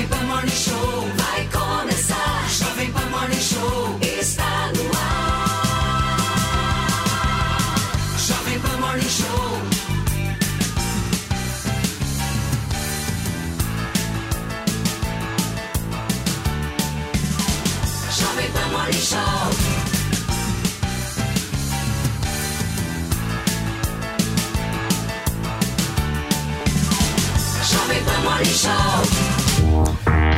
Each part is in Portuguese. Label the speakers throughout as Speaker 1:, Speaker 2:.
Speaker 1: Jovem Pan Morning Show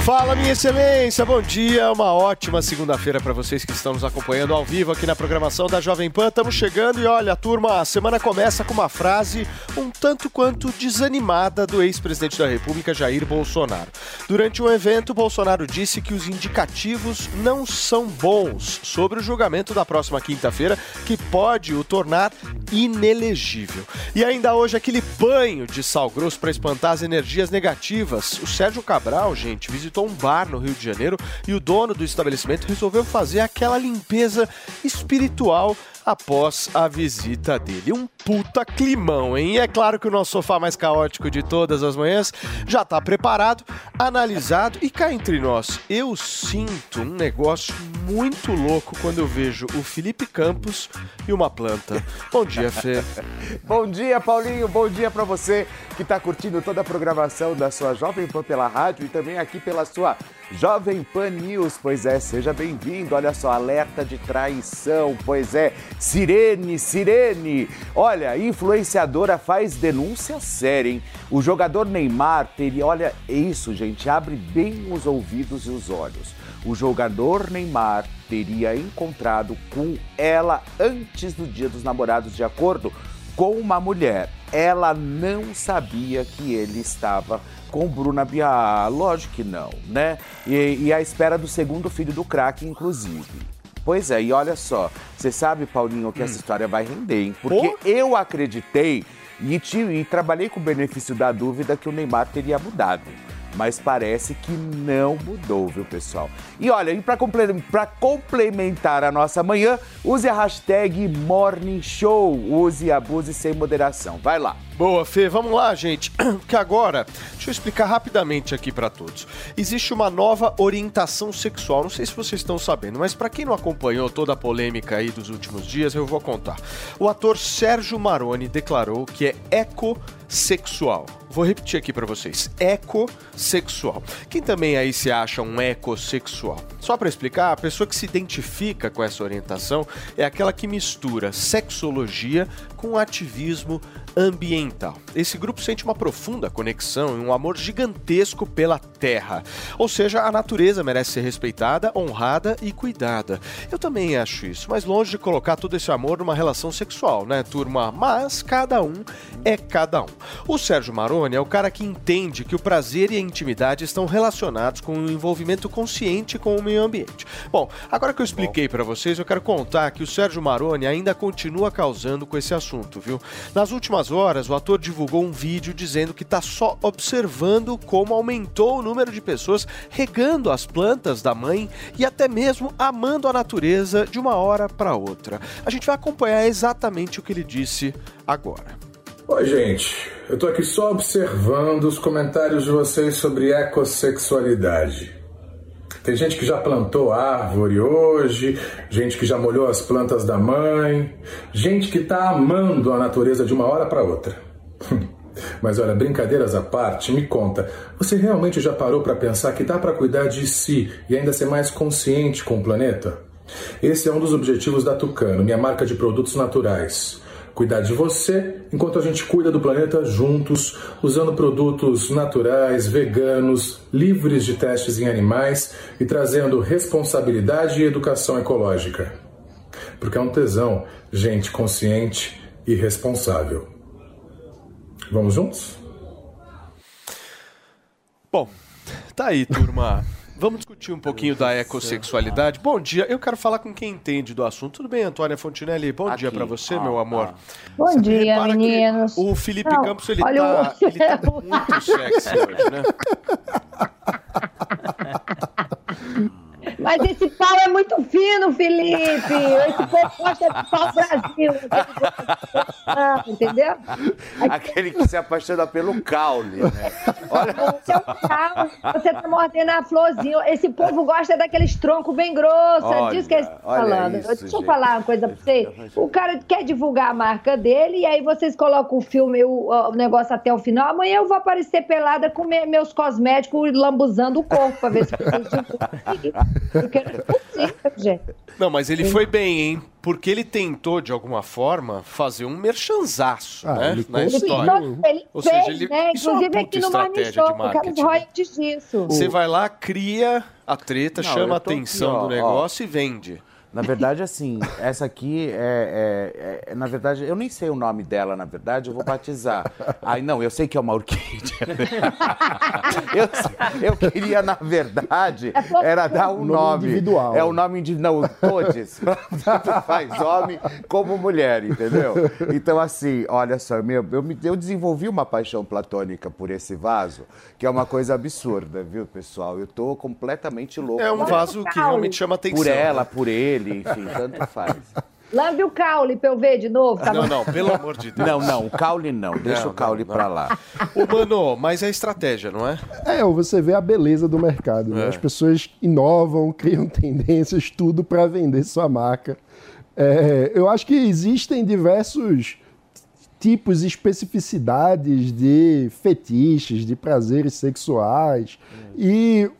Speaker 2: Fala, minha excelência, bom dia, uma ótima segunda-feira para vocês que estão nos acompanhando ao vivo aqui na programação da Jovem Pan. Estamos chegando e olha, turma, a semana começa com uma frase um tanto quanto desanimada do ex-presidente da República, Jair Bolsonaro. Durante um evento, Bolsonaro disse que os indicativos não são bons sobre o julgamento da próxima quinta-feira, que pode o tornar inelegível. E ainda hoje, aquele banho de sal grosso para espantar as energias negativas. O Sérgio Cabral, gente, visitou um bar no Rio de Janeiro e o dono do estabelecimento resolveu fazer aquela limpeza espiritual após a visita dele. Um puta climão, hein? E é claro que o nosso sofá mais caótico de todas as manhãs já tá preparado, analisado e cá entre nós, eu sinto um negócio muito louco quando eu vejo o Felipe Campos e uma planta. Bom dia, Fê.
Speaker 3: Bom dia, Paulinho. Bom dia para você que está curtindo toda a programação da sua Jovem Pan pela rádio e também aqui pela sua Jovem Pan News. Pois é, seja bem-vindo. Olha só, alerta de traição. Pois é, sirene, sirene. Olha, influenciadora faz denúncia séria, hein? O jogador Neymar teria, olha, é isso, gente, abre bem os ouvidos e os olhos. O jogador Neymar teria encontrado com ela antes do Dia dos Namorados, de acordo com uma mulher. Ela não sabia que ele estava com Bruna Biá. Lógico que não, né? E, e à espera do segundo filho do craque, inclusive. Pois é, e olha só, você sabe, Paulinho, que essa história vai render, hein? Porque eu acreditei e, ti- e trabalhei com o benefício da dúvida que o Neymar teria mudado. Mas parece que não mudou, viu, pessoal? E olha, e para complementar a nossa manhã, use a hashtag Morning Show. Use e abuse sem moderação. Vai lá.
Speaker 2: Boa, Fê, vamos lá, gente. Porque agora, deixa eu explicar rapidamente aqui para todos. Existe uma nova orientação sexual. Não sei se vocês estão sabendo, mas para quem não acompanhou toda a polêmica aí dos últimos dias, eu vou contar. O ator Sérgio Maroni declarou que é ecossexual. Vou repetir aqui para vocês: ecossexual. Quem também aí se acha um ecossexual? Só para explicar, a pessoa que se identifica com essa orientação é aquela que mistura sexologia com ativismo ambiental. Esse grupo sente uma profunda conexão e um amor gigantesco pela Terra. Ou seja, a natureza merece ser respeitada, honrada e cuidada. Eu também acho isso, mas longe de colocar todo esse amor numa relação sexual, né, turma? Mas cada um é cada um. O Sérgio É o cara que entende que o prazer e a intimidade estão relacionados com o envolvimento consciente com o meio ambiente. Bom, agora que eu expliquei para vocês, eu quero contar que o Sérgio Maroni ainda continua causando com esse assunto, viu? Nas últimas horas, o ator divulgou um vídeo dizendo que está só observando como aumentou o número de pessoas regando as plantas da mãe e até mesmo amando a natureza de uma hora para outra. A gente vai acompanhar exatamente o que ele disse agora.
Speaker 4: Oi, gente. Eu tô aqui só observando os comentários de vocês sobre ecossexualidade. Tem gente que já plantou árvore hoje, gente que já molhou as plantas da mãe, gente que tá amando a natureza de uma hora para outra. Mas olha, brincadeiras à parte, me conta, você realmente já parou para pensar que dá para cuidar de si e ainda ser mais consciente com o planeta? Esse é um dos objetivos da Tucano, minha marca de produtos naturais. Cuidar de você enquanto a gente cuida do planeta juntos, usando produtos naturais, veganos, livres de testes em animais e trazendo responsabilidade e educação ecológica. Porque é um tesão, gente consciente e responsável. Vamos juntos?
Speaker 2: Bom, tá aí, turma. Vamos discutir um pouquinho da ecossexualidade. Bom dia, eu quero falar com quem entende do assunto. Tudo bem, Antônia Fontinelli? Bom dia
Speaker 3: Aqui.
Speaker 2: para você,
Speaker 3: Ah,
Speaker 2: meu amor.
Speaker 3: ah.
Speaker 5: Bom
Speaker 2: Você
Speaker 5: dia, meninos.
Speaker 2: O Felipe
Speaker 5: Não,
Speaker 2: Campos, ele tá,
Speaker 5: o-
Speaker 2: ele tá muito sexy hoje, né?
Speaker 5: Mas esse pau é muito fino, Felipe. Esse povo gosta de pau Brasil. Entendeu?
Speaker 3: Aquele que se apaixona pelo caule, né?
Speaker 5: Você é um carro, você tá mordendo a florzinha. Esse povo gosta daqueles troncos bem grossos, é
Speaker 3: Olha,
Speaker 5: disso que eles estão
Speaker 3: olha
Speaker 5: falando.
Speaker 3: isso,
Speaker 5: Deixa eu
Speaker 3: gente.
Speaker 5: falar uma coisa pra você. O cara quer divulgar a marca dele e aí vocês colocam o filme, o, o negócio até o final. Amanhã eu vou aparecer pelada com me- meus cosméticos lambuzando o corpo pra ver se vocês divulgam. Porque não é possível, gente.
Speaker 2: Não, mas ele foi bem, hein? Porque ele tentou, de alguma forma, fazer um merchanzaço,
Speaker 6: Ah,
Speaker 2: né?
Speaker 6: ele
Speaker 2: Na história.
Speaker 5: Ele
Speaker 2: Ou
Speaker 5: fez,
Speaker 2: seja, ele-
Speaker 5: né?
Speaker 2: isso é uma
Speaker 5: Inclusive
Speaker 2: puta
Speaker 5: aqui no Morning
Speaker 2: estratégia de marketing, né?
Speaker 5: disso.
Speaker 2: Você vai lá, cria a treta,
Speaker 3: Não,
Speaker 2: chama a
Speaker 3: tô aqui,
Speaker 2: atenção
Speaker 3: ó,
Speaker 2: do
Speaker 3: ó.
Speaker 2: negócio e vende.
Speaker 3: Na verdade, assim, essa aqui é, é- é- Na verdade, eu nem sei o nome dela, na verdade, eu vou batizar. Ai, não, eu sei que é uma orquídea. eu, eu queria, na verdade, era dar um
Speaker 6: Nome
Speaker 3: nome.
Speaker 6: individual.
Speaker 3: É o nome de. Não, todos. Tanto faz homem como mulher, entendeu? Então, assim, olha só, meu, eu, me- eu desenvolvi uma paixão platônica por esse vaso, que é uma coisa absurda, viu, pessoal? Eu tô completamente louco.
Speaker 2: É um vaso que realmente chama atenção.
Speaker 3: Por ela,
Speaker 2: né?
Speaker 3: por ele, enfim, tanto faz.
Speaker 5: Lambe o caule pra eu ver de novo. Tá
Speaker 2: Não,
Speaker 5: bom?
Speaker 2: não, pelo amor de Deus.
Speaker 3: Não, não, o caule não. Deixa
Speaker 2: Não,
Speaker 3: o caule
Speaker 2: não,
Speaker 3: pra lá.
Speaker 2: Ô, mano, mas é estratégia, não é?
Speaker 6: É, você vê a beleza do mercado. né?
Speaker 2: É.
Speaker 6: As pessoas inovam, criam tendências, tudo para vender sua marca. É, eu acho que existem diversos tipos e especificidades de fetiches, de prazeres sexuais. E,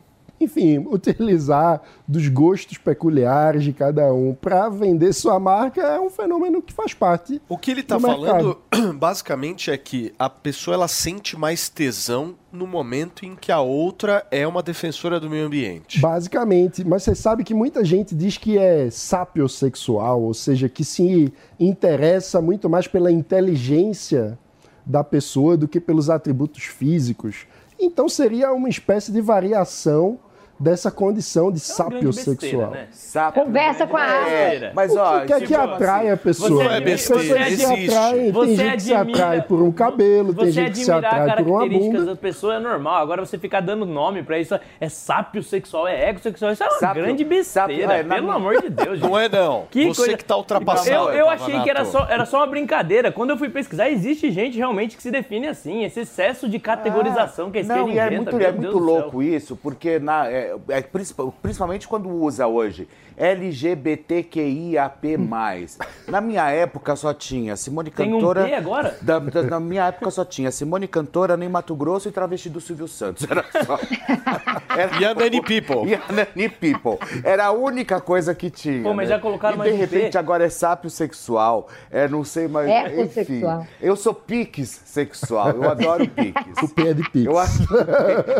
Speaker 6: enfim, utilizar dos gostos peculiares de cada um para vender sua marca é um fenômeno que faz parte.
Speaker 2: O que ele tá
Speaker 6: do
Speaker 2: falando, basicamente, é que a pessoa ela sente mais tesão no momento em que a outra é uma defensora do meio ambiente.
Speaker 6: Basicamente, mas você sabe que muita gente diz que é sapiosexual, ou seja, que se interessa muito mais pela inteligência da pessoa do que pelos atributos físicos. Então seria uma espécie de variação dessa condição de
Speaker 7: É besteira,
Speaker 6: sapiosexual.
Speaker 7: né?
Speaker 3: Sapo.
Speaker 5: Conversa com a
Speaker 7: É,
Speaker 3: Mas,
Speaker 6: O
Speaker 3: ó,
Speaker 6: que, que é que
Speaker 3: tipo,
Speaker 6: atrai a pessoa?
Speaker 7: você
Speaker 2: é besteira,
Speaker 6: pessoas que se
Speaker 2: existe.
Speaker 6: atraem,
Speaker 7: Você
Speaker 6: tem gente que se
Speaker 7: admira-
Speaker 6: atrai por um cabelo, tem
Speaker 7: Você
Speaker 6: gente que se
Speaker 7: admirar
Speaker 6: atrai por uma
Speaker 7: características
Speaker 6: bunda.
Speaker 7: da pessoa é normal. Agora você ficar dando nome pra isso é sápio sexual, é ego sexual. Isso é uma
Speaker 3: Sápio-
Speaker 7: grande besteira.
Speaker 3: sápio- é,
Speaker 7: pelo
Speaker 3: minha-
Speaker 7: amor de Deus, gente.
Speaker 2: Não é não.
Speaker 7: Que
Speaker 2: Você
Speaker 7: coisa-
Speaker 2: que tá ultrapassado.
Speaker 7: Eu, eu achei que era só, era só uma brincadeira. Quando eu fui pesquisar, existe gente realmente que se define assim. Esse excesso de categorização que a esquerda
Speaker 3: Não, e é
Speaker 7: inventa,
Speaker 3: muito, é muito louco isso, porque na, é, é principal- principalmente quando usa hoje LGBTQIAP+. Na minha época só tinha Simone
Speaker 7: Tem um
Speaker 3: Cantora...
Speaker 7: P agora?
Speaker 3: Da- da- na minha época só tinha Simone Cantora, nem Mato Grosso e travesti do Silvio Santos. Era só... Era-
Speaker 2: E a Nani People.
Speaker 3: E a Nani People. Era a única coisa que tinha.
Speaker 7: Pô, mas
Speaker 3: né?
Speaker 7: já colocaram
Speaker 3: e
Speaker 7: mais
Speaker 3: de repente agora é sápio sexual. É, não sei mais. Enfim.
Speaker 5: Ecossexual.
Speaker 3: Eu sou piques sexual. Eu adoro piques.
Speaker 6: O pé de pix.
Speaker 3: Eu acho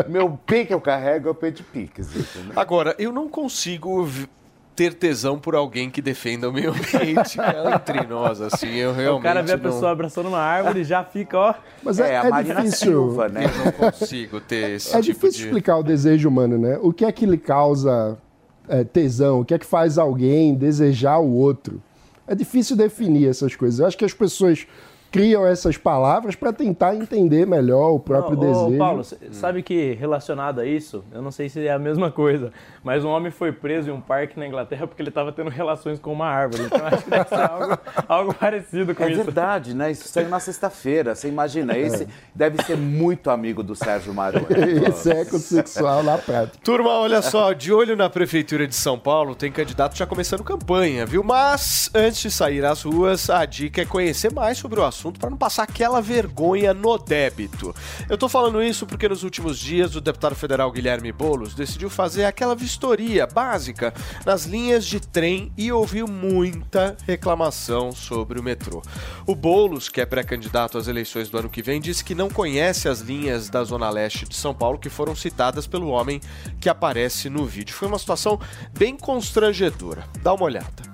Speaker 3: meu P que eu carrego é o P de piques. Entendeu?
Speaker 2: Agora, eu não consigo ter tesão por alguém que defenda o meio ambiente cara, entre nós, assim, eu realmente
Speaker 7: O cara vê a
Speaker 2: não,
Speaker 7: pessoa abraçando uma árvore e já fica, ó.
Speaker 6: Mas é,
Speaker 3: É, a
Speaker 6: é difícil.
Speaker 3: Silva, né?
Speaker 2: eu não consigo ter esse
Speaker 6: É
Speaker 2: tipo
Speaker 6: difícil
Speaker 2: de...
Speaker 6: explicar o desejo humano, né? O que é que lhe causa é, tesão? O que é que faz alguém desejar o outro? É difícil definir essas coisas. Eu acho que as pessoas criam essas palavras para tentar entender melhor o próprio
Speaker 7: Ô,
Speaker 6: desejo.
Speaker 7: Ô, Paulo, sabe que relacionado a isso, eu não sei se é a mesma coisa, mas um homem foi preso em um parque na Inglaterra porque ele estava tendo relações com uma árvore. Então acho que deve ser algo, algo parecido com
Speaker 3: É
Speaker 7: isso.
Speaker 3: verdade, né? Isso saiu na sexta-feira. Você imagina, esse deve ser muito amigo do Sérgio Maroni.
Speaker 6: Esse é ecossexual na prática.
Speaker 2: Turma, olha só, de olho na Prefeitura de São Paulo, tem candidato já começando campanha, viu? Mas, antes de sair às ruas, a dica é conhecer mais sobre o assunto para não passar aquela vergonha no débito. Eu tô falando isso porque nos últimos dias o deputado federal Guilherme Boulos decidiu fazer aquela vistoria básica nas linhas de trem e ouviu muita reclamação sobre o metrô. O Boulos, que é pré-candidato às eleições do ano que vem, disse que não conhece as linhas da Zona Leste de São Paulo que foram citadas pelo homem que aparece no vídeo. Foi uma situação bem constrangedora. Dá uma olhada.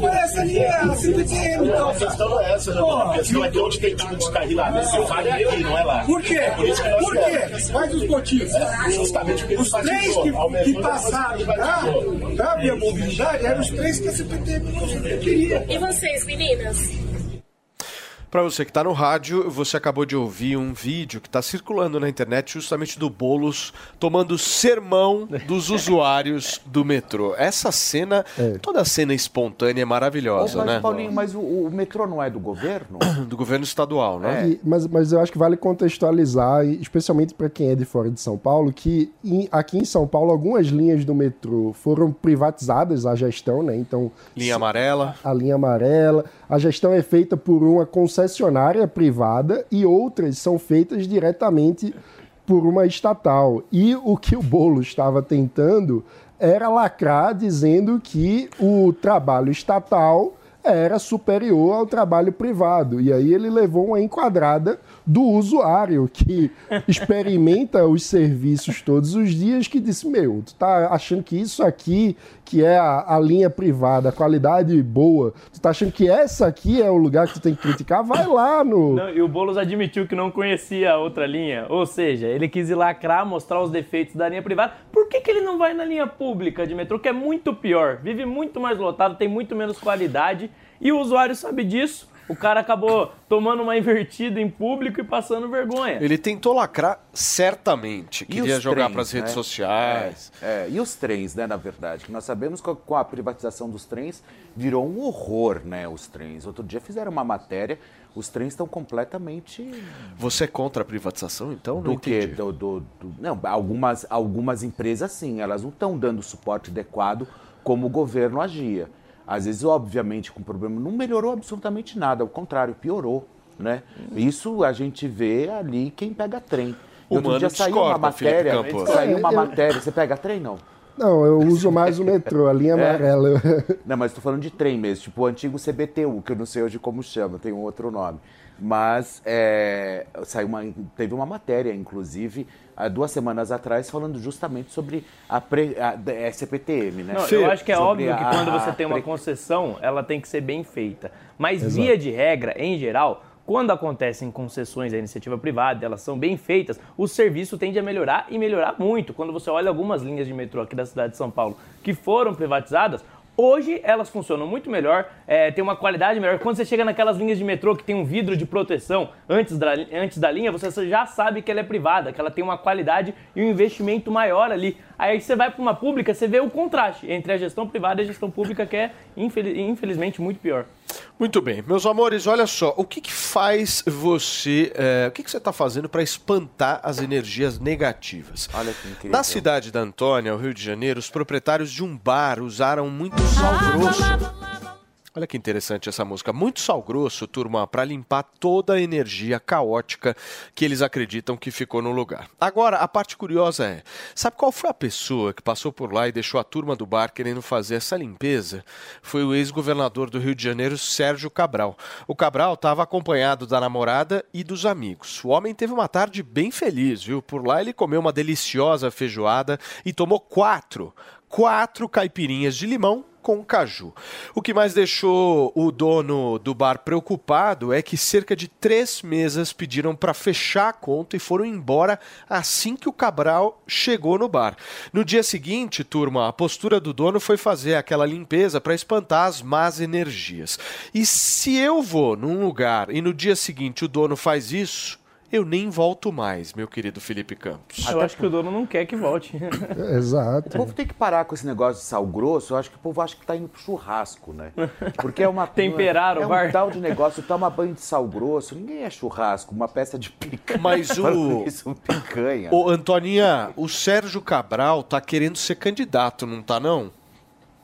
Speaker 8: conhece a linha, a CPTM, então.
Speaker 9: A questão é essa, né? A questão é que onde tem tipo descarrilamento, você vale aqui, não é lá.
Speaker 8: Por quê?
Speaker 9: Por isso que nós
Speaker 8: Por quê? Quais os motivos?
Speaker 9: Justamente porque
Speaker 8: Os três que, que passaram da, da minha mobilidade eram os três que a CPTM não queria.
Speaker 10: E vocês, meninas?
Speaker 2: Para você que está no rádio, você acabou de ouvir um vídeo que está circulando na internet justamente do Bolos tomando sermão dos usuários do metrô. Essa cena, toda cena espontânea é maravilhosa,
Speaker 3: mas,
Speaker 2: né?
Speaker 3: Paulinho, mas o, o metrô não é do governo?
Speaker 2: Do governo estadual, né?
Speaker 6: E- mas, mas eu acho que vale contextualizar, especialmente para quem é de fora de São Paulo, que em- aqui em São Paulo algumas linhas do metrô foram privatizadas a gestão, né? Então
Speaker 2: Linha amarela.
Speaker 6: a linha amarela. A gestão é feita por uma concessionária privada e outras são feitas diretamente por uma estatal. E o que o Bolo estava tentando era lacrar dizendo que o trabalho estatal era superior ao trabalho privado. E aí ele levou uma enquadrada do usuário que experimenta os serviços todos os dias que disse, meu, tu tá achando que isso aqui, que é a, a linha privada, a qualidade boa, tu tá achando que essa aqui é o lugar que tu tem que criticar? Vai lá no...
Speaker 7: Não, e o Boulos admitiu que não conhecia a outra linha. Ou seja, ele quis ir lacrar, mostrar os defeitos da linha privada. Por que, que ele não vai na linha pública de metrô, que é muito pior? Vive muito mais lotado, tem muito menos qualidade. E o usuário sabe disso. O cara acabou tomando uma invertida em público e passando vergonha.
Speaker 2: Ele tentou lacrar certamente.
Speaker 3: E
Speaker 2: Queria jogar para as redes
Speaker 3: né?
Speaker 2: sociais.
Speaker 3: É, é, e os trens, né, na verdade? Que nós sabemos que com a privatização dos trens virou um horror, né, os trens. Outro dia fizeram uma matéria, os trens estão completamente...
Speaker 2: Você é contra a privatização, então? Não
Speaker 3: Do quê?
Speaker 2: entendi.
Speaker 3: Do, do- do- não, algumas, algumas empresas sim, elas não estão dando suporte adequado como o governo agia. Às vezes, obviamente, com problema, não melhorou absolutamente nada, ao contrário, piorou. Né? Isso a gente vê ali quem pega trem. Outro dia saiu uma matéria, saiu uma matéria. Você pega trem, não?
Speaker 6: Não, eu uso mais o metrô, a linha
Speaker 3: É?
Speaker 6: amarela.
Speaker 3: Não, mas estou falando de trem mesmo, tipo o antigo CBTU, que eu não sei hoje como chama, tem um outro nome. Mas é, saiu uma, teve uma matéria, inclusive, há duas semanas atrás, falando justamente sobre a, pre, a, a SPTM, né?
Speaker 7: Não, eu acho que é
Speaker 3: Sobre
Speaker 7: óbvio que quando você tem uma
Speaker 3: pre-
Speaker 7: concessão, ela tem que ser bem feita. Mas
Speaker 6: Exato.
Speaker 7: via de regra, em geral, quando acontecem concessões à iniciativa privada, elas são bem feitas, o serviço tende a melhorar e melhorar muito. Quando você olha algumas linhas de metrô aqui da cidade de São Paulo que foram privatizadas, Hoje elas funcionam muito melhor, é, tem uma qualidade melhor. Quando você chega naquelas linhas de metrô que tem um vidro de proteção antes da, antes da linha, você já sabe que ela é privada, que ela tem uma qualidade e um investimento maior ali. Aí você vai para uma pública, você vê o contraste entre a gestão privada e a gestão pública, que é infeliz- infelizmente muito pior.
Speaker 2: Muito bem, meus amores, olha só, o que, que faz você, é, o que, que você está fazendo para espantar as energias negativas?
Speaker 3: Olha que incrível.
Speaker 2: Na cidade da Antônia, o Rio de Janeiro, os proprietários de um bar usaram muito sal grosso. Olha que interessante essa música. Muito sal grosso, turma, para limpar toda a energia caótica que eles acreditam que ficou no lugar. Agora, a parte curiosa é: sabe qual foi a pessoa que passou por lá e deixou a turma do bar querendo fazer essa limpeza? Foi o ex-governador do Rio de Janeiro, Sérgio Cabral. O Cabral estava acompanhado da namorada e dos amigos. O homem teve uma tarde bem feliz, viu? Por lá ele comeu uma deliciosa feijoada e tomou quatro, quatro caipirinhas de limão com caju. O que mais deixou o dono do bar preocupado é que cerca de três mesas pediram para fechar a conta e foram embora assim que o Cabral chegou no bar. No dia seguinte, turma, a postura do dono foi fazer aquela limpeza para espantar as más energias. E se eu vou num lugar e no dia seguinte o dono faz isso, eu nem volto mais, meu querido Felipe Campos.
Speaker 7: Eu acho que o dono não quer que volte.
Speaker 3: O
Speaker 6: Exato.
Speaker 3: povo tem que parar com esse negócio de sal grosso. Eu acho que o povo acha que tá indo pro churrasco, né? Porque é uma.
Speaker 7: Temperar o
Speaker 3: é
Speaker 7: bar.
Speaker 3: um tal de negócio, toma banho de sal grosso. Ninguém é churrasco, uma peça de picanha.
Speaker 2: Mas o-
Speaker 3: Isso, picanha.
Speaker 2: Ô, Antoninha, o Sérgio Cabral tá querendo ser candidato, não tá não?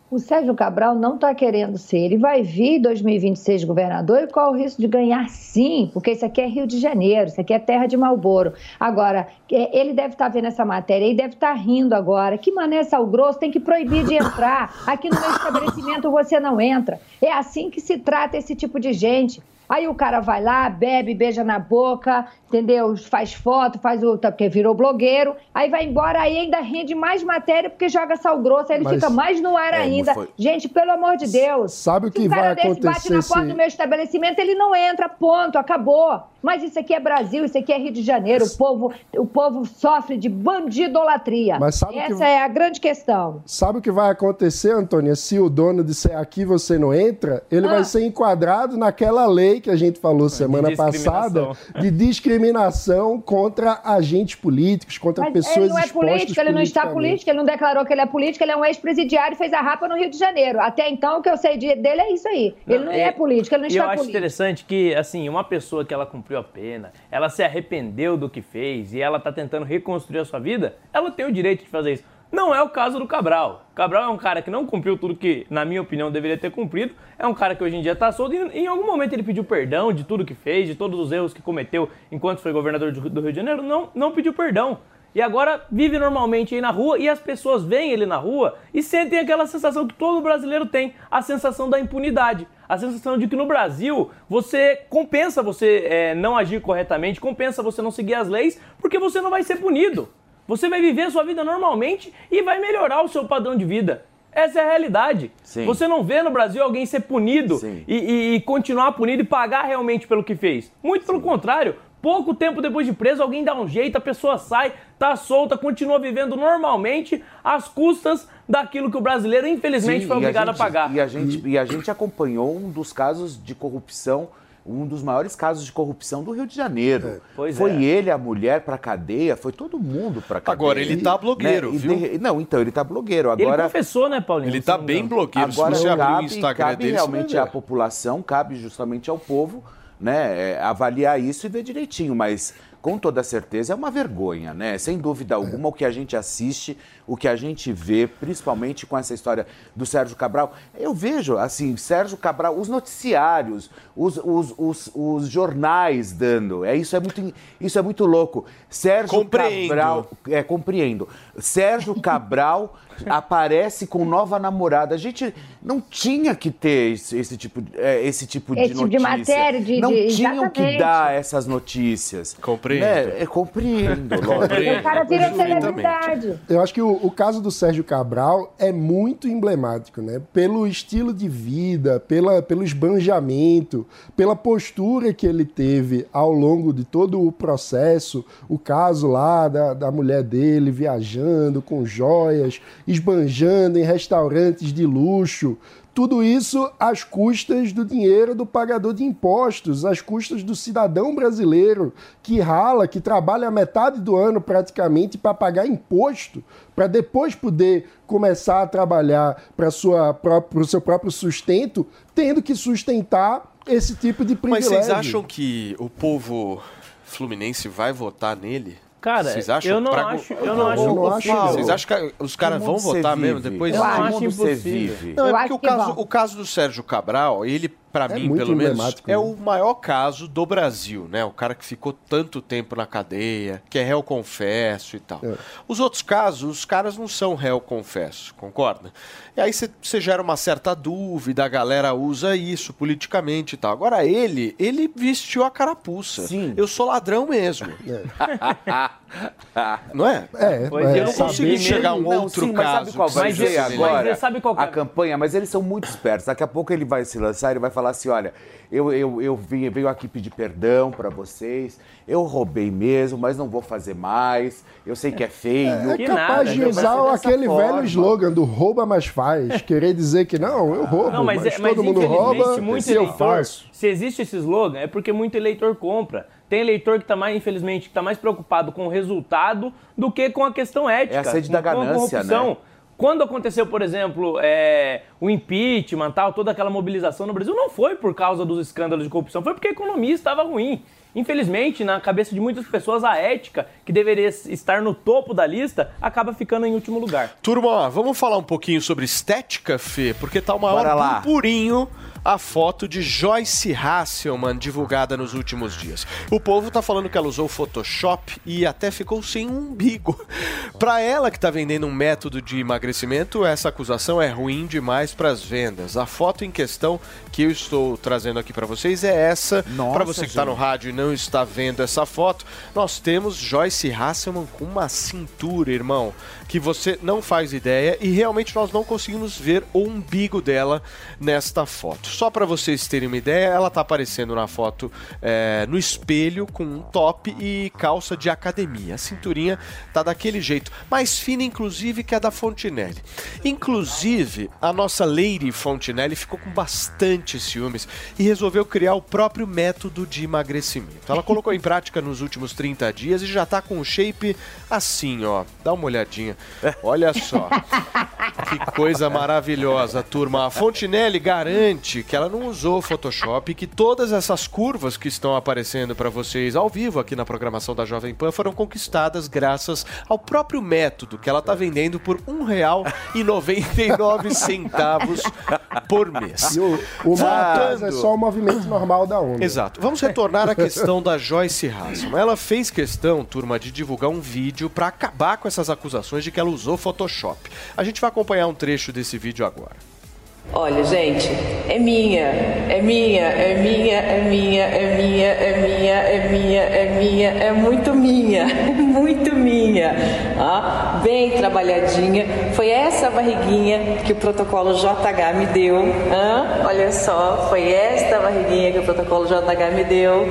Speaker 5: O Sérgio Cabral não está querendo ser. Ele vai vir em 2026 governador e qual o risco de ganhar sim? Porque isso aqui é Rio de Janeiro, isso aqui é terra de Malboro. Agora, é, ele deve estar vendo essa matéria e deve estar rindo agora. Que mané sal grosso tem que proibir de entrar. Aqui no meu estabelecimento você não entra. É assim que se trata esse tipo de gente. Aí o cara vai lá, bebe, beija na boca, entendeu? Faz foto, faz o. tá, Porque virou blogueiro, aí vai embora, aí ainda rende mais matéria porque joga sal grosso, aí ele
Speaker 6: Mas-
Speaker 5: fica mais no ar
Speaker 3: É,
Speaker 5: ainda.
Speaker 3: foi-
Speaker 5: Gente, pelo amor de Deus.
Speaker 6: Sabe o
Speaker 5: Se
Speaker 6: que
Speaker 5: um cara
Speaker 6: vai
Speaker 5: desse bate
Speaker 6: acontecer
Speaker 5: na porta
Speaker 6: se-
Speaker 5: do meu estabelecimento, ele não entra, ponto, acabou. Mas isso aqui é Brasil, isso aqui é Rio de Janeiro, o povo, o povo sofre de bandidolatria.
Speaker 6: Mas sabe o que-
Speaker 5: Essa é a grande questão.
Speaker 6: Sabe o que vai acontecer, Antônia? Se o dono disser aqui você não entra, ele
Speaker 5: Ah.
Speaker 6: vai ser enquadrado naquela lei que a gente falou semana passada
Speaker 7: discriminação.
Speaker 6: de discriminação contra agentes políticos, contra
Speaker 5: Mas
Speaker 6: pessoas
Speaker 5: ele não é político, ele não está político, ele não declarou que ele é político, ele é um ex-presidiário e fez a rapa no Rio de Janeiro. Até então, o que eu sei de- dele é isso aí. ele não é, político, ele não
Speaker 7: E eu
Speaker 5: está
Speaker 7: acho
Speaker 5: político.
Speaker 7: interessante que, assim, uma pessoa que ela cumpriu a pena, ela se arrependeu do que fez e ela tá tentando reconstruir a sua vida, ela tem o direito de fazer isso. Não é o caso do Cabral. Cabral é um cara que não cumpriu tudo que, na minha opinião, deveria ter cumprido. É um cara que hoje em dia tá solto e em algum momento ele pediu perdão de tudo que fez, de todos os erros que cometeu enquanto foi governador do do Rio de Janeiro. Não, não pediu perdão. E agora vive normalmente aí na rua e as pessoas veem ele na rua e sentem aquela sensação que todo brasileiro tem, a sensação da impunidade. A sensação de que no Brasil você compensa você é, não agir corretamente, compensa você não seguir as leis, porque você não vai ser punido. Você vai viver a sua vida normalmente e vai melhorar o seu padrão de vida. Essa é a realidade.
Speaker 3: Sim.
Speaker 7: Você não vê no Brasil alguém ser punido e, e- e continuar punido e pagar realmente pelo que fez. Muito pelo contrário. Pouco tempo depois de preso, alguém dá um jeito, a pessoa sai, tá solta, continua vivendo normalmente, às custas daquilo que o brasileiro, infelizmente,
Speaker 3: Sim,
Speaker 7: foi obrigado a,
Speaker 3: gente-
Speaker 7: pagar.
Speaker 3: E a, gente, e a gente acompanhou um dos casos de corrupção, um dos maiores casos de corrupção do Rio de Janeiro.
Speaker 7: Pois
Speaker 3: foi
Speaker 7: é.
Speaker 3: ele, a mulher, pra cadeia, foi todo mundo pra cadeia.
Speaker 2: Agora, ele tá blogueiro,
Speaker 3: E
Speaker 2: viu?
Speaker 3: de- Não, então, ele tá blogueiro.
Speaker 7: Ele
Speaker 3: Agora,
Speaker 7: confessou, né, Paulinho?
Speaker 2: Ele
Speaker 7: Se
Speaker 2: tá bem blogueiro. Se
Speaker 3: Agora
Speaker 2: você abrir o
Speaker 3: cabe,
Speaker 2: Instagram
Speaker 3: cabe
Speaker 2: dele,
Speaker 3: realmente à população, cabe justamente ao povo, né, é, avaliar isso e ver direitinho, mas com toda certeza é uma vergonha, né? Sem dúvida alguma, o que a gente assiste, o que a gente vê, principalmente com essa história do Sérgio Cabral. Eu vejo, assim, Sérgio Cabral, os noticiários, os, os, os, os jornais dando. É, isso, é muito, isso é muito louco. Sérgio
Speaker 2: Compreendo.
Speaker 3: Cabral. É, compreendo. Sérgio Cabral aparece com nova namorada. A gente não tinha que ter esse, esse tipo, de- é, esse tipo de
Speaker 5: Esse tipo de
Speaker 3: notícia.
Speaker 5: matéria, de-
Speaker 3: não
Speaker 5: de-
Speaker 3: tinham que dar essas notícias.
Speaker 2: Compreendo.
Speaker 3: Né? É, compreendo, lógico.
Speaker 5: O cara vira celebridade.
Speaker 6: Eu acho que o, o caso do Sérgio Cabral é muito emblemático, né? Pelo estilo de vida, pela, pelo esbanjamento, pela postura que ele teve ao longo de todo o processo. O caso lá da, da mulher dele viajando com joias, esbanjando em restaurantes de luxo. Tudo isso às custas do dinheiro do pagador de impostos, às custas do cidadão brasileiro que rala, que trabalha metade do ano praticamente para pagar imposto, para depois poder começar a trabalhar para o seu próprio sustento, tendo que sustentar esse tipo de
Speaker 2: Mas
Speaker 6: privilégio.
Speaker 2: vocês acham que o povo fluminense vai votar nele?
Speaker 7: Cara,
Speaker 2: Vocês acham
Speaker 7: eu não
Speaker 2: pra-
Speaker 7: acho, eu não acho
Speaker 6: Eu não acho, não.
Speaker 2: Vocês acham que os caras vão votar mesmo depois?
Speaker 7: Eu
Speaker 3: Que
Speaker 7: acho
Speaker 3: você
Speaker 7: impossível.
Speaker 3: vive?
Speaker 2: Não,
Speaker 5: Eu
Speaker 2: é
Speaker 5: acho
Speaker 2: porque o caso, o caso do Sérgio Cabral, ele, pra
Speaker 6: É
Speaker 2: mim, pelo menos, é
Speaker 6: né?
Speaker 2: o maior caso do Brasil, né? O cara que ficou tanto tempo na cadeia, que é réu confesso e tal.
Speaker 6: É.
Speaker 2: Os outros casos, os caras não são réu confesso, concorda? E aí você gera uma certa dúvida, a galera usa isso politicamente e tal. Agora ele, ele vestiu a carapuça.
Speaker 3: Sim.
Speaker 2: Eu sou ladrão mesmo. Não é?
Speaker 6: É,
Speaker 7: Pois
Speaker 6: é,
Speaker 7: eu não
Speaker 2: consegui
Speaker 6: que-
Speaker 2: enxergar um
Speaker 3: Não,
Speaker 2: outro
Speaker 3: sim, mas
Speaker 2: caso.
Speaker 3: sabe qual vai ser
Speaker 7: mas
Speaker 3: agora?
Speaker 7: sabe qual que é?
Speaker 3: A campanha, mas eles são muito espertos. Daqui a pouco ele vai se lançar, ele vai falar assim, olha, eu, eu, eu vim, venho aqui pedir perdão pra vocês, eu roubei mesmo, mas não vou fazer mais, eu sei que é feio.
Speaker 6: É
Speaker 7: Que
Speaker 6: capaz
Speaker 7: nada,
Speaker 6: de
Speaker 7: vai
Speaker 6: usar aquele
Speaker 3: forma.
Speaker 6: velho slogan do rouba, mas faz. Querer dizer que não, eu roubo,
Speaker 7: Não, mas,
Speaker 6: mas,
Speaker 7: é- mas
Speaker 6: todo mundo rouba
Speaker 7: muito
Speaker 6: eu faço.
Speaker 7: se existe esse slogan, é porque muito eleitor compra. Tem eleitor que está mais, infelizmente, que tá mais preocupado com o resultado do que com a questão ética.
Speaker 3: É a sede da
Speaker 7: com a
Speaker 3: ganância,
Speaker 7: corrupção.
Speaker 3: né?
Speaker 7: Quando aconteceu, por exemplo, é, o impeachment, tal, toda aquela mobilização no Brasil, não foi por causa dos escândalos de corrupção, foi porque a economia estava ruim. Infelizmente, na cabeça de muitas pessoas, a ética, que deveria estar no topo da lista, acaba ficando em último lugar.
Speaker 2: Turma, vamos falar um pouquinho sobre estética, Fê? Porque tá o maior
Speaker 3: Bora lá.
Speaker 2: burburinho a foto de Joyce Hasselman divulgada nos últimos dias. O povo tá falando que ela usou Photoshop e até ficou sem um umbigo. Para ela que tá vendendo um método de emagrecimento, essa acusação é ruim demais para as vendas. A foto em questão que eu estou trazendo aqui para vocês é essa. Para você que está no
Speaker 3: gente.
Speaker 2: rádio e não está vendo essa foto, nós temos Joyce Hasselman com uma cintura, irmão, que você não faz ideia e realmente nós não conseguimos ver o umbigo dela nesta foto. Só para vocês terem uma ideia, ela tá aparecendo na foto é, no espelho com um top e calça de academia. A cinturinha tá daquele jeito, mais fina inclusive que a da Fontinelli. Inclusive, a nossa Lady Fontinelli ficou com bastante ciúmes e resolveu criar o próprio método de emagrecimento. Ela colocou em prática nos últimos 30 dias e já tá com o shape assim, ó. Dá uma olhadinha. Olha só. Que coisa maravilhosa, turma. A Fontinelli garante que ela não usou Photoshop e que todas essas curvas que estão aparecendo para vocês ao vivo aqui na programação da Jovem Pan foram conquistadas graças ao próprio método que ela tá vendendo por R$ 1,99 por mês.
Speaker 6: E o, o
Speaker 2: Voltando.
Speaker 6: É só o movimento normal da onda.
Speaker 2: Exato. Vamos retornar à questão da Joyce Hasselman. Ela fez questão, turma, de divulgar um vídeo para acabar com essas acusações que ela usou Photoshop. A gente vai acompanhar um trecho desse vídeo agora.
Speaker 10: Olha, gente, é minha, é minha, é minha, é minha, é minha, é minha, é minha, é minha, é muito minha, muito minha. Ó, bem trabalhadinha. Foi essa barriguinha que o protocolo JH me deu. hã? Olha só, foi esta barriguinha que o protocolo JH me deu.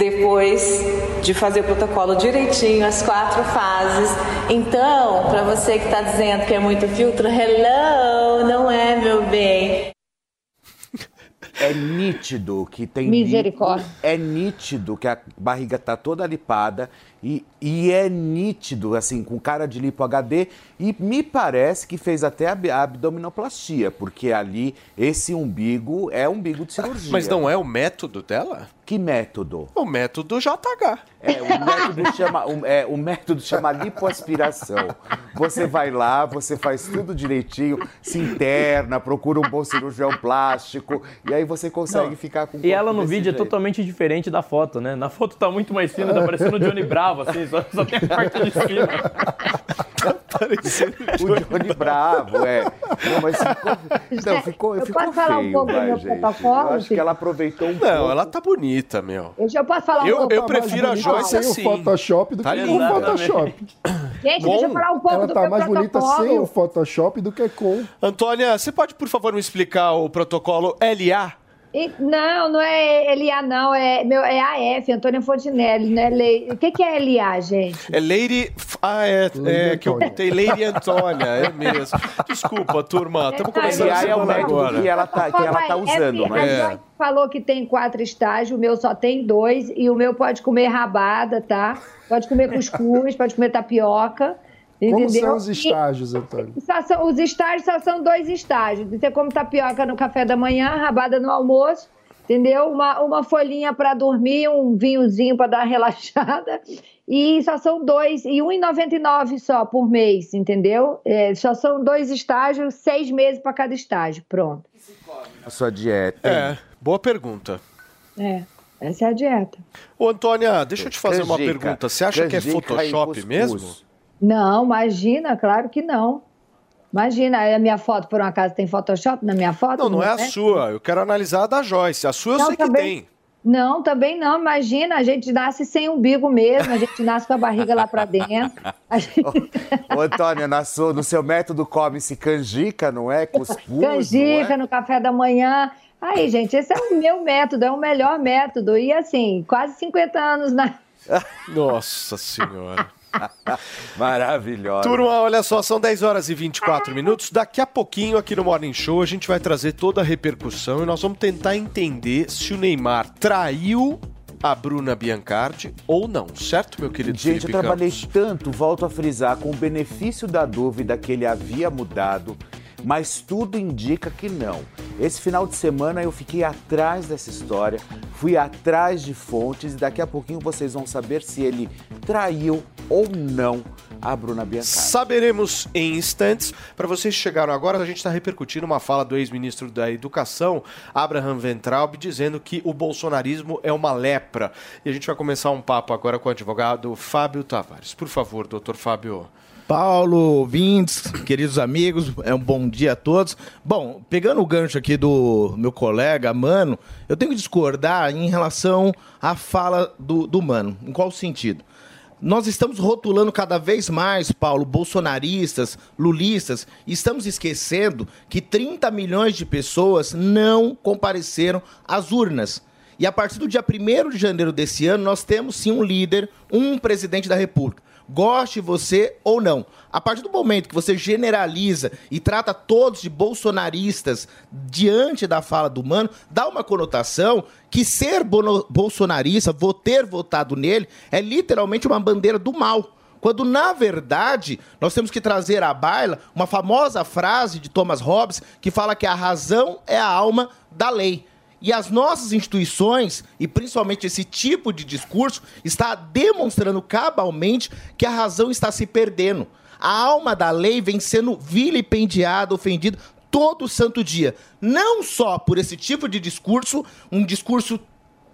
Speaker 10: Depois de fazer o protocolo direitinho, as quatro fases. Então, para você que está dizendo que é muito filtro, hello, não é, meu bem.
Speaker 3: É nítido que tem.
Speaker 5: Misericórdia.
Speaker 3: É nítido que a barriga tá toda lipada e, e é nítido, assim, com cara de lipo HD. E me parece que fez até a ab- a abdominoplastia, porque ali esse umbigo é umbigo de cirurgia.
Speaker 2: Mas não é o método dela?
Speaker 3: Que método?
Speaker 2: O método JH.
Speaker 3: É, o método chama, o, é, o método chama lipoaspiração. Você vai lá, você faz tudo direitinho, se interna, procura um bom cirurgião plástico, e aí você consegue ficar com o
Speaker 7: E ela no vídeo é
Speaker 3: jeito.
Speaker 7: totalmente diferente da foto, né? Na foto tá muito mais fina, tá parecendo o Johnny Bravo, assim, só, só tem a parte de cima.
Speaker 3: O Johnny Bravo, é. Não, mas ficou, não, ficou,
Speaker 5: Eu
Speaker 3: ficou
Speaker 5: posso falar um
Speaker 3: feio,
Speaker 5: pouco do
Speaker 3: vai,
Speaker 5: meu
Speaker 3: gente.
Speaker 5: protocolo,
Speaker 3: Eu acho que ela aproveitou um pouco.
Speaker 2: Não, ela tá bonita, meu.
Speaker 5: Eu já posso falar
Speaker 2: Eu-
Speaker 5: um pouco.
Speaker 2: eu prefiro a Joyce
Speaker 6: sem
Speaker 2: assim.
Speaker 6: o Photoshop do
Speaker 2: Tá
Speaker 6: que com o Photoshop.
Speaker 5: Gente, deixa eu falar um pouco
Speaker 6: Ela
Speaker 5: do
Speaker 6: tá
Speaker 5: meu
Speaker 6: mais bonita sem o Photoshop do que com.
Speaker 2: Antônia, você pode, por favor, me explicar o protocolo LA?
Speaker 5: E- não, não é LA, não. É, meu, é AF, Antônia Fontinelli, né? Lei... O que, que é LA, gente?
Speaker 2: É Lady. Ah, é,
Speaker 6: Lady
Speaker 2: é que eu
Speaker 6: Antônia.
Speaker 2: botei Lady Antônia, é mesmo. Desculpa, turma, estamos começando a
Speaker 3: é o método
Speaker 2: agora.
Speaker 3: que ela tá, que ela tá
Speaker 5: Papai,
Speaker 3: usando,
Speaker 5: é,
Speaker 3: não é?
Speaker 2: É.
Speaker 5: Falou que tem quatro estágios, o meu só tem dois, e o meu pode comer rabada, tá? Pode comer cuscuz, pode comer tapioca,
Speaker 6: Como
Speaker 5: entendeu?
Speaker 6: são os estágios, Antônio?
Speaker 5: Só são- os estágios só são dois estágios. Você come tapioca no café da manhã, rabada no almoço, entendeu? Uma, uma folhinha para dormir, um vinhozinho para dar uma relaxada. E só são dois, e R$ 1,99 só por mês, entendeu? É, só são dois estágios, seis meses para cada estágio. Pronto.
Speaker 3: A sua dieta.
Speaker 2: É, boa pergunta.
Speaker 5: É, essa é a dieta.
Speaker 2: Ô, Antônia, deixa eu te fazer uma
Speaker 3: Canjica.
Speaker 2: pergunta. Você acha que é Photoshop mesmo?
Speaker 5: Não, imagina, claro que não. Imagina, a minha foto, por um acaso, tem Photoshop na minha foto?
Speaker 2: Não, não é a
Speaker 5: né?
Speaker 2: sua. Eu quero analisar a da Joyce. A sua eu
Speaker 5: Não,
Speaker 2: sei que
Speaker 5: também.
Speaker 2: tem.
Speaker 5: Não, também não. Imagina, a gente nasce sem umbigo mesmo, a gente nasce com a barriga lá pra dentro. A gente...
Speaker 3: Ô, Antônia, na sua- no seu método come-se canjica, não é? Cuscuz,
Speaker 5: Canjica
Speaker 3: não é?
Speaker 5: no café da manhã. Aí, gente, esse é o meu método, é o melhor método. E assim, quase 50 anos na.
Speaker 2: Nossa senhora.
Speaker 3: Maravilhosa.
Speaker 2: Turma, olha só, são 10 horas e 24 minutos. Daqui a pouquinho, aqui no Morning Show, a gente vai trazer toda a repercussão e nós vamos tentar entender se o Neymar traiu a Bruna Biancardi ou não, certo, meu querido
Speaker 3: Gente, eu
Speaker 2: Felipe
Speaker 3: trabalhei
Speaker 2: Campos?
Speaker 3: tanto, volto a frisar, com o benefício da dúvida que ele havia mudado, mas tudo indica que não. Esse final de semana eu fiquei atrás dessa história, fui atrás de fontes e daqui a pouquinho vocês vão saber se ele traiu ou não a Bruna Biancardi.
Speaker 2: Saberemos em instantes. Para vocês que chegaram agora, a gente está repercutindo uma fala do ex-ministro da Educação, Abraham Ventralb, dizendo que o bolsonarismo é uma lepra. E a gente vai começar um papo agora com o advogado Fábio Tavares. Por favor, doutor Fábio.
Speaker 11: Paulo, ouvintes, queridos amigos, é um bom dia a todos. Bom, pegando o gancho aqui do meu colega, Mano, eu tenho que discordar em relação à fala do, do Mano. Em qual sentido? Nós estamos rotulando cada vez mais, Paulo, bolsonaristas, lulistas, estamos esquecendo que 30 milhões de pessoas não compareceram às urnas. E a partir do dia 1 de janeiro desse ano, nós temos sim um líder, um presidente da República goste você ou não. A partir do momento que você generaliza e trata todos de bolsonaristas diante da fala do mano, dá uma conotação que ser bolsonarista, vou ter votado nele, é literalmente uma bandeira do mal. Quando, na verdade, nós temos que trazer à baila uma famosa frase de Thomas Hobbes que fala que a razão é a alma da lei. E as nossas instituições, e principalmente esse tipo de discurso, está demonstrando cabalmente que a razão está se perdendo. A alma da lei vem sendo vilipendiada, ofendida todo santo dia. Não só por esse tipo de discurso, um discurso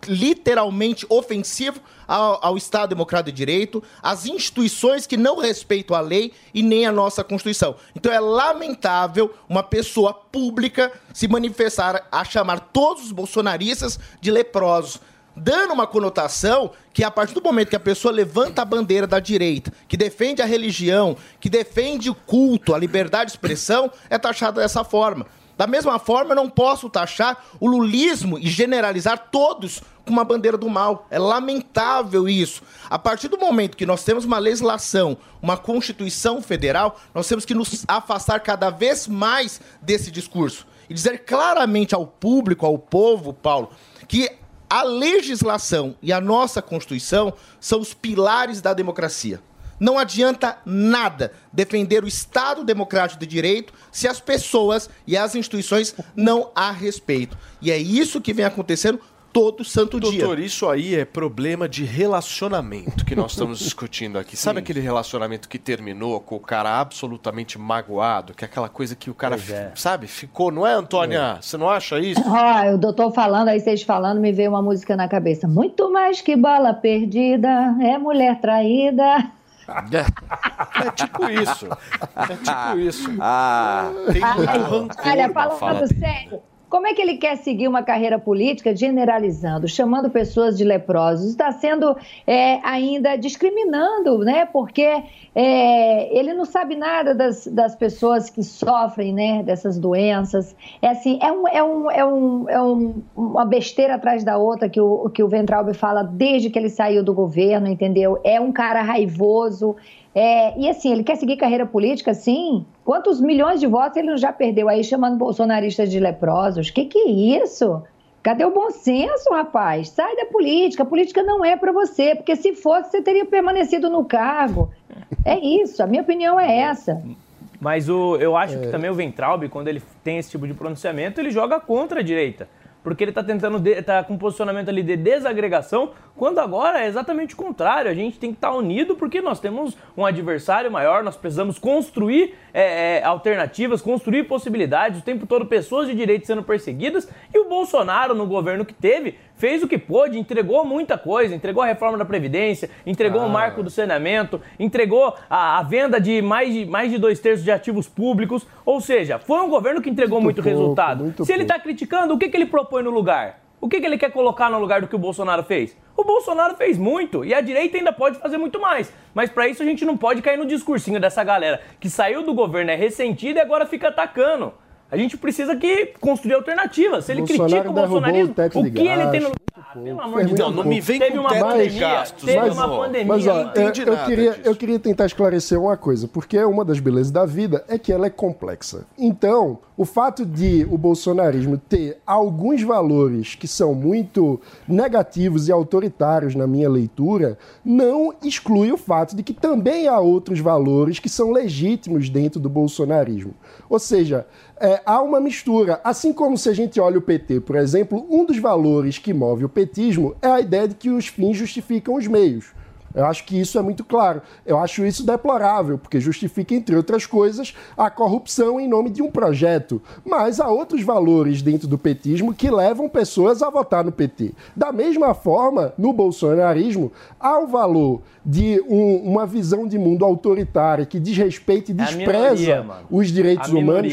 Speaker 11: literalmente ofensivo ao, ao Estado Democrático de Direito, às instituições que não respeitam a lei e nem a nossa Constituição. Então é lamentável uma pessoa pública se manifestar a chamar todos os bolsonaristas de leprosos. Dando uma conotação que, a partir do momento que a pessoa levanta a bandeira da direita, que defende a religião, que defende o culto, a liberdade de expressão, é taxada dessa forma. Da mesma forma, eu não posso taxar o lulismo e generalizar todos com uma bandeira do mal. É lamentável isso. A partir do momento que nós temos uma legislação, uma Constituição Federal, nós temos que nos afastar cada vez mais desse discurso. E dizer claramente ao público, ao povo, Paulo, que a legislação e a nossa Constituição são os pilares da democracia. Não adianta nada defender o Estado Democrático de Direito se as pessoas e as instituições não a respeitam. E é isso que vem acontecendo todo santo dia.
Speaker 2: Doutor, isso aí é problema de relacionamento que nós estamos discutindo aqui. Sabe aquele relacionamento que terminou com o cara absolutamente magoado, que é aquela coisa que o cara, sabe, ficou, não é, Antônia? Você não acha isso?
Speaker 5: Ó, o doutor falando, aí vocês falando, me veio uma música na cabeça. Muito mais que bala perdida, é mulher traída.
Speaker 2: É tipo isso. É tipo isso.
Speaker 3: Ah,
Speaker 2: Tem muito rancor
Speaker 5: Olha,
Speaker 2: fala
Speaker 5: falando
Speaker 2: dele.
Speaker 5: sério, como é que ele quer seguir uma carreira política generalizando, chamando pessoas de leprosos? Está sendo é, ainda discriminando, né? Porque é, ele não sabe nada das, das pessoas que sofrem né, dessas doenças. É assim, é, um, é, um, é, um, é um- uma besteira atrás da outra que o, que o Ventralbe fala desde que ele saiu do governo, entendeu? É um cara raivoso. É, e assim, ele quer seguir carreira política, sim. Quantos milhões de votos ele não já perdeu aí chamando bolsonaristas de leprosos? Que que é isso? Cadê o bom senso, rapaz? Sai da política. A política não é para você, porque se fosse, você teria permanecido no cargo. É isso, a minha opinião é essa.
Speaker 7: Mas o, eu acho que também o Ventralbe, quando ele tem esse tipo de pronunciamento, ele joga contra a direita. Porque ele tá tentando, de, tá com um posicionamento ali de desagregação, quando agora é exatamente o contrário. A gente tem que estar unido porque nós temos um adversário maior, nós precisamos construir é, é, alternativas, construir possibilidades, o tempo todo pessoas de direito sendo perseguidas. E o Bolsonaro, no governo que teve, fez o que pôde, entregou muita coisa, entregou a reforma da Previdência, entregou o marco do saneamento, entregou a, a venda de mais, de mais de dois terços de ativos públicos. Ou seja, foi um governo que entregou muito,
Speaker 6: Muito pouco,
Speaker 7: resultado.
Speaker 6: muito
Speaker 7: Se ele
Speaker 6: pouco.
Speaker 7: está criticando, o que, que ele propõe no lugar? O que, que ele quer colocar no lugar do que o Bolsonaro fez? O Bolsonaro fez muito e a direita ainda pode fazer muito mais. Mas para isso a gente não pode cair no discursinho dessa galera que saiu do governo, é ressentida e agora fica atacando. A gente precisa que construir alternativas. Se ele
Speaker 6: Bolsonaro
Speaker 7: critica o bolsonarismo,
Speaker 6: o
Speaker 7: o que ele tem no lugar? Pelo amor de Deus,
Speaker 6: muito
Speaker 7: não me vem Teve com uma pandemia, gastos, teve
Speaker 6: mas,
Speaker 7: uma pandemia,
Speaker 6: Mas, ó,
Speaker 7: não
Speaker 6: eu,
Speaker 7: entendi
Speaker 6: eu
Speaker 7: nada
Speaker 6: queria,
Speaker 7: disso.
Speaker 6: eu queria tentar esclarecer uma coisa, porque uma das belezas da vida é que ela é complexa. Então, o fato de o bolsonarismo ter alguns valores que são muito negativos e autoritários na minha leitura, não exclui o fato de que também há outros valores que são legítimos dentro do bolsonarismo. Ou seja, é, há uma mistura. Assim como se a gente olha o PT, por exemplo, um dos valores que move o petismo é a ideia de que os fins justificam os meios. Eu acho que isso é muito claro. Eu acho isso deplorável, porque justifica, entre outras coisas, a corrupção em nome de um projeto. Mas há outros valores dentro do petismo que levam pessoas a votar no PT. Da mesma forma, no bolsonarismo, há o valor de um- uma visão de mundo autoritária que desrespeita e
Speaker 7: É
Speaker 6: despreza
Speaker 7: minoria, mano.
Speaker 6: os direitos humanos.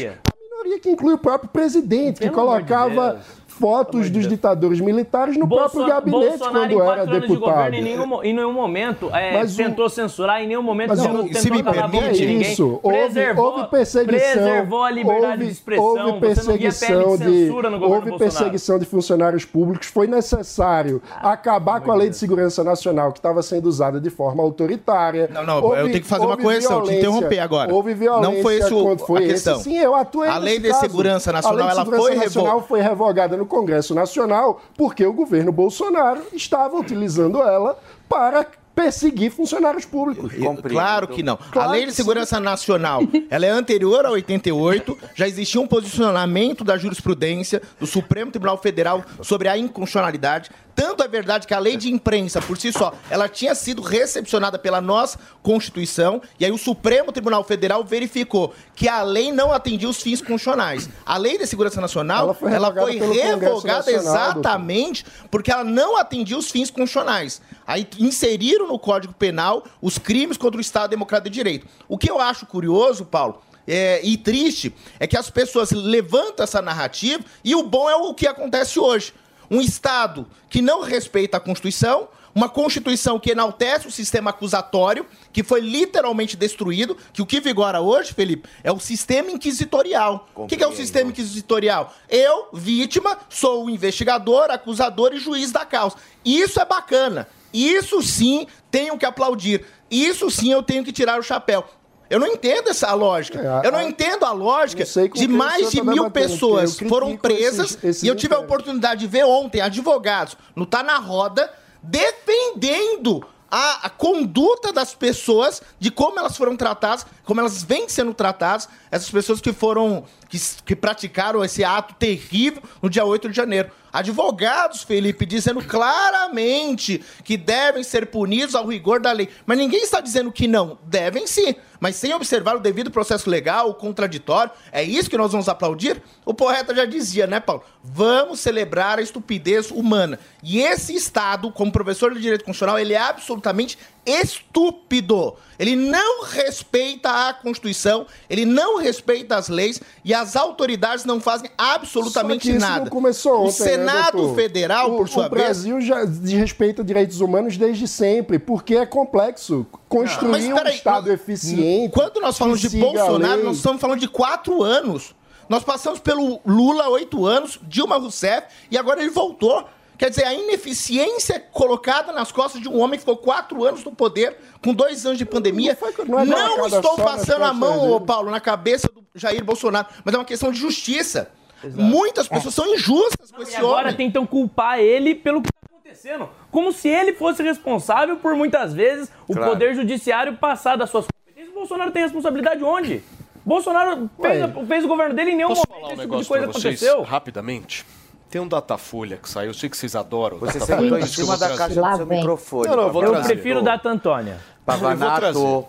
Speaker 6: Que inclui o próprio presidente, que
Speaker 7: Pelo de
Speaker 6: colocava. Fotos dos ditadores militares no próprio gabinete
Speaker 7: Bolsonaro,
Speaker 6: quando
Speaker 7: em
Speaker 6: era
Speaker 7: anos de
Speaker 6: deputado.
Speaker 7: governo, em nenhum, em nenhum momento é,
Speaker 6: Mas o-
Speaker 7: tentou censurar, em nenhum momento
Speaker 6: Mas
Speaker 7: tentou,
Speaker 6: o-
Speaker 7: tentou
Speaker 6: se me permite,
Speaker 7: ninguém.
Speaker 6: isso, houve-
Speaker 7: preservou,
Speaker 6: houve perseguição,
Speaker 7: preservou a liberdade
Speaker 6: houve-
Speaker 7: de expressão.
Speaker 6: Houve
Speaker 7: não
Speaker 6: perseguição
Speaker 7: de
Speaker 6: de,
Speaker 7: censura no governo
Speaker 6: houve
Speaker 7: Bolsonaro.
Speaker 6: perseguição de funcionários públicos. Foi necessário acabar com a lei de segurança nacional que estava sendo usada de forma autoritária.
Speaker 11: Não, não, eu tenho que fazer uma
Speaker 6: houve
Speaker 11: correção, te interromper agora.
Speaker 6: Houve violência.
Speaker 11: Não foi esse o-
Speaker 6: quando foi
Speaker 11: a
Speaker 6: esse.
Speaker 11: questão.
Speaker 6: Sim, eu atuei
Speaker 11: A lei de segurança nacional,
Speaker 6: a lei de
Speaker 11: ela foi
Speaker 6: revogada no Congresso Nacional porque o governo Bolsonaro estava utilizando ela para perseguir funcionários públicos.
Speaker 11: Claro que não.
Speaker 6: Claro
Speaker 11: a Lei de
Speaker 6: que sim.
Speaker 11: Segurança Nacional, ela é anterior a 88, já existia um posicionamento da jurisprudência do Supremo Tribunal Federal sobre a inconstitucionalidade. Tanto é verdade que a lei de imprensa, por si só, ela tinha sido recepcionada pela nossa Constituição, e aí o Supremo Tribunal Federal verificou que a lei não atendia os fins constitucionais. A Lei de Segurança Nacional,
Speaker 6: Ela foi
Speaker 11: ela
Speaker 6: revogada
Speaker 11: foi
Speaker 6: pelo Congresso
Speaker 11: revogada exatamente porque ela não atendia os fins constitucionais. Aí inseriram no Código Penal os crimes contra o Estado Democrático de Direito. O que eu acho curioso, Paulo, é, e triste, é que as pessoas levantam essa narrativa e o bom é o que acontece hoje. Um Estado que não respeita a Constituição, uma Constituição que enaltece o sistema acusatório, que foi literalmente destruído, que o que vigora hoje, Felipe, é o sistema inquisitorial. O que, que é o sistema inquisitorial? Eu, vítima, sou o investigador, acusador e juiz da causa. Isso é bacana. Isso sim tenho que aplaudir. Isso sim eu tenho que tirar o chapéu. Eu não entendo essa lógica.
Speaker 6: É,
Speaker 11: eu não entendo a lógica de mais de
Speaker 6: tá
Speaker 11: mil
Speaker 6: debatendo,
Speaker 11: pessoas foram presas
Speaker 6: esses- esses
Speaker 11: e eu tive a oportunidade de ver ontem advogados no Tá na Roda defendendo a, a conduta das pessoas, de como elas foram tratadas, como elas vêm sendo tratadas, essas pessoas que foram, que, que praticaram esse ato terrível no dia 8 de janeiro. Advogados, Felipe, dizendo claramente que devem ser punidos ao rigor da lei. Mas ninguém está dizendo que não. Devem sim, mas sem observar o devido processo legal, o contraditório. É isso que nós vamos aplaudir? O poeta já dizia, né, Paulo? Vamos celebrar a estupidez humana. E esse Estado, como professor de Direito Constitucional, ele é absolutamente estúpido. Ele não respeita a Constituição, ele não respeita as leis e as autoridades não fazem absolutamente nada.
Speaker 6: Começou ontem,
Speaker 11: o Senado
Speaker 6: né?
Speaker 11: Federal,
Speaker 6: o,
Speaker 11: por sua
Speaker 6: o
Speaker 11: vez,
Speaker 6: Brasil já desrespeita direitos humanos desde sempre, porque é complexo construir
Speaker 11: Mas,
Speaker 6: um
Speaker 11: peraí,
Speaker 6: Estado
Speaker 11: não-
Speaker 6: eficiente.
Speaker 11: Quando nós falamos de Bolsonaro, nós estamos falando de quatro anos. Nós passamos pelo Lula oito anos, Dilma Rousseff, e agora ele voltou. Quer dizer, a ineficiência colocada nas costas de um homem que ficou quatro anos no poder, com dois anos de pandemia.
Speaker 6: não é
Speaker 11: Não,
Speaker 6: colocada
Speaker 11: estou passando a mão, ô Paulo, na cabeça do Jair Bolsonaro, mas é uma questão de justiça. Muitas pessoas são injustas com
Speaker 7: E
Speaker 11: esse
Speaker 7: agora
Speaker 11: homem.
Speaker 7: tentam culpar ele pelo que está acontecendo. Como se ele fosse responsável por, muitas vezes, o
Speaker 2: Claro.
Speaker 7: Poder Judiciário passar das suas competências. O Bolsonaro tem responsabilidade onde? Bolsonaro fez, fez o governo dele em nenhum
Speaker 2: Posso
Speaker 7: momento
Speaker 2: falar um
Speaker 7: esse tipo de coisa
Speaker 2: vocês
Speaker 7: aconteceu.
Speaker 2: rapidamente? Tem um Datafolha que saiu, eu sei que vocês adoram.
Speaker 3: Você sentou em
Speaker 2: isso
Speaker 3: cima da caixa do seu microfone.
Speaker 2: Não, não, eu vou
Speaker 7: Eu
Speaker 2: trazer.
Speaker 7: prefiro da Tantônia.
Speaker 3: Pavanato,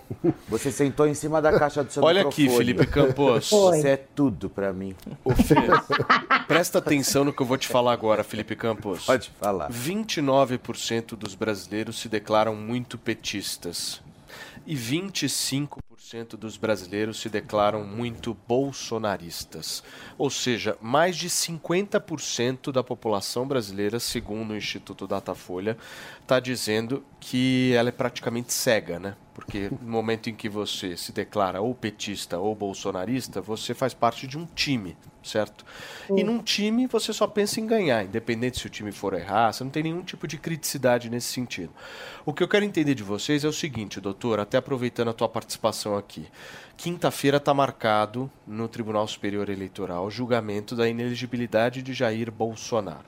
Speaker 3: você sentou em cima da caixa do seu
Speaker 2: Olha aqui,
Speaker 3: microfone.
Speaker 2: Felipe Campos.
Speaker 3: Você é tudo pra mim.
Speaker 2: Ô, Fê, presta atenção no que eu vou te falar agora, Felipe Campos.
Speaker 3: Pode falar.
Speaker 2: 29% dos brasileiros se declaram muito petistas. E 25% dos brasileiros se declaram muito bolsonaristas. Ou seja, mais de 50% da população brasileira, segundo o Instituto Datafolha, está dizendo que ela é praticamente cega, né? Porque no momento em que você se declara ou petista ou bolsonarista, você faz parte de um time, certo? E num time você só pensa em ganhar, independente se o time for errar, você não tem nenhum tipo de criticidade nesse sentido. O que eu quero entender de vocês é o seguinte, doutor, até aproveitando a tua participação aqui. Quinta-feira está marcado no Tribunal Superior Eleitoral o julgamento da inelegibilidade de Jair Bolsonaro.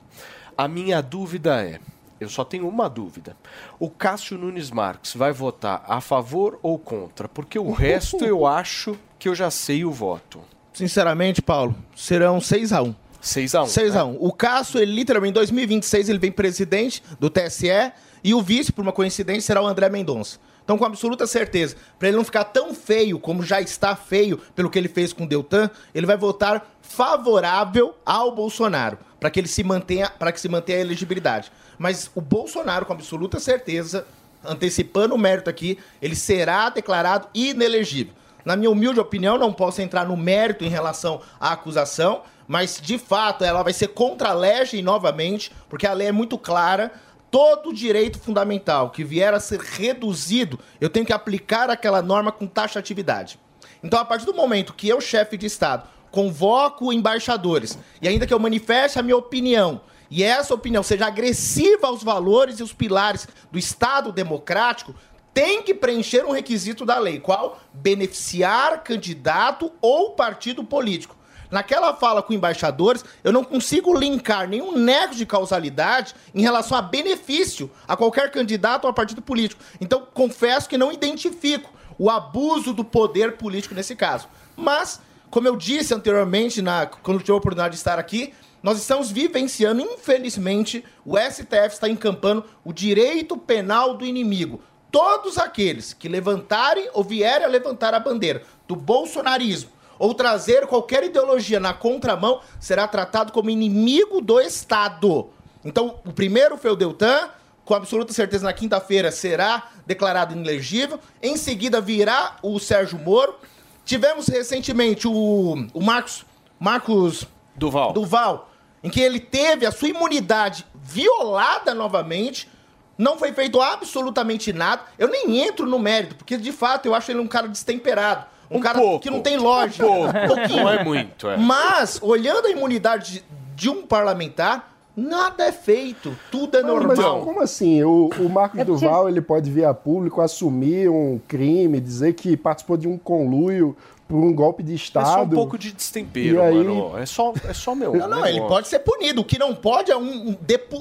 Speaker 2: A minha dúvida é, eu só tenho uma dúvida. O Cássio Nunes Marques vai votar a favor ou contra? Porque o resto eu acho que eu já sei o voto.
Speaker 11: Sinceramente, Paulo, serão 6 a 1
Speaker 2: 6 a 1
Speaker 11: 6 a 1 O Cássio, ele literalmente, em 2026, ele vem presidente do TSE e o vice, por uma coincidência, será o André Mendonça. Então, com absoluta certeza, para ele não ficar tão feio como já está feio pelo que ele fez com o Deltan, ele vai votar favorável ao Bolsonaro, para que ele se mantenha, para que se mantenha a elegibilidade. Mas o Bolsonaro, com absoluta certeza, antecipando o mérito aqui, ele será declarado inelegível. Na minha humilde opinião, não posso entrar no mérito em relação à acusação, mas de fato ela vai ser contra a lei novamente, porque a lei é muito clara. Todo direito fundamental que vier a ser reduzido, eu tenho que aplicar aquela norma com taxatividade. Então, a partir do momento que eu, chefe de Estado, convoco embaixadores e ainda que eu manifeste a minha opinião e essa opinião seja agressiva aos valores e os pilares do Estado democrático, tem que preencher um requisito da lei, qual? Beneficiar candidato ou partido político. Naquela fala com embaixadores, eu não consigo linkar nenhum nexo de causalidade em relação a benefício a qualquer candidato ou a partido político. Então, confesso que não identifico o abuso do poder político nesse caso. Mas, como eu disse anteriormente, na, quando tive a oportunidade de estar aqui, nós estamos vivenciando, infelizmente, o STF está encampando o direito penal do inimigo. Todos aqueles que levantarem ou vierem a levantar a bandeira do bolsonarismo ou trazer qualquer ideologia na contramão será tratado como inimigo do Estado. Então, o primeiro foi o Deltan, com absoluta certeza na quinta-feira será declarado inelegível. Em seguida virá o Sérgio Moro. Tivemos recentemente o, o Marcos, Marcos
Speaker 2: Duval.
Speaker 11: Duval, em que ele teve a sua imunidade violada novamente. Não foi feito absolutamente nada. Eu nem entro no mérito, porque de fato eu acho ele um cara destemperado. Um,
Speaker 2: Um
Speaker 11: cara
Speaker 2: pouco.
Speaker 11: que não tem lógica.
Speaker 2: Um pouco.
Speaker 11: pouquinho.
Speaker 2: Não é muito, é.
Speaker 11: Mas, olhando a imunidade de, de um parlamentar, nada é feito. Tudo é
Speaker 6: Não, mas
Speaker 11: normal.
Speaker 6: como assim? O, o Marcos
Speaker 5: É porque-
Speaker 6: Duval ele pode vir a público assumir um crime, dizer que participou de um conluio por um golpe de
Speaker 2: É
Speaker 6: Estado.
Speaker 2: só um pouco de destempero,
Speaker 6: E aí-
Speaker 2: mano. É só, é só meu.
Speaker 11: Não, não, ele pode ser punido. O que não pode é um, um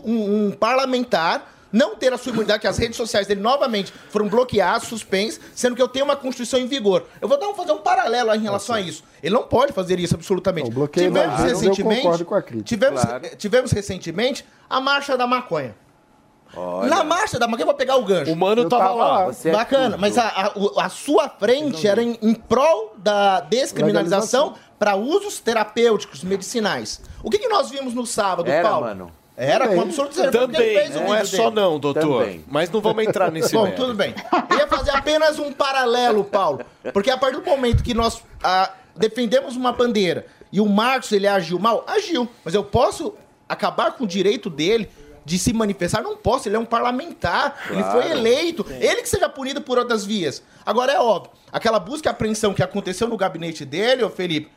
Speaker 11: um- um parlamentar não ter a sua imunidade, que as redes sociais dele novamente foram bloqueadas, suspensas, sendo que eu tenho uma Constituição em vigor. Eu vou dar um, fazer um paralelo em relação a isso. Ele não pode fazer isso absolutamente.
Speaker 6: Não, bloqueio
Speaker 11: tivemos
Speaker 6: eu
Speaker 11: recentemente,
Speaker 6: concordo com a crítica.
Speaker 11: Tivemos,
Speaker 3: Claro.
Speaker 11: tivemos recentemente a Marcha da Maconha. Na Marcha da Maconha, eu vou pegar o gancho.
Speaker 2: O mano
Speaker 6: Eu
Speaker 2: tava,
Speaker 6: tava
Speaker 2: lá.
Speaker 6: lá.
Speaker 3: É
Speaker 11: Bacana,
Speaker 3: tudo.
Speaker 11: mas a, a- a sua frente era em, em prol da descriminalização para usos terapêuticos, medicinais. O que, que nós vimos no sábado,
Speaker 3: Era,
Speaker 11: Paulo?
Speaker 3: mano.
Speaker 11: Era, com
Speaker 6: Também.
Speaker 11: absoluto certeza.
Speaker 2: Também,
Speaker 11: fez o
Speaker 2: não é
Speaker 11: vídeo
Speaker 2: só
Speaker 11: dele.
Speaker 2: não, doutor.
Speaker 3: Também.
Speaker 2: Mas não vamos entrar nesse
Speaker 11: Bom, tudo bem. Eu ia fazer apenas um paralelo, Paulo. Porque a partir do momento que nós ah, defendemos uma bandeira e o Marcos ele agiu mal, agiu. Mas eu posso acabar com o direito dele de se manifestar? Não posso, ele é um parlamentar. Ele foi eleito. Ele que seja punido por outras vias. Agora é óbvio, aquela busca e apreensão que aconteceu no gabinete dele, ô Felipe,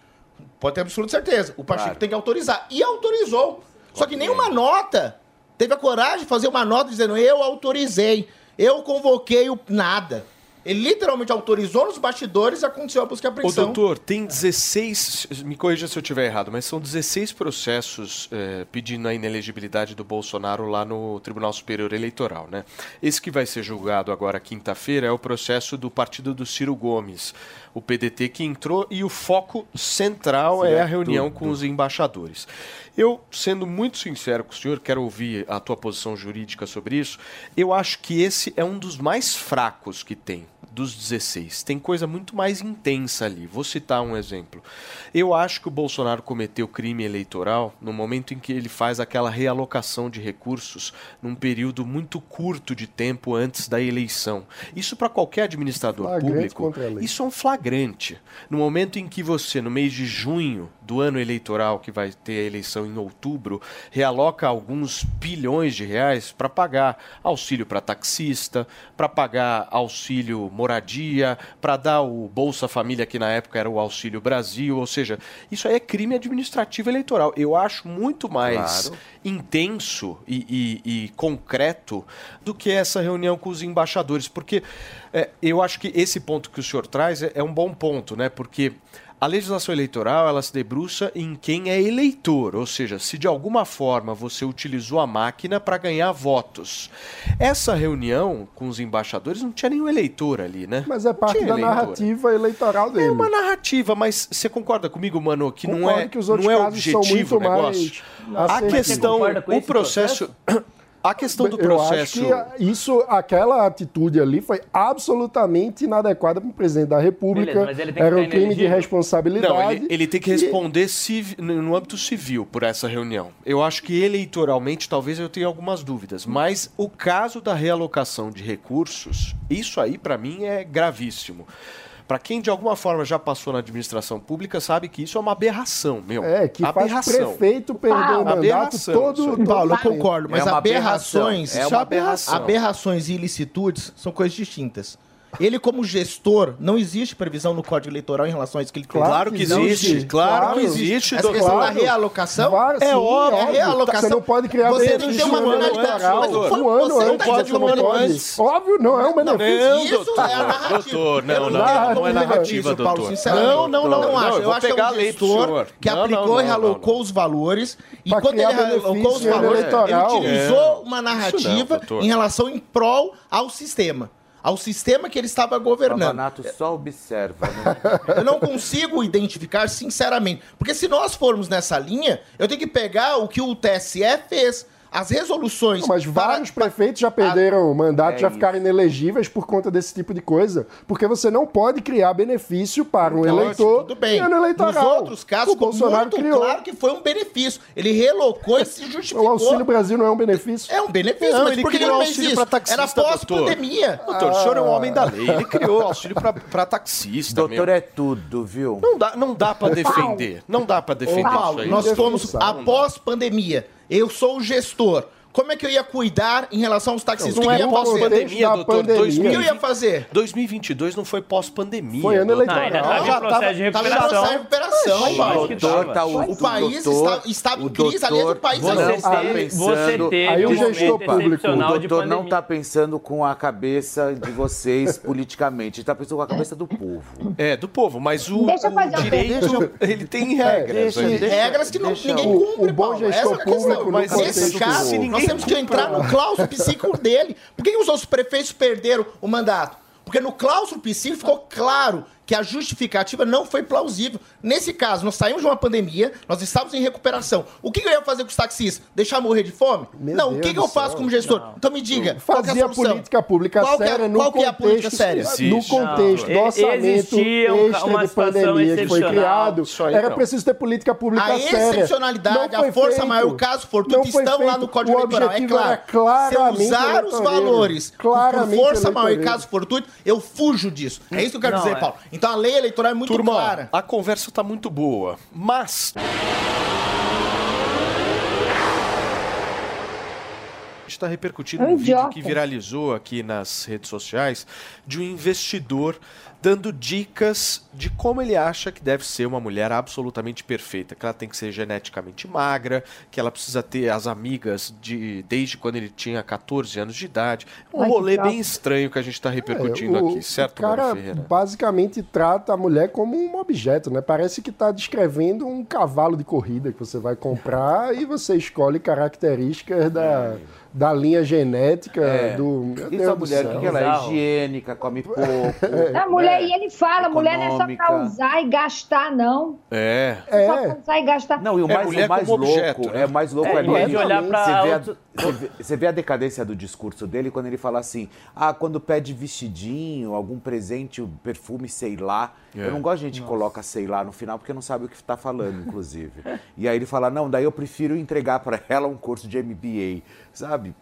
Speaker 11: pode ter absoluta certeza. O Pacheco
Speaker 3: Claro.
Speaker 11: tem que autorizar. E autorizou. Só que nenhuma nota teve a coragem de fazer uma nota dizendo eu autorizei, eu convoquei o nada. Ele literalmente autorizou nos bastidores e aconteceu a busca e
Speaker 2: Ô,
Speaker 11: apreensão.
Speaker 2: doutor, tem 16, me corrija se eu estiver errado, mas são 16 processos eh, pedindo a inelegibilidade do Bolsonaro lá no Tribunal Superior Eleitoral, né? Esse que vai ser julgado agora quinta-feira é o processo do partido do Ciro Gomes, o PDT que entrou e o foco central é a reunião com os embaixadores. Eu, sendo muito sincero com o senhor, quero ouvir a tua posição jurídica sobre isso. Eu acho que esse é um dos mais fracos que tem dos 16. Tem coisa muito mais intensa ali. Vou citar um exemplo. Eu acho que o Bolsonaro cometeu crime eleitoral no momento em que ele faz aquela realocação de recursos num período muito curto de tempo antes da eleição. Isso para qualquer administrador
Speaker 6: Flagrante
Speaker 2: público, isso é um flagrante. No momento em que você, no mês de junho do ano eleitoral, que vai ter a eleição em outubro, realoca alguns bilhões de reais para pagar auxílio para taxista, para pagar auxílio moradia, para dar o Bolsa Família, que na época era o Auxílio Brasil, ou seja, isso aí é crime administrativo eleitoral. Eu acho muito mais
Speaker 3: Claro.
Speaker 2: intenso e, e- e concreto do que essa reunião com os embaixadores, porque é, eu acho que esse ponto que o senhor traz é, é um bom ponto, né? Porque a legislação eleitoral ela se debruça em quem é eleitor, ou seja, se de alguma forma você utilizou a máquina para ganhar votos. Essa reunião com os embaixadores não tinha nenhum eleitor ali, né?
Speaker 6: Mas é parte da
Speaker 2: eleitor.
Speaker 6: narrativa eleitoral dele.
Speaker 2: É uma narrativa, mas você concorda comigo, mano, que não
Speaker 6: Concordo
Speaker 2: é,
Speaker 6: que os outros
Speaker 2: não é objetivo o negócio? A
Speaker 6: aceitos.
Speaker 2: questão, o
Speaker 7: esse
Speaker 2: processo, a questão do
Speaker 6: Eu acho
Speaker 2: processo.
Speaker 6: que isso, aquela atitude ali foi absolutamente inadequada para o presidente da República.
Speaker 7: Beleza, mas ele tem que
Speaker 6: Era um crime de responsabilidade.
Speaker 2: Não, ele, ele tem que responder civi- no no âmbito civil por essa reunião. Eu acho que eleitoralmente talvez eu tenha algumas dúvidas, mas o caso da realocação de recursos, isso aí para mim é gravíssimo. Para quem de alguma forma já passou na administração pública sabe que isso é uma aberração, meu.
Speaker 6: É, que faz
Speaker 2: aberração.
Speaker 6: prefeito perder o mandato
Speaker 2: Aberração,
Speaker 6: todo,
Speaker 11: Paulo, eu concordo, mas
Speaker 3: É
Speaker 11: aberrações.
Speaker 3: aberração, é
Speaker 2: aberração.
Speaker 11: Aberrações e ilicitudes são coisas distintas. Ele, como gestor, não existe previsão no Código Eleitoral em relação a isso que ele fez.
Speaker 2: Claro que existe, claro que existe,
Speaker 11: Essa questão da
Speaker 6: Claro.
Speaker 11: realocação
Speaker 6: Vários-
Speaker 11: é
Speaker 6: sim,
Speaker 11: óbvio, é
Speaker 6: óbvio.
Speaker 11: realocação.
Speaker 6: Você não pode criar
Speaker 11: Você tem que ter uma
Speaker 6: eleitoral.
Speaker 11: Mas foi-
Speaker 6: Um ano
Speaker 11: você não
Speaker 6: antes,
Speaker 11: pode um ano
Speaker 2: antes.
Speaker 6: Óbvio, não é um benefício.
Speaker 2: Não,
Speaker 11: Isso
Speaker 2: doutor.
Speaker 11: é a narrativa.
Speaker 2: Doutor, não, não, não é narrativa, doutor. Não, não, não,
Speaker 11: não acho.
Speaker 2: eu
Speaker 11: acho que é um gestor que aplicou e realocou os valores e quando ele realocou os
Speaker 6: ano
Speaker 11: valores, ele utilizou uma narrativa em relação em prol ao sistema. Ao sistema que ele estava governando.
Speaker 3: Pavanato só observa, né?
Speaker 11: Eu não consigo identificar, sinceramente. Porque se nós formos nessa linha, eu tenho que pegar o que o TSE fez. As resoluções.
Speaker 6: Não, mas
Speaker 11: para-
Speaker 6: vários prefeitos já perderam o mandato,
Speaker 3: É
Speaker 6: já
Speaker 3: isso.
Speaker 6: ficaram inelegíveis por conta desse tipo de coisa. Porque você não pode criar benefício para um
Speaker 11: Lógico,
Speaker 6: eleitor
Speaker 11: tudo bem.
Speaker 6: em ano eleitoral.
Speaker 11: Nos outros casos,
Speaker 6: o Bolsonaro
Speaker 11: muito
Speaker 6: criou.
Speaker 11: claro que foi um benefício. Ele relocou e se
Speaker 6: O
Speaker 11: justificou.
Speaker 6: Auxílio Brasil não é um benefício?
Speaker 11: É um benefício,
Speaker 2: Não,
Speaker 11: mas
Speaker 2: ele
Speaker 11: por que ele
Speaker 2: criou
Speaker 11: não fez
Speaker 2: auxílio
Speaker 11: isso?
Speaker 2: pra taxista,
Speaker 11: Era pós-pandemia.
Speaker 2: Doutor, o senhor é um homem da lei. Ele criou auxílio pra, pra taxista,
Speaker 3: Doutor
Speaker 2: meu.
Speaker 3: é tudo, viu?
Speaker 2: Não dá, não dá para defender. Não dá para defender
Speaker 11: Ô, Paulo,
Speaker 2: isso aí.
Speaker 11: nós fomos após pandemia. Eu sou o gestor. Como é que eu ia cuidar em relação aos taxistas?
Speaker 2: Não
Speaker 11: o que
Speaker 2: é
Speaker 11: eu ia fazer?
Speaker 2: pós-pandemia, doutor.
Speaker 6: pandemia.
Speaker 11: O que eu
Speaker 2: 2020
Speaker 11: ia fazer?
Speaker 2: 2022 não foi pós-pandemia.
Speaker 6: Foi ano
Speaker 2: doutor.
Speaker 7: Não, ainda
Speaker 6: eleitoral.
Speaker 7: estava
Speaker 2: já
Speaker 7: processo
Speaker 11: Tava em
Speaker 7: recuperação.
Speaker 11: de recuperação, Paulo.
Speaker 7: que
Speaker 3: doutor
Speaker 7: tava.
Speaker 3: tá o,
Speaker 11: O país
Speaker 3: doutor,
Speaker 11: está- estava em
Speaker 3: o
Speaker 11: crise, aliás, o país
Speaker 3: não
Speaker 11: ainda
Speaker 3: está
Speaker 7: teve-
Speaker 3: pensando,
Speaker 7: você teve
Speaker 6: Aí o
Speaker 7: um
Speaker 6: gestor
Speaker 7: momento
Speaker 6: público,
Speaker 3: o doutor não está pensando com a cabeça de vocês politicamente, ele está pensando com a cabeça do povo.
Speaker 2: É, do povo, mas o, o direito, ele tem regras.
Speaker 3: deixa-
Speaker 2: ali.
Speaker 3: deixa-
Speaker 11: regras que não, ninguém cumpre,
Speaker 6: o bom
Speaker 11: Paulo.
Speaker 6: gestor
Speaker 11: Essa é a questão.
Speaker 6: público
Speaker 11: Mas nesse
Speaker 6: contexto
Speaker 11: caso, nós temos que entrar no claustro psíquico dele. Por que os outros prefeitos perderam o mandato? Porque no claustro psíquico ficou claro que a justificativa não foi plausível. Nesse caso, nós saímos de uma pandemia, nós estávamos em recuperação. O que eu ia fazer com os taxistas? Deixar morrer de fome?
Speaker 6: Meu
Speaker 11: não, o
Speaker 6: Deus
Speaker 11: que, que
Speaker 6: do
Speaker 11: eu faço
Speaker 6: céu.
Speaker 11: como gestor? Então me diga, é a
Speaker 6: Fazia
Speaker 11: solução?
Speaker 6: política pública
Speaker 11: Qual é-
Speaker 6: séria no
Speaker 11: qual que é a política
Speaker 6: contexto,
Speaker 11: séria?
Speaker 6: no contexto do
Speaker 7: Não.
Speaker 6: orçamento
Speaker 7: Existia um-
Speaker 6: extra
Speaker 7: uma
Speaker 6: de pandemia que foi criado.
Speaker 2: Aí
Speaker 6: Era
Speaker 2: não.
Speaker 6: preciso ter política pública
Speaker 11: A
Speaker 6: séria.
Speaker 11: excepcionalidade,
Speaker 6: Não foi
Speaker 11: a força
Speaker 6: feito.
Speaker 11: maior, o caso fortuito
Speaker 6: Não
Speaker 11: estão lá
Speaker 6: feito.
Speaker 11: no Código
Speaker 6: O
Speaker 11: Eleitoral. É
Speaker 6: era
Speaker 11: claro.
Speaker 6: claramente
Speaker 11: Se eu usar os valores
Speaker 6: Claramente
Speaker 11: por força maior e caso fortuito, eu fujo disso. É isso que eu quero
Speaker 7: Não,
Speaker 11: dizer,
Speaker 7: é.
Speaker 11: Paulo. Então a lei eleitoral é muito
Speaker 2: Turma,
Speaker 11: clara.
Speaker 2: a conversa tá muito boa, mas está repercutindo
Speaker 5: É um
Speaker 2: um vídeo que viralizou aqui nas redes sociais de um investidor dando dicas de como ele acha que deve ser uma mulher absolutamente perfeita, que ela tem que ser geneticamente magra, que ela precisa ter as amigas de desde quando ele tinha 14 anos de idade. Um
Speaker 5: Ai,
Speaker 2: rolê bem estranho que a gente está repercutindo
Speaker 6: É, o-
Speaker 2: aqui, certo,
Speaker 6: O cara basicamente trata a mulher como um objeto, né? Parece que está descrevendo um cavalo de corrida que você vai comprar e você escolhe características da, da linha genética
Speaker 3: É.
Speaker 6: do. Meu
Speaker 3: Isso
Speaker 6: Deus
Speaker 3: a
Speaker 6: do
Speaker 3: mulher, que, ela é? Higiênica, come pouco.
Speaker 5: A mulher,
Speaker 3: né?
Speaker 5: e ele fala, mulher não é só pra usar e gastar, não.
Speaker 2: É.
Speaker 5: É. Só pra
Speaker 6: É.
Speaker 5: usar e gastar.
Speaker 3: Não, e o
Speaker 2: É
Speaker 3: mais,
Speaker 2: mulher
Speaker 3: o mais louco,
Speaker 2: objeto, né?
Speaker 3: é mais louco
Speaker 7: É,
Speaker 3: é,
Speaker 7: de olhar pra
Speaker 3: você, vê a,
Speaker 7: outro-
Speaker 3: você, vê, você vê a decadência do discurso dele quando ele fala assim: ah, quando pede vestidinho, algum presente, um perfume, sei lá.
Speaker 2: É.
Speaker 3: Eu não gosto de gente que coloca sei lá no final porque não sabe o que está falando, inclusive. e aí ele fala: não, daí eu prefiro entregar para ela um curso de MBA, sabe?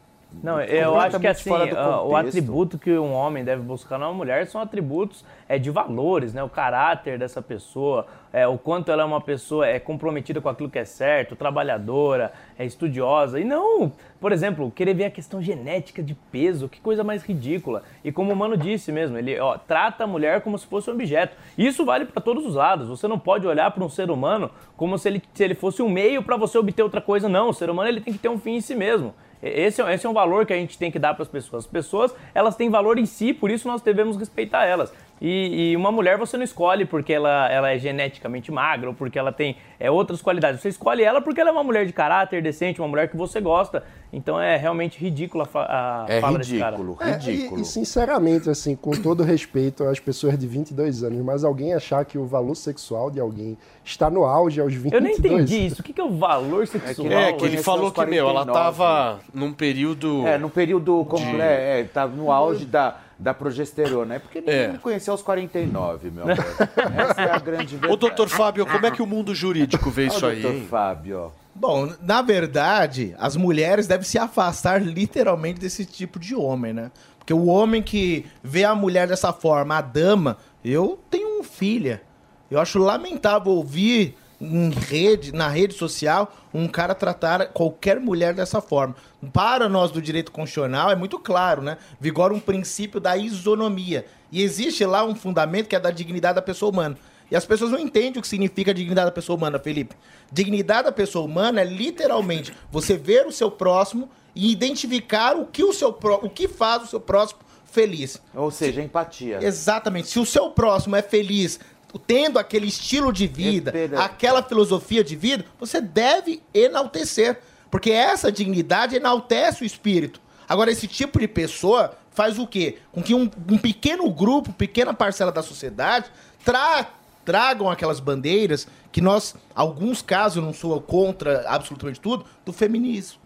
Speaker 7: Não, eu acho que assim, ah, o atributo que um homem deve buscar numa mulher são atributos é, de valores, né? O caráter dessa pessoa, é, o quanto ela é uma pessoa é comprometida com aquilo que é certo, trabalhadora, é estudiosa. E não, por exemplo, querer ver a questão genética de peso, que coisa mais ridícula. E como o Mano disse mesmo, ele ó, trata a mulher como se fosse um objeto. Isso vale para todos os lados. Você não pode olhar para um ser humano como se ele, se ele fosse um meio para você obter outra coisa. Não, o ser humano ele tem que ter um fim em si mesmo. Esse, é- esse é um valor que a gente tem que dar para as pessoas. As pessoas, elas têm valor em si, por isso nós devemos respeitar elas. E, e uma mulher você não escolhe porque ela, ela é geneticamente magra ou porque ela tem é, outras qualidades. Você escolhe ela porque ela é uma mulher de caráter decente, uma mulher que você gosta. Então é realmente ridícula a, fa- a
Speaker 3: É
Speaker 7: fala desse cara.
Speaker 3: ridículo,
Speaker 6: É,
Speaker 3: ridículo.
Speaker 6: e, e, sinceramente, assim, com todo respeito às pessoas de 22 anos, mas alguém achar que o valor sexual de alguém está no auge aos 22
Speaker 7: Eu nem entendi isso. O que, que é o valor sexual?
Speaker 2: É, que ele
Speaker 3: conheceu
Speaker 2: falou
Speaker 3: aos
Speaker 2: que, meu, ela
Speaker 3: 49.
Speaker 2: tava num período.
Speaker 3: É, no período completo, é, tá no auge da, da progesterona. É porque ninguém
Speaker 2: É.
Speaker 3: me conheceu aos 49, meu amor. Essa é a grande verdade.
Speaker 2: Ô, doutor Fábio, como é que o mundo jurídico vê
Speaker 3: Ó,
Speaker 2: isso aí?
Speaker 3: doutor? Fábio.
Speaker 11: Bom, na verdade, as mulheres devem se afastar literalmente desse tipo de homem, né? Porque o homem que vê a mulher dessa forma, a dama, eu tenho um filha. Eu acho lamentável ouvir em rede, na rede social, um cara tratar qualquer mulher dessa forma. Para nós do direito constitucional é muito claro, né? Vigora um princípio da isonomia. E existe lá um fundamento que é da dignidade da pessoa humana. E as pessoas não entendem o que significa dignidade da pessoa humana, Felipe. Dignidade da pessoa humana é literalmente você ver o seu próximo e identificar o que o seu pró- o que faz o seu próximo feliz.
Speaker 3: Ou seja, empatia.
Speaker 11: Exatamente. Se o seu próximo é feliz tendo aquele estilo de vida,
Speaker 3: Repera-
Speaker 11: aquela filosofia de vida, você deve enaltecer. Porque essa dignidade enaltece o espírito. Agora, esse tipo de pessoa faz o quê? Com que um, um pequeno grupo, pequena parcela da sociedade, tra- tragam aquelas bandeiras que nós, alguns casos, eu não sou contra absolutamente tudo, do feminismo.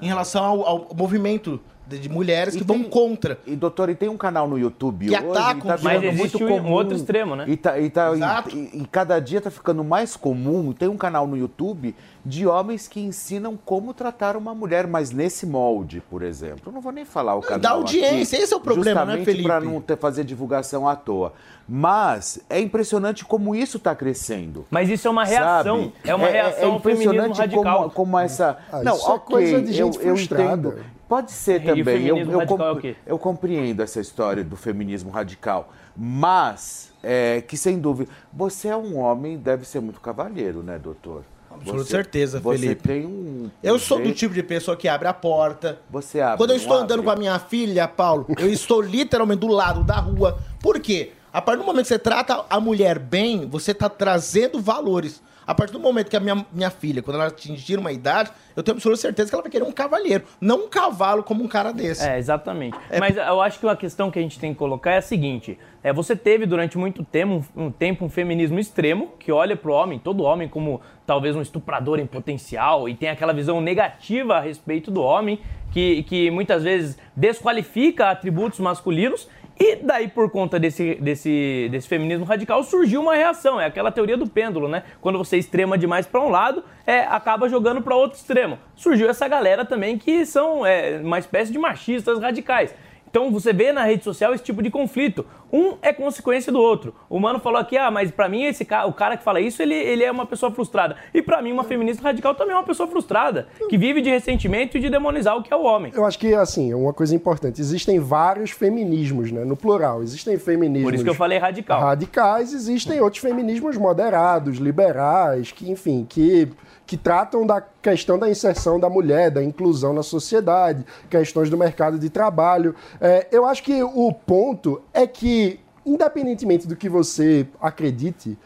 Speaker 11: Em relação ao, ao movimento de, mulheres que vão contra.
Speaker 3: E, doutor, e tem um canal no YouTube
Speaker 11: Que
Speaker 3: hoje,
Speaker 11: atacam,
Speaker 3: e tá
Speaker 11: mas
Speaker 3: virando
Speaker 7: existe
Speaker 3: muito
Speaker 7: um
Speaker 3: comum.
Speaker 7: outro extremo, né?
Speaker 3: E, tá, e, tá,
Speaker 11: Exato.
Speaker 3: e, e cada dia tá ficando mais comum. Tem um canal no YouTube de homens que ensinam como tratar uma mulher, mas nesse molde, por exemplo. Eu não vou nem falar o canal
Speaker 11: dá audiência,
Speaker 3: aqui,
Speaker 11: esse é o problema, né,
Speaker 3: justamente
Speaker 11: Felipe?
Speaker 3: para não ter, fazer divulgação à toa. Mas é impressionante como isso está crescendo.
Speaker 7: Mas isso é uma reação.
Speaker 3: Sabe?
Speaker 7: É uma reação ao feminismo
Speaker 3: impressionante
Speaker 7: radical.
Speaker 3: Como, como essa.
Speaker 6: Ah,
Speaker 3: não,
Speaker 6: isso é
Speaker 3: ok,
Speaker 6: coisa de gente
Speaker 3: eu, eu
Speaker 6: frustrada.
Speaker 3: entendo. Pode ser
Speaker 7: E o
Speaker 3: também. Eu,
Speaker 7: feminismo
Speaker 3: eu,
Speaker 7: radical é o
Speaker 3: compre-
Speaker 7: quê?
Speaker 3: eu compreendo essa história do feminismo radical. Mas, é, que sem dúvida. Você é um homem, deve ser muito cavalheiro, né, doutor?
Speaker 11: Absoluta
Speaker 3: Você-
Speaker 11: certeza,
Speaker 3: você
Speaker 11: Felipe.
Speaker 3: tem um.
Speaker 11: Eu sou do tipo de pessoa que abre a porta.
Speaker 3: Você abre.
Speaker 11: Quando eu estou
Speaker 3: abre?
Speaker 11: andando com a minha filha, Paulo, eu estou literalmente do lado da rua. Por quê? A partir do momento que você trata a mulher bem, você está trazendo valores. A partir do momento que a minha, minha filha, quando ela atingir uma idade, eu tenho absoluta certeza que ela vai querer um cavalheiro, não um cavalo como um cara desse.
Speaker 7: É, exatamente. Mas eu acho que a questão que a gente tem que colocar é a seguinte: é, você teve durante muito tempo um, um tempo um feminismo extremo que olha pro homem, todo homem, como talvez um estuprador em potencial e tem aquela visão negativa a respeito do homem, que, que muitas vezes desqualifica atributos masculinos. E daí, por conta desse, desse, desse feminismo radical, surgiu uma reação. É aquela teoria do pêndulo, né? Quando você extrema demais para um lado, é, acaba jogando para outro extremo. Surgiu essa galera também que são é, uma espécie de machistas radicais. Então você vê na rede social esse tipo de conflito. Um é consequência do outro. O mano falou aqui, ah, mas pra mim esse cara, o cara que fala isso, ele, ele é uma pessoa frustrada. E pra mim uma feminista radical também é uma pessoa frustrada, que vive de ressentimento e de demonizar o que é o homem.
Speaker 6: Eu acho que, assim, é uma coisa importante. Existem vários feminismos, né? No plural. Existem feminismos...
Speaker 7: Por isso que eu falei radical.
Speaker 6: Radicais. Existem outros feminismos moderados, liberais, que, enfim, que, que tratam da questão da inserção da mulher, da inclusão na sociedade, questões do mercado de trabalho. É, eu acho que o ponto é que, independentemente do que você acredite,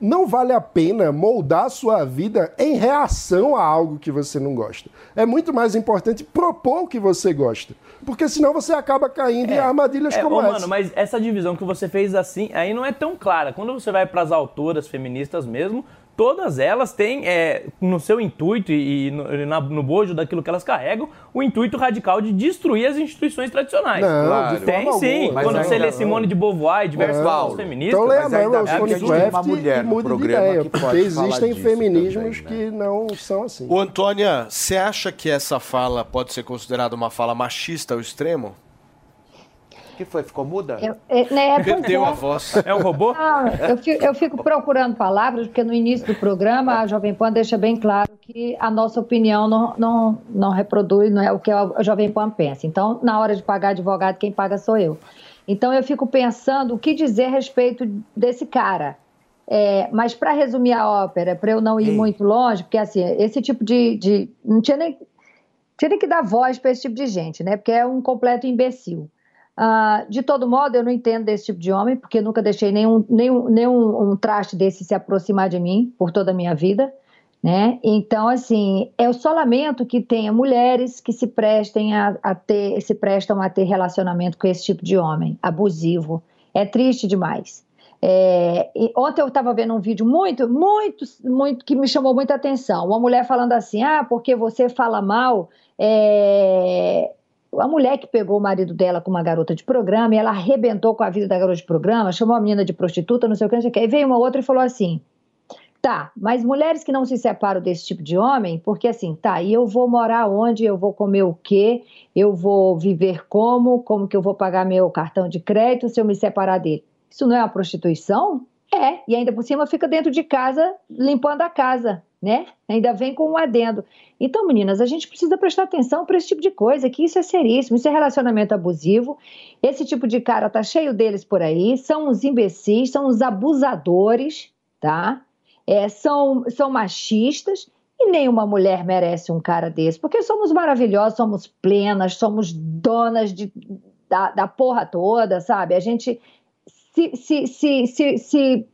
Speaker 6: não vale a pena moldar a sua vida em reação a algo que você não gosta. É muito mais importante propor o que você gosta. Porque senão você acaba caindo em armadilhas
Speaker 7: É,
Speaker 6: como
Speaker 7: ô,
Speaker 6: essa.
Speaker 7: mano, mas essa divisão que você fez assim, aí não é tão clara. Quando você vai pras autoras feministas mesmo, todas elas têm é, no seu intuito e, e no, na- no bojo daquilo que elas carregam, o intuito radical de destruir as instituições tradicionais.
Speaker 6: Não, Claro. de
Speaker 7: Tem sim.
Speaker 6: Mas
Speaker 7: Quando você lê Simone de Beauvoir e diversos autores feministas.
Speaker 6: Então
Speaker 7: mas ainda é absurdo.
Speaker 6: Wollstonecraft e muda de ideia, porque existem feminismos que não são assim.
Speaker 2: Ô, Antônia, você acha que essa fala pode ser considerada uma fala machista ao extremo?
Speaker 3: O que foi? Ficou muda?
Speaker 5: Eu- é, né,
Speaker 2: Perdeu
Speaker 5: é.
Speaker 2: a voz.
Speaker 7: É um robô?
Speaker 5: Não, eu fico, eu fico procurando palavras, porque no início do programa a Jovem Pan deixa bem claro que a nossa opinião não, não, não reproduz, não é o que a Jovem Pan pensa. Então, na hora de pagar advogado, quem paga sou eu. Então, eu fico pensando o que dizer a respeito desse cara. É, mas, para resumir a ópera, para eu não ir muito longe, porque assim, esse tipo de. de não tinha nem, tinha nem que dar voz para esse tipo de gente, né? Porque é um completo imbecil. Ah, de todo modo, eu não entendo desse tipo de homem, porque nunca deixei nenhum, nenhum, nenhum um traste desse se aproximar de mim por toda a minha vida. Né? Então, assim, eu só lamento que tenha mulheres que se prestem a, a ter, se prestam a ter relacionamento com esse tipo de homem abusivo. É triste demais. É, ontem eu estava vendo um vídeo muito, muito, muito que me chamou muita atenção. Uma mulher falando assim: ah, porque você fala mal. é, a mulher que pegou o marido dela com uma garota de programa e ela arrebentou com a vida da garota de programa, chamou a menina de prostituta, não sei o que, não sei o que. Aí veio uma outra e falou assim: tá, mas mulheres que não se separam desse tipo de homem, porque assim, tá, e eu vou morar onde, eu vou comer o quê, eu vou viver como, como que eu vou pagar meu cartão de crédito se eu me separar dele? Isso não é uma prostituição? É, e ainda por cima fica dentro de casa limpando a casa, né? Ainda vem com um adendo. Então, meninas, a gente precisa prestar atenção para esse tipo de coisa, que isso é seríssimo, isso é relacionamento abusivo. Esse tipo de cara tá cheio deles por aí, são os imbecis, são os abusadores, tá? É, são, são machistas e nenhuma mulher merece um cara desse, porque somos maravilhosas, somos plenas, somos donas de, da, da porra toda, sabe? A gente se, se, se, se, se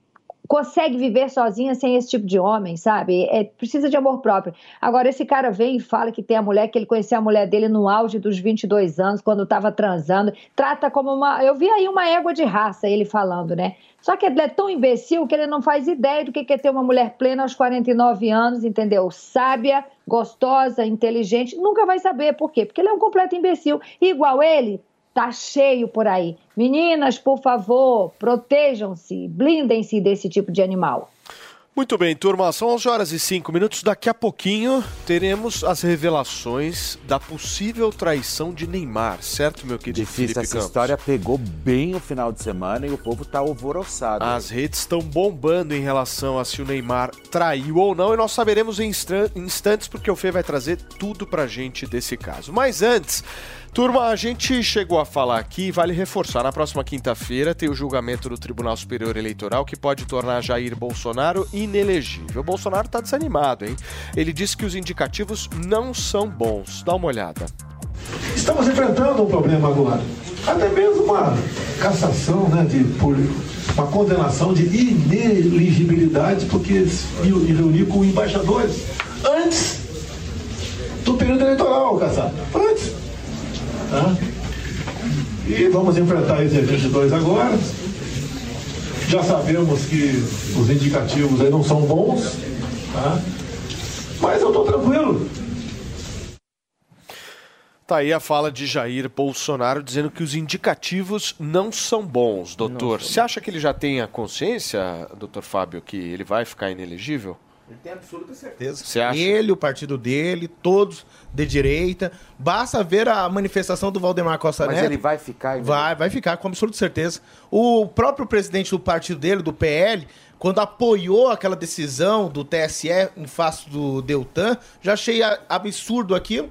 Speaker 5: consegue viver sozinha sem esse tipo de homem, sabe? É, precisa de amor próprio. Agora, esse cara vem e fala que tem a mulher, que ele conheceu a mulher dele no auge dos 22 anos, quando estava transando. Trata como uma. Eu vi aí uma égua de raça, ele falando, né? Só que ele é tão imbecil que ele não faz ideia do que é ter uma mulher plena aos 49 anos, entendeu? Sábia, gostosa, inteligente. Nunca vai saber por quê? Porque ele é um completo imbecil. E igual ele, tá cheio por aí. Meninas, por favor, protejam-se, blindem-se desse tipo de animal.
Speaker 2: Muito bem, turma, são 11 horas e 5 minutos. Daqui a pouquinho teremos as revelações da possível traição de Neymar, certo, meu querido
Speaker 3: Difícil,
Speaker 2: Felipe
Speaker 3: essa
Speaker 2: Campos?
Speaker 3: história pegou bem o final de semana e o povo tá alvoroçado.
Speaker 2: As redes estão bombando em relação a se o Neymar traiu ou não, e nós saberemos em instan- instantes, porque o Fê vai trazer tudo pra gente desse caso. Mas antes, turma, a gente chegou a falar aqui, vale reforçar, na próxima quinta-feira tem o julgamento do Tribunal Superior Eleitoral que pode tornar Jair Bolsonaro inelegível. Bolsonaro tá desanimado, hein? Ele disse que os indicativos não são bons. Dá uma olhada.
Speaker 12: Estamos enfrentando um problema agora. Até mesmo uma cassação, né, de, por uma condenação de ineligibilidade, porque se reuniu com embaixadores antes do período eleitoral, caçado. Antes. Tá? E vamos enfrentar esse dia agora. Já sabemos que os indicativos aí não são bons, tá? mas eu estou tranquilo.
Speaker 2: Tá aí a fala de Jair Bolsonaro dizendo que os indicativos não são bons, doutor. Você acha que ele já tem a consciência, doutor Fábio, que ele vai ficar inelegível?
Speaker 11: Ele tem absoluta certeza.
Speaker 2: Você acha?
Speaker 11: Ele, o partido dele, todos de direita. Basta ver a manifestação do Valdemar Costa
Speaker 3: Mas
Speaker 11: Neto.
Speaker 3: ele vai ficar.
Speaker 11: Vai, vai ficar, com absoluta certeza. O próprio presidente do partido dele, do PL, quando apoiou aquela decisão do TSE em face do Deltan, já achei absurdo aquilo.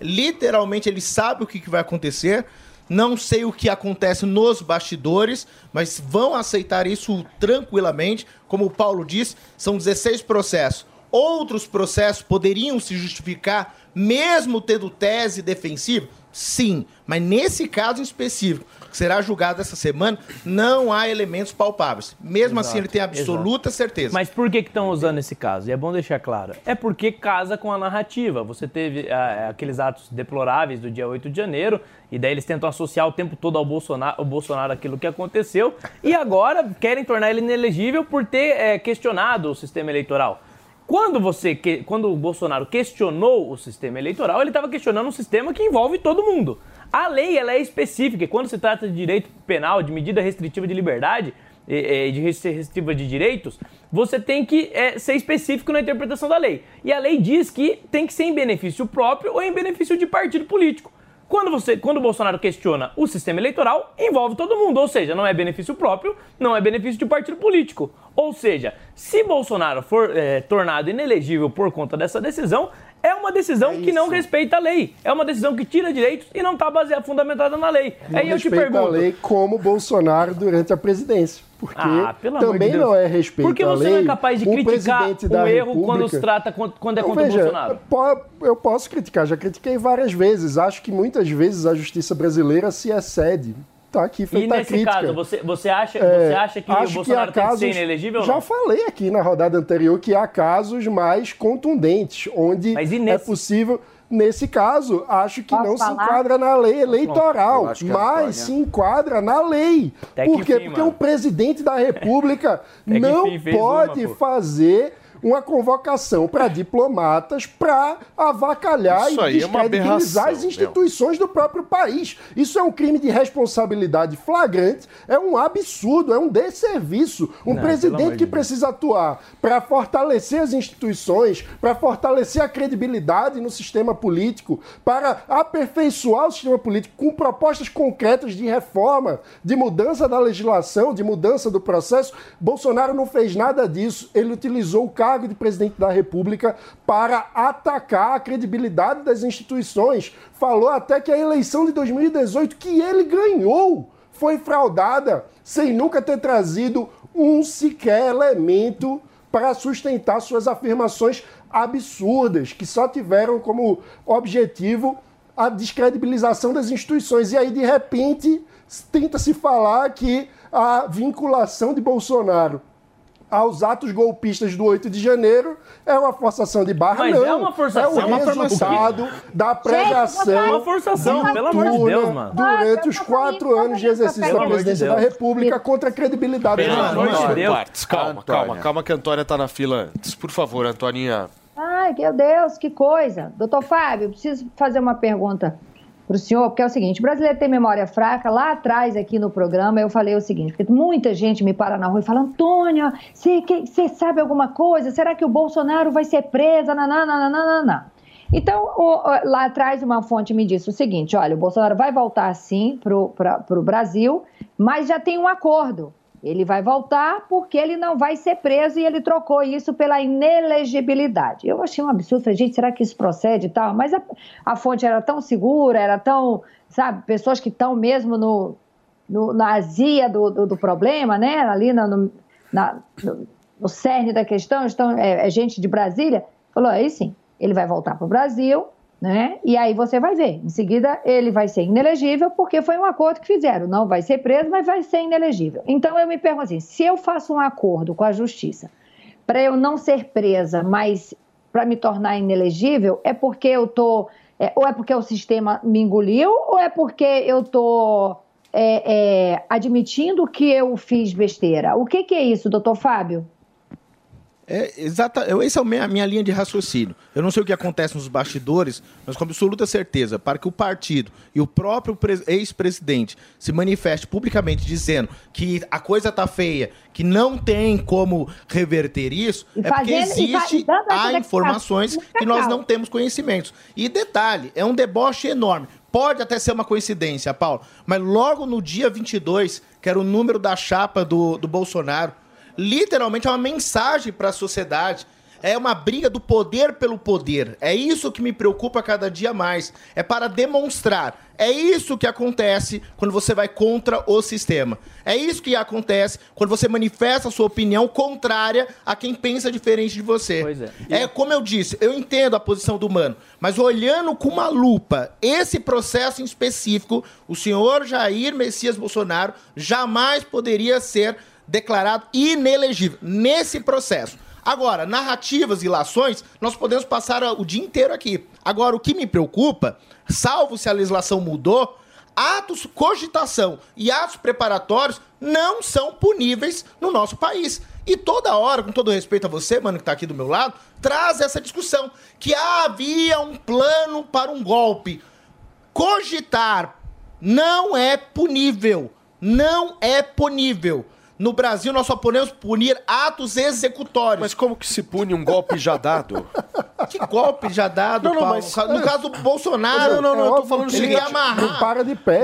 Speaker 11: Literalmente ele sabe o que vai acontecer. Não sei o que acontece nos bastidores, mas vão aceitar isso tranquilamente. Como o Paulo disse, são 16 processos. Outros processos poderiam se justificar, mesmo tendo tese defensiva. Sim, mas nesse caso específico, que será julgado essa semana, não há elementos palpáveis. Mesmo assim, ele tem absoluta certeza.
Speaker 7: Mas por que estão usando esse caso? E é bom deixar claro. É porque casa com a narrativa. Você teve ah, aqueles atos deploráveis do dia 8 de janeiro, e daí eles tentam associar o tempo todo ao Bolsonaro, ao Bolsonaro aquilo que aconteceu, e agora querem tornar ele inelegível por ter eh, questionado o sistema eleitoral. Quando você, quando o Bolsonaro questionou o sistema eleitoral, ele estava questionando um sistema que envolve todo mundo. A lei ela é específica e quando se trata de direito penal, de medida restritiva de liberdade, de restri- restritiva de direitos, você tem que eh, ser específico na interpretação da lei. E a lei diz que tem que ser em benefício próprio ou em benefício de partido político. Quando, você, quando o Bolsonaro questiona o sistema eleitoral, envolve todo mundo, ou seja, não é benefício próprio, não é benefício de partido político. Ou seja, se Bolsonaro for eh, tornado inelegível por conta dessa decisão, é uma decisão que não respeita a lei. É uma decisão que tira direitos e não está baseada, fundamentada na lei.
Speaker 6: Não
Speaker 7: Aí eu te
Speaker 6: respeita
Speaker 7: pergunto.
Speaker 6: a lei como Bolsonaro durante a presidência. Porque
Speaker 7: Ah,
Speaker 6: também
Speaker 7: de
Speaker 6: não é respeito
Speaker 7: Por que
Speaker 6: à
Speaker 7: você
Speaker 6: lei.
Speaker 7: não é capaz de
Speaker 6: o
Speaker 7: criticar o
Speaker 6: da
Speaker 7: erro quando
Speaker 6: República-
Speaker 7: se trata quando é contra o
Speaker 6: veja,
Speaker 7: Bolsonaro?
Speaker 6: po- Eu posso criticar, já critiquei várias vezes. Acho que muitas vezes a justiça brasileira se excede. Tá aqui
Speaker 7: E
Speaker 6: feita a
Speaker 7: nesse
Speaker 6: crítica.
Speaker 7: caso, você, você, acha,
Speaker 6: É,
Speaker 7: você acha que o Bolsonaro
Speaker 6: há
Speaker 7: tem que ser
Speaker 6: casos-
Speaker 7: inelegível
Speaker 6: Já falei aqui na rodada anterior que há casos mais contundentes, onde é possível. Nesse caso, acho que
Speaker 5: Posso
Speaker 6: não se
Speaker 5: falar?
Speaker 6: enquadra na lei eleitoral,
Speaker 3: que a
Speaker 6: mas se enquadra na lei.
Speaker 7: Até
Speaker 6: Por quê?
Speaker 7: fim,
Speaker 6: Porque
Speaker 7: mano.
Speaker 6: o presidente da República não
Speaker 7: fim
Speaker 6: pode
Speaker 7: uma, pô.
Speaker 6: fazer uma convocação para diplomatas para avacalhar
Speaker 2: Isso
Speaker 6: e
Speaker 2: é
Speaker 6: descredibilizar
Speaker 2: aberração,
Speaker 6: as instituições do próprio país. Isso é um crime de responsabilidade flagrante, é um absurdo, é um desserviço. Um
Speaker 7: Não,
Speaker 6: presidente que precisa atuar para fortalecer as instituições, para fortalecer a credibilidade no sistema político, para aperfeiçoar o sistema político com propostas concretas de reforma, de mudança da legislação, de mudança do processo. Bolsonaro não fez nada disso. Ele utilizou o cargo de presidente da República para atacar a credibilidade das instituições. Falou até que a eleição de 2018 que ele ganhou foi fraudada, sem nunca ter trazido um sequer elemento para sustentar suas afirmações absurdas, que só tiveram como objetivo a descredibilização das instituições. E aí, de repente, tenta-se falar que a vinculação de Bolsonaro aos atos golpistas do 8 de janeiro é uma forçação de barra,
Speaker 7: Mas
Speaker 6: não.
Speaker 7: é uma forçação,
Speaker 6: é
Speaker 7: é
Speaker 6: o
Speaker 7: uma
Speaker 6: resultado da pregação
Speaker 7: É uma forçação, pelo amor de Deus, mano.
Speaker 6: durante os quatro anos de exercício da
Speaker 7: de
Speaker 6: presidência da. República contra a credibilidade
Speaker 2: Pelo
Speaker 6: da
Speaker 2: amor de. Deus. Partes, calma,
Speaker 3: Antônia.
Speaker 2: calma, calma que a Antônia tá na fila antes. Por favor, Antoninha.
Speaker 5: Ai, meu Deus, que coisa. Doutor Fábio, preciso fazer uma pergunta para o senhor, porque é o seguinte: o brasileiro tem memória fraca. Lá atrás, aqui no programa, eu falei o seguinte: porque muita gente me para na rua e fala, Antônia, você sabe alguma coisa? Será que o Bolsonaro vai ser preso? Nananana. Então, lá atrás, uma fonte me disse o seguinte: olha, o Bolsonaro vai voltar sim para o Brasil, mas já tem um acordo. Ele vai voltar porque ele não vai ser preso e ele trocou isso pela inelegibilidade. Eu achei um absurdo, falei, gente, será que isso procede e tal? Mas a, a fonte era tão segura, era tão, sabe, pessoas que estão mesmo no, no- na azia do, do, do problema, né? Ali no, na- no, no cerne da questão, estão, é, é gente de Brasília, falou, aí sim, ele vai voltar para o Brasil, né? E aí você vai ver. Em seguida, ele vai ser inelegível, porque foi um acordo que fizeram. Não vai ser preso, mas vai ser inelegível. Então eu me pergunto assim: se eu faço um acordo com a justiça para eu não ser presa, mas para me tornar inelegível, é porque eu tô. é, ou é porque o sistema me engoliu, ou é porque eu tô é, é, admitindo que eu fiz besteira. O que, que é isso, doutor Fábio?
Speaker 11: É, exata, eu- essa é a minha, minha linha de raciocínio. Eu não sei o que acontece nos bastidores, mas com absoluta certeza, para que o partido e o próprio pres- ex-presidente se manifeste publicamente dizendo que a coisa tá feia, que não tem como reverter isso,
Speaker 5: E
Speaker 11: é porque
Speaker 5: fazendo- e fa-
Speaker 11: existe, há informações que nós não temos conhecimentos. E detalhe, é um deboche enorme. Pode até ser uma coincidência, Paulo, mas logo no dia 22, que era o número da chapa do, do Bolsonaro, literalmente é uma mensagem para a sociedade. É uma briga do poder pelo poder. É isso que me preocupa cada dia mais. É para demonstrar. É isso que acontece quando você vai contra o sistema. É isso que acontece quando você manifesta a sua opinião contrária a quem pensa diferente de você.
Speaker 7: Pois é.
Speaker 11: É como eu disse, eu entendo a posição do humano, mas olhando com uma lupa esse processo em específico, o senhor Jair Messias Bolsonaro jamais poderia ser declarado inelegível nesse processo. Agora, narrativas e lações, nós podemos passar o dia inteiro aqui. Agora, o que me preocupa, salvo se a legislação mudou, atos cogitação e atos preparatórios não são puníveis no nosso país. E toda hora, com todo respeito a você, mano, que tá aqui do meu lado, traz essa discussão que havia um plano para um golpe. Cogitar não é punível. Não é punível. No Brasil, nós só podemos punir atos executórios.
Speaker 2: Mas como que se pune um golpe já dado?
Speaker 11: Que golpe já dado,
Speaker 2: Não, não,
Speaker 11: Paulo?
Speaker 2: mas-
Speaker 11: No caso do Bolsonaro,
Speaker 2: Não, não, não, eu tô falando o
Speaker 11: ele
Speaker 2: seguinte.
Speaker 11: amarrar.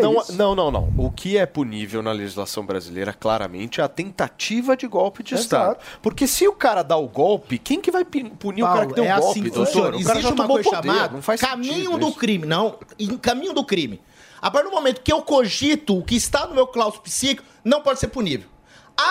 Speaker 2: Não, não, não, não. O que é punível na legislação brasileira, claramente, é a tentativa de golpe de Estado. Porque se o cara dá o golpe, quem que vai punir o cara que deu
Speaker 11: é
Speaker 2: o golpe,
Speaker 11: assim que
Speaker 2: doutor?
Speaker 11: funciona.
Speaker 2: O cara
Speaker 11: Existe
Speaker 2: já
Speaker 11: uma
Speaker 2: tomou
Speaker 11: coisa
Speaker 2: poder,
Speaker 11: chamada
Speaker 2: não faz
Speaker 11: caminho do
Speaker 2: isso.
Speaker 11: crime. Não, em caminho do crime. A partir do momento que eu cogito o que está no meu claustro psíquico, não pode ser punível.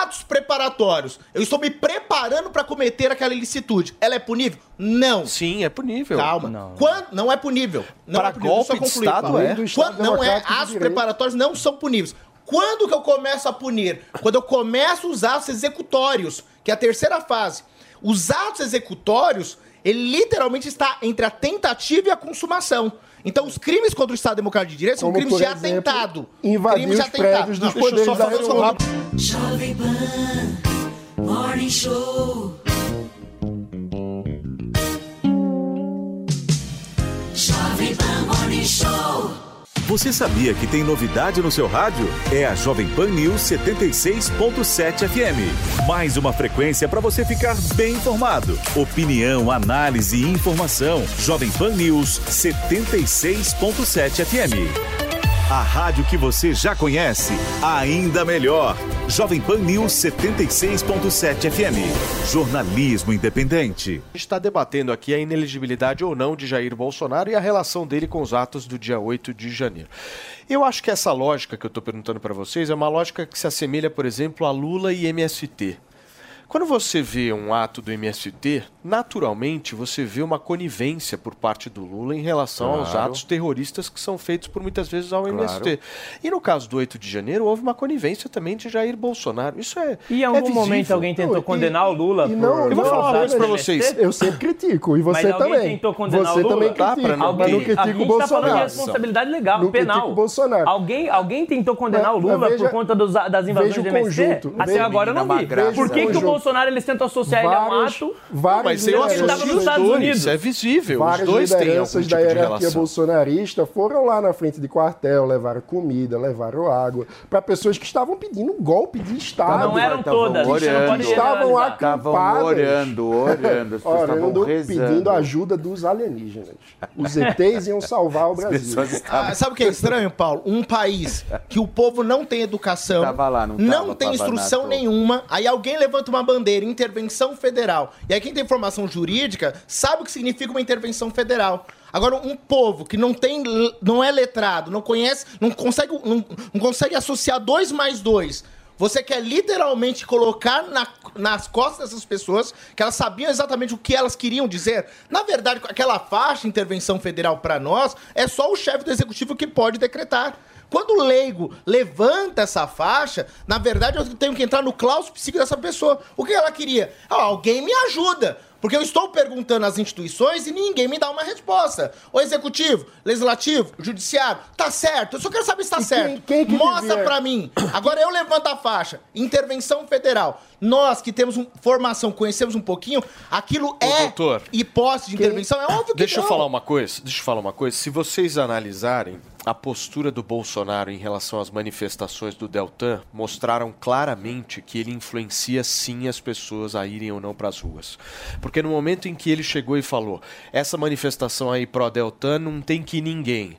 Speaker 11: Atos preparatórios. Eu estou me preparando para cometer aquela ilicitude. Ela é punível? Não.
Speaker 2: Sim, é punível.
Speaker 11: Calma.
Speaker 2: Não.
Speaker 11: Quando não é punível. Não
Speaker 2: Pra
Speaker 11: é punível.
Speaker 2: golpe de
Speaker 11: concluir,
Speaker 2: Estado, é. Do Estado
Speaker 11: Quando não é, atos preparatórios não são puníveis. Quando que eu começo a punir? Quando eu começo a usar os executórios, que é a terceira fase. Os atos executórios, ele literalmente está entre a tentativa e a consumação. Então, os crimes contra o Estado Democrático de Direito são
Speaker 6: Como,
Speaker 11: crimes de
Speaker 6: exemplo,
Speaker 11: atentado.
Speaker 6: invadir
Speaker 11: crimes de
Speaker 6: os
Speaker 11: atentado.
Speaker 6: prédios dos
Speaker 11: deixa eu só fazer um rápido.
Speaker 1: Jovem Pan Morning Show. Jovem Pan Morning Show.
Speaker 13: Você sabia que tem novidade no seu rádio? É a Jovem Pan News 76.7 FM. Mais uma frequência para você ficar bem informado. Opinião, análise e informação. Jovem Pan News 76.7 FM. A rádio que você já conhece, ainda melhor. Jovem Pan News 76.7 FM. Jornalismo independente.
Speaker 2: A gente está debatendo aqui a inelegibilidade ou não de Jair Bolsonaro e a relação dele com os atos do dia 8 de janeiro. Eu acho que essa lógica que eu estou perguntando para vocês é uma lógica que se assemelha, por exemplo, a Lula e MST. Quando você vê um ato do MST, naturalmente você vê uma conivência por parte do Lula em relação aos
Speaker 3: Claro.
Speaker 2: atos terroristas que são feitos por muitas vezes ao
Speaker 3: Claro.
Speaker 2: MST. E no caso do 8 de janeiro, houve uma conivência também de Jair Bolsonaro. Isso é.
Speaker 7: E em algum
Speaker 2: é
Speaker 7: momento alguém tentou condenar o Lula
Speaker 6: E
Speaker 7: por
Speaker 6: não,
Speaker 2: Eu vou falar uma coisa pra vocês.
Speaker 6: Eu sempre critico, e você
Speaker 7: Mas alguém
Speaker 6: também.
Speaker 7: tentou condenar
Speaker 6: você
Speaker 7: o Lula?
Speaker 6: também
Speaker 7: Tá,
Speaker 6: critica,
Speaker 7: pra não-
Speaker 6: mas não
Speaker 7: Alguém-
Speaker 6: critica
Speaker 7: a
Speaker 6: o
Speaker 7: gente tá falando de
Speaker 6: Bolsonaro.
Speaker 7: responsabilidade legal,
Speaker 6: Não
Speaker 7: penal.
Speaker 6: Bolsonaro.
Speaker 7: Alguém, alguém tentou condenar
Speaker 6: Mas-
Speaker 7: o Lula
Speaker 6: veja-
Speaker 7: por conta dos- das invasões do MST?
Speaker 6: conjunto.
Speaker 7: Até
Speaker 6: Veja-
Speaker 7: agora eu não vi. Por que, que o. Bolsonaro eles tentam associar ele a um
Speaker 6: Vários-
Speaker 7: ato?
Speaker 6: várias
Speaker 2: Mas eu
Speaker 7: Ele tava
Speaker 2: assisti
Speaker 7: nos
Speaker 2: os
Speaker 7: Estados
Speaker 2: dois,
Speaker 7: Unidos.
Speaker 2: é visível.
Speaker 6: Várias
Speaker 2: os dois têm algum
Speaker 6: lideranças
Speaker 2: tipo
Speaker 6: da
Speaker 2: de
Speaker 6: hierarquia bolsonarista foram lá na frente de quartel, levaram comida, levaram água para pessoas que estavam pedindo um golpe de Estado.
Speaker 7: Não eram todas, não
Speaker 6: estavam acampadas.
Speaker 3: orando, orando, as pessoas estavam
Speaker 6: Orando, pedindo ajuda dos alienígenas. Os ETs iam salvar o Brasil.
Speaker 11: Ah, sabe o que é estranho, Paulo? Um país que o povo não tem educação,
Speaker 3: Tava lá, não tava,
Speaker 11: tem instrução nenhuma, aí alguém levanta uma bandeira, intervenção federal, e aí quem tem formação jurídica sabe o que significa uma intervenção federal. Agora, um povo que não tem, não é letrado, não conhece, não consegue, não, não consegue associar dois mais dois. Você quer literalmente colocar na- nas costas dessas pessoas que elas sabiam exatamente o que elas queriam dizer. Na verdade, aquela faixa intervenção federal para nós é só o chefe do executivo que pode decretar. Quando o leigo levanta essa faixa, na verdade eu tenho que entrar no claustro psíquico dessa pessoa. O que ela queria? Ah, alguém me ajuda. Porque eu estou perguntando às instituições e ninguém me dá uma resposta. O executivo, legislativo, judiciário, tá certo. Eu só quero saber se tá certo.
Speaker 6: quem que
Speaker 11: Mostra pra mim. Agora eu levanto a faixa. Intervenção federal. Nós que temos um- formação, conhecemos um pouquinho, aquilo é
Speaker 2: doutor,
Speaker 11: hipótese de intervenção. É óbvio que
Speaker 2: Deixa eu
Speaker 11: não.
Speaker 2: falar uma coisa. Deixa eu falar uma coisa. Se vocês analisarem a postura do Bolsonaro em relação às manifestações do Deltan, mostraram claramente que ele influencia sim as pessoas a irem ou não para as ruas. Porque no momento em que ele chegou e falou: essa manifestação aí pró Deltan não tem que ir ninguém.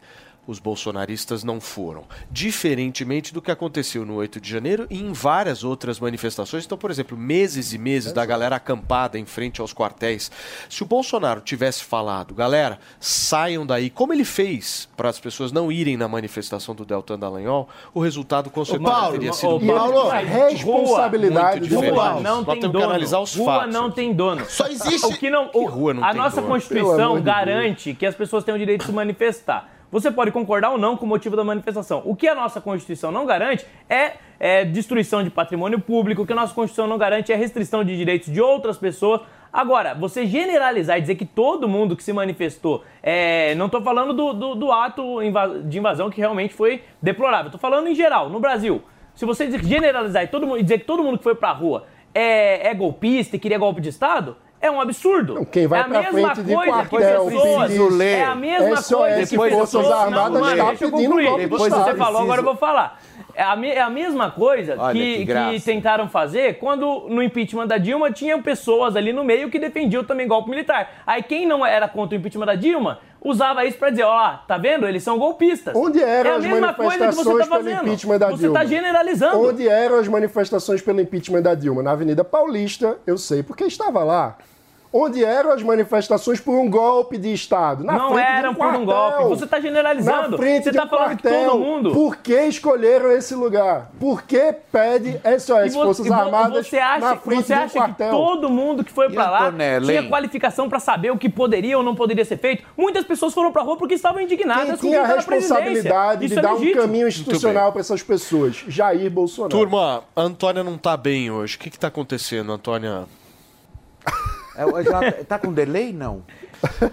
Speaker 2: Os bolsonaristas não foram. Diferentemente do que aconteceu no 8 de janeiro e em várias outras manifestações. Então, por exemplo, meses e meses da galera acampada em frente aos quartéis. Se o Bolsonaro tivesse falado, galera, saiam daí, como ele fez para as pessoas não irem na manifestação do Deltan Dallagnol, o resultado com certeza
Speaker 7: Paulo,
Speaker 2: teria
Speaker 7: ô,
Speaker 2: sido
Speaker 7: Paulo,
Speaker 2: muito
Speaker 7: a
Speaker 2: diferente.
Speaker 6: responsabilidade do.
Speaker 7: Rua não tem
Speaker 2: que
Speaker 7: dono.
Speaker 2: analisar os
Speaker 7: Rua
Speaker 2: fatos.
Speaker 7: não tem dono.
Speaker 11: Só existe-
Speaker 7: O que não, o-
Speaker 2: rua não
Speaker 7: a
Speaker 2: tem
Speaker 7: nossa
Speaker 2: dono?
Speaker 7: Constituição garante que as pessoas têm o direito de se manifestar. Você pode concordar ou não com o motivo da manifestação. O que a nossa Constituição não garante é, é destruição de patrimônio público, o que a nossa Constituição não garante é restrição de direitos de outras pessoas. Agora, você generalizar e dizer que todo mundo que se manifestou, é, não estou falando do, do- do ato de invasão que realmente foi deplorável, estou falando em geral, no Brasil. Se você generalizar e, todo mundo, e dizer que todo mundo que foi pra rua é, é golpista e queria golpe de Estado, é um absurdo.
Speaker 6: quem vai
Speaker 7: é a
Speaker 6: pra
Speaker 7: mesma
Speaker 6: frente de
Speaker 7: coisa que
Speaker 6: quartel,
Speaker 7: pessoas.
Speaker 6: pedir
Speaker 7: É a mesma
Speaker 6: SOS
Speaker 7: coisa que
Speaker 6: Forças
Speaker 7: pessoas.
Speaker 6: Armadas
Speaker 7: não,
Speaker 6: está
Speaker 7: deixa eu
Speaker 6: pedindo golpe de
Speaker 7: Depois você falou, agora eu vou falar. É a, me- é a mesma coisa
Speaker 3: Olha que
Speaker 7: que, que tentaram fazer quando no impeachment da Dilma tinham pessoas ali no meio que defendiam também golpe militar. Aí quem não era contra o impeachment da Dilma usava isso pra dizer, ó, lá, tá vendo? Eles são golpistas.
Speaker 6: Onde eram
Speaker 7: é a
Speaker 6: as
Speaker 7: mesma coisa que você
Speaker 6: manifestações
Speaker 7: tá fazendo.
Speaker 6: impeachment da
Speaker 7: você
Speaker 6: Dilma?
Speaker 7: tá generalizando.
Speaker 6: Onde eram as manifestações pelo impeachment da Dilma? Na Avenida Paulista, eu sei porque estava lá. Onde eram as manifestações por um golpe de Estado? Na
Speaker 7: não
Speaker 6: frente de
Speaker 7: eram por um
Speaker 6: quartel.
Speaker 7: golpe. Você tá generalizando.
Speaker 6: Na frente
Speaker 7: você
Speaker 6: de
Speaker 7: tá
Speaker 6: um
Speaker 7: falando
Speaker 6: quartel.
Speaker 7: todo mundo.
Speaker 6: Por que escolheram esse lugar? Por que pede SOS
Speaker 7: E vo-
Speaker 6: Forças Armadas
Speaker 7: você acha,
Speaker 6: na frente
Speaker 7: você
Speaker 6: de um
Speaker 7: acha que
Speaker 6: quartel?
Speaker 7: todo mundo que foi pra lá
Speaker 3: Antonelli,
Speaker 7: tinha qualificação pra saber o que poderia ou não poderia ser feito? Muitas pessoas foram pra rua porque estavam indignadas
Speaker 6: Quem
Speaker 7: com
Speaker 6: tinha a responsabilidade de
Speaker 7: é
Speaker 6: dar um
Speaker 7: legítimo.
Speaker 6: caminho institucional para essas pessoas? Jair Bolsonaro.
Speaker 2: Turma, a Antônia não tá bem hoje. O que que tá acontecendo, Antônia?
Speaker 3: É, ela tá com delay? Não.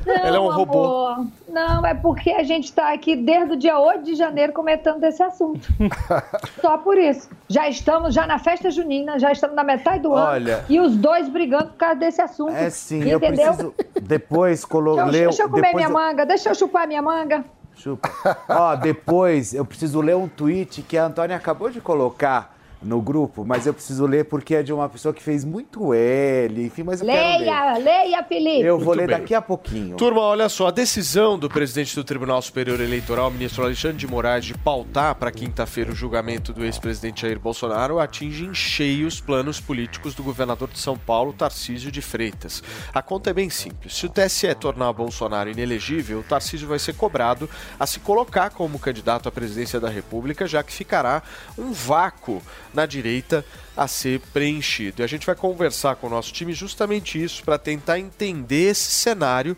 Speaker 5: Não,
Speaker 2: Ela é um robô.
Speaker 5: amor. Não, é porque a gente está aqui desde o dia 8 de janeiro comentando esse assunto. Só por isso. Já estamos já na festa junina, já estamos na metade do
Speaker 3: Olha-
Speaker 5: ano e os dois brigando por causa desse assunto.
Speaker 3: É sim, eu
Speaker 5: Entendeu?
Speaker 3: preciso depois colo...
Speaker 5: Deixa eu,
Speaker 3: ler.
Speaker 5: deixa eu comer minha manga, deixa eu chupar minha manga.
Speaker 3: Chupa. Ó, depois eu preciso ler um tweet que a Antônia acabou de colocar no grupo, mas eu preciso ler porque é de uma pessoa que fez muito L, enfim, mas eu quero ler.
Speaker 5: Leia, leia, Felipe.
Speaker 3: Eu vou
Speaker 2: Muito
Speaker 3: ler
Speaker 2: bem.
Speaker 3: daqui a pouquinho.
Speaker 2: Turma, olha só, a decisão do presidente do Tribunal Superior Eleitoral, ministro Alexandre de Moraes, de pautar para quinta-feira o julgamento do ex-presidente Jair Bolsonaro atinge em cheio os planos políticos do governador de São Paulo, Tarcísio de Freitas. A conta é bem simples. Se o TSE tornar Bolsonaro inelegível, o Tarcísio vai ser cobrado a se colocar como candidato à presidência da República, já que ficará um vácuo na direita a ser preenchido. E a gente vai conversar com o nosso time justamente isso para tentar entender esse cenário.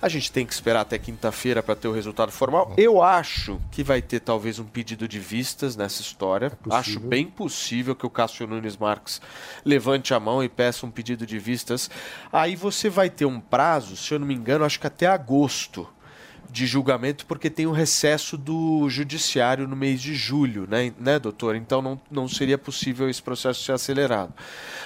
Speaker 2: A gente tem que esperar até quinta-feira para ter o resultado formal. Eu acho que vai ter talvez um pedido de vistas nessa história. acho bem possível que o Cássio Nunes Marques levante a mão e peça um pedido de vistas. Aí você vai ter um prazo, se eu não me engano, acho que até agosto de julgamento, porque tem o recesso do judiciário no mês de julho, né, né doutor? Então não, não seria possível esse processo ser acelerado.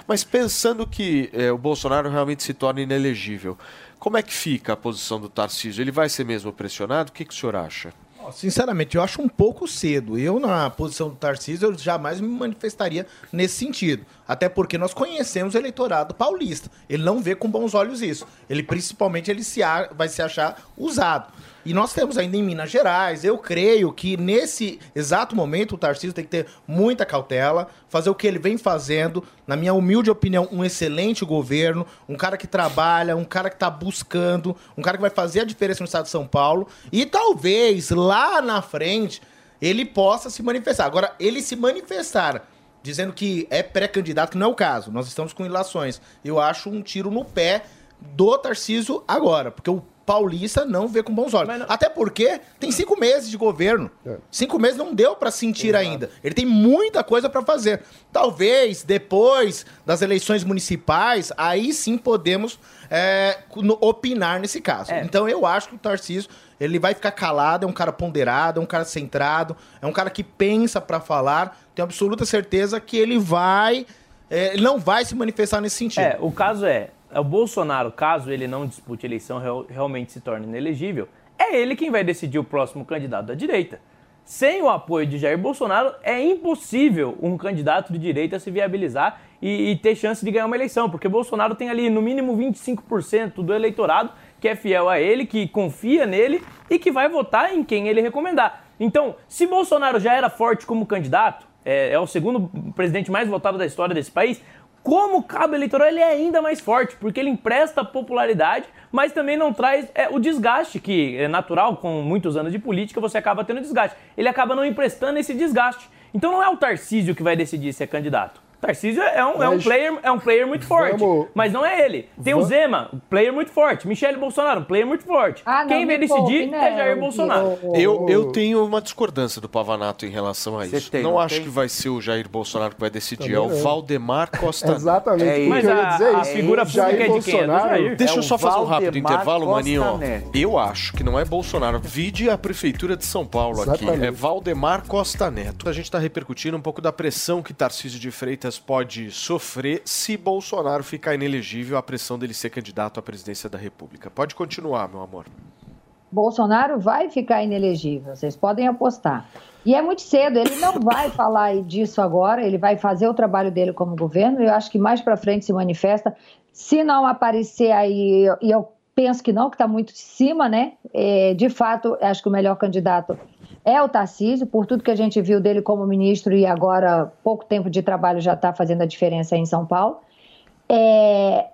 Speaker 2: Mas pensando que eh, o Bolsonaro realmente se torna inelegível, como é que fica a posição do Tarcísio? Ele vai ser mesmo pressionado? O que, que o senhor acha?
Speaker 11: Sinceramente, eu acho um pouco cedo. Eu, na posição do Tarcísio, eu jamais me manifestaria nesse sentido. Até porque nós conhecemos o eleitorado paulista. Ele não vê com bons olhos isso. Ele, principalmente, ele se a- vai se achar usado. E nós temos ainda em Minas Gerais, eu creio que nesse exato momento o Tarcísio tem que ter muita cautela, fazer o que ele vem fazendo, na minha humilde opinião, um excelente governo, um cara que trabalha, um cara que está buscando, um cara que vai fazer a diferença no estado de São Paulo e talvez lá na frente ele possa se manifestar. Agora, ele se manifestar dizendo que é pré-candidato, que não é o caso, nós estamos com ilações. Eu acho um tiro no pé do Tarcísio agora, porque o paulista não vê com bons olhos. Até porque tem cinco meses de governo. Cinco meses não deu pra sentir ainda. Ele tem muita coisa pra fazer. Talvez depois das eleições municipais, aí sim podemos é, opinar nesse caso. Então eu acho que o Tarcísio ele vai ficar calado, é um cara ponderado, é um cara centrado, é um cara que pensa pra falar. Tenho absoluta certeza que ele vai, é, ele não vai se manifestar nesse sentido.
Speaker 7: É, o caso é, é o Bolsonaro, caso ele não dispute a eleição, real- realmente se torne inelegível, é ele quem vai decidir o próximo candidato da direita. Sem o apoio de Jair Bolsonaro, é impossível um candidato de direita se viabilizar e, e ter chance de ganhar uma eleição, porque Bolsonaro tem ali no mínimo 25% do eleitorado que é fiel a ele, que confia nele e que vai votar em quem ele recomendar. Então, se Bolsonaro já era forte como candidato, é, é o segundo presidente mais votado da história desse país, como cabo eleitoral ele é ainda mais forte, porque ele empresta popularidade, mas também não traz é, o desgaste, que é natural, com muitos anos de política, você acaba tendo desgaste. Ele acaba não emprestando esse desgaste. Então não é o Tarcísio que vai decidir se é candidato. Tarcísio é um, é um, player, é um player muito forte,
Speaker 6: Vamos-
Speaker 7: mas não é ele. Tem o
Speaker 6: Va-
Speaker 7: Zema, um player muito forte. Michele Bolsonaro, um player muito forte.
Speaker 5: Ah, não,
Speaker 7: Quem vai decidir
Speaker 5: né,
Speaker 7: é Jair
Speaker 5: o-
Speaker 7: Bolsonaro.
Speaker 5: o-
Speaker 2: Eu, eu tenho uma discordância do Pavanato em relação a isso.
Speaker 3: tem,
Speaker 2: não
Speaker 3: não
Speaker 2: acho
Speaker 3: tem?
Speaker 2: que vai ser o Jair Bolsonaro que vai decidir,
Speaker 6: Também
Speaker 2: é o
Speaker 6: não.
Speaker 2: Valdemar Costa Neto.
Speaker 6: Exatamente.
Speaker 3: É
Speaker 6: o
Speaker 7: Mas
Speaker 6: eu ia
Speaker 7: a-
Speaker 6: dizer é
Speaker 7: a
Speaker 6: isso.
Speaker 7: figura
Speaker 6: Jair
Speaker 7: pública é de quem? É. Jair.
Speaker 2: Deixa
Speaker 3: É
Speaker 2: eu
Speaker 3: o
Speaker 2: só fazer um rápido
Speaker 3: Valdemar
Speaker 2: intervalo,
Speaker 3: Costa
Speaker 2: Maninho.
Speaker 3: Neto.
Speaker 2: Eu acho que não é Bolsonaro. Vide a Prefeitura de São Paulo aqui.
Speaker 6: Exatamente.
Speaker 2: É Valdemar Costa Neto. A gente está repercutindo um pouco da pressão que Tarcísio de Freitas pode sofrer se Bolsonaro ficar inelegível, a pressão dele ser candidato à presidência da República. Pode continuar, meu amor.
Speaker 5: Bolsonaro vai ficar inelegível, vocês podem apostar. E é muito cedo, ele não vai falar disso agora, ele vai fazer o trabalho dele como governo, eu acho que mais para frente se manifesta. Se não aparecer aí, e eu penso que não, que está muito em cima, né? É, de fato, acho que o melhor candidato é o Tarcísio, por tudo que a gente viu dele como ministro e agora pouco tempo de trabalho já está fazendo a diferença em São Paulo. É,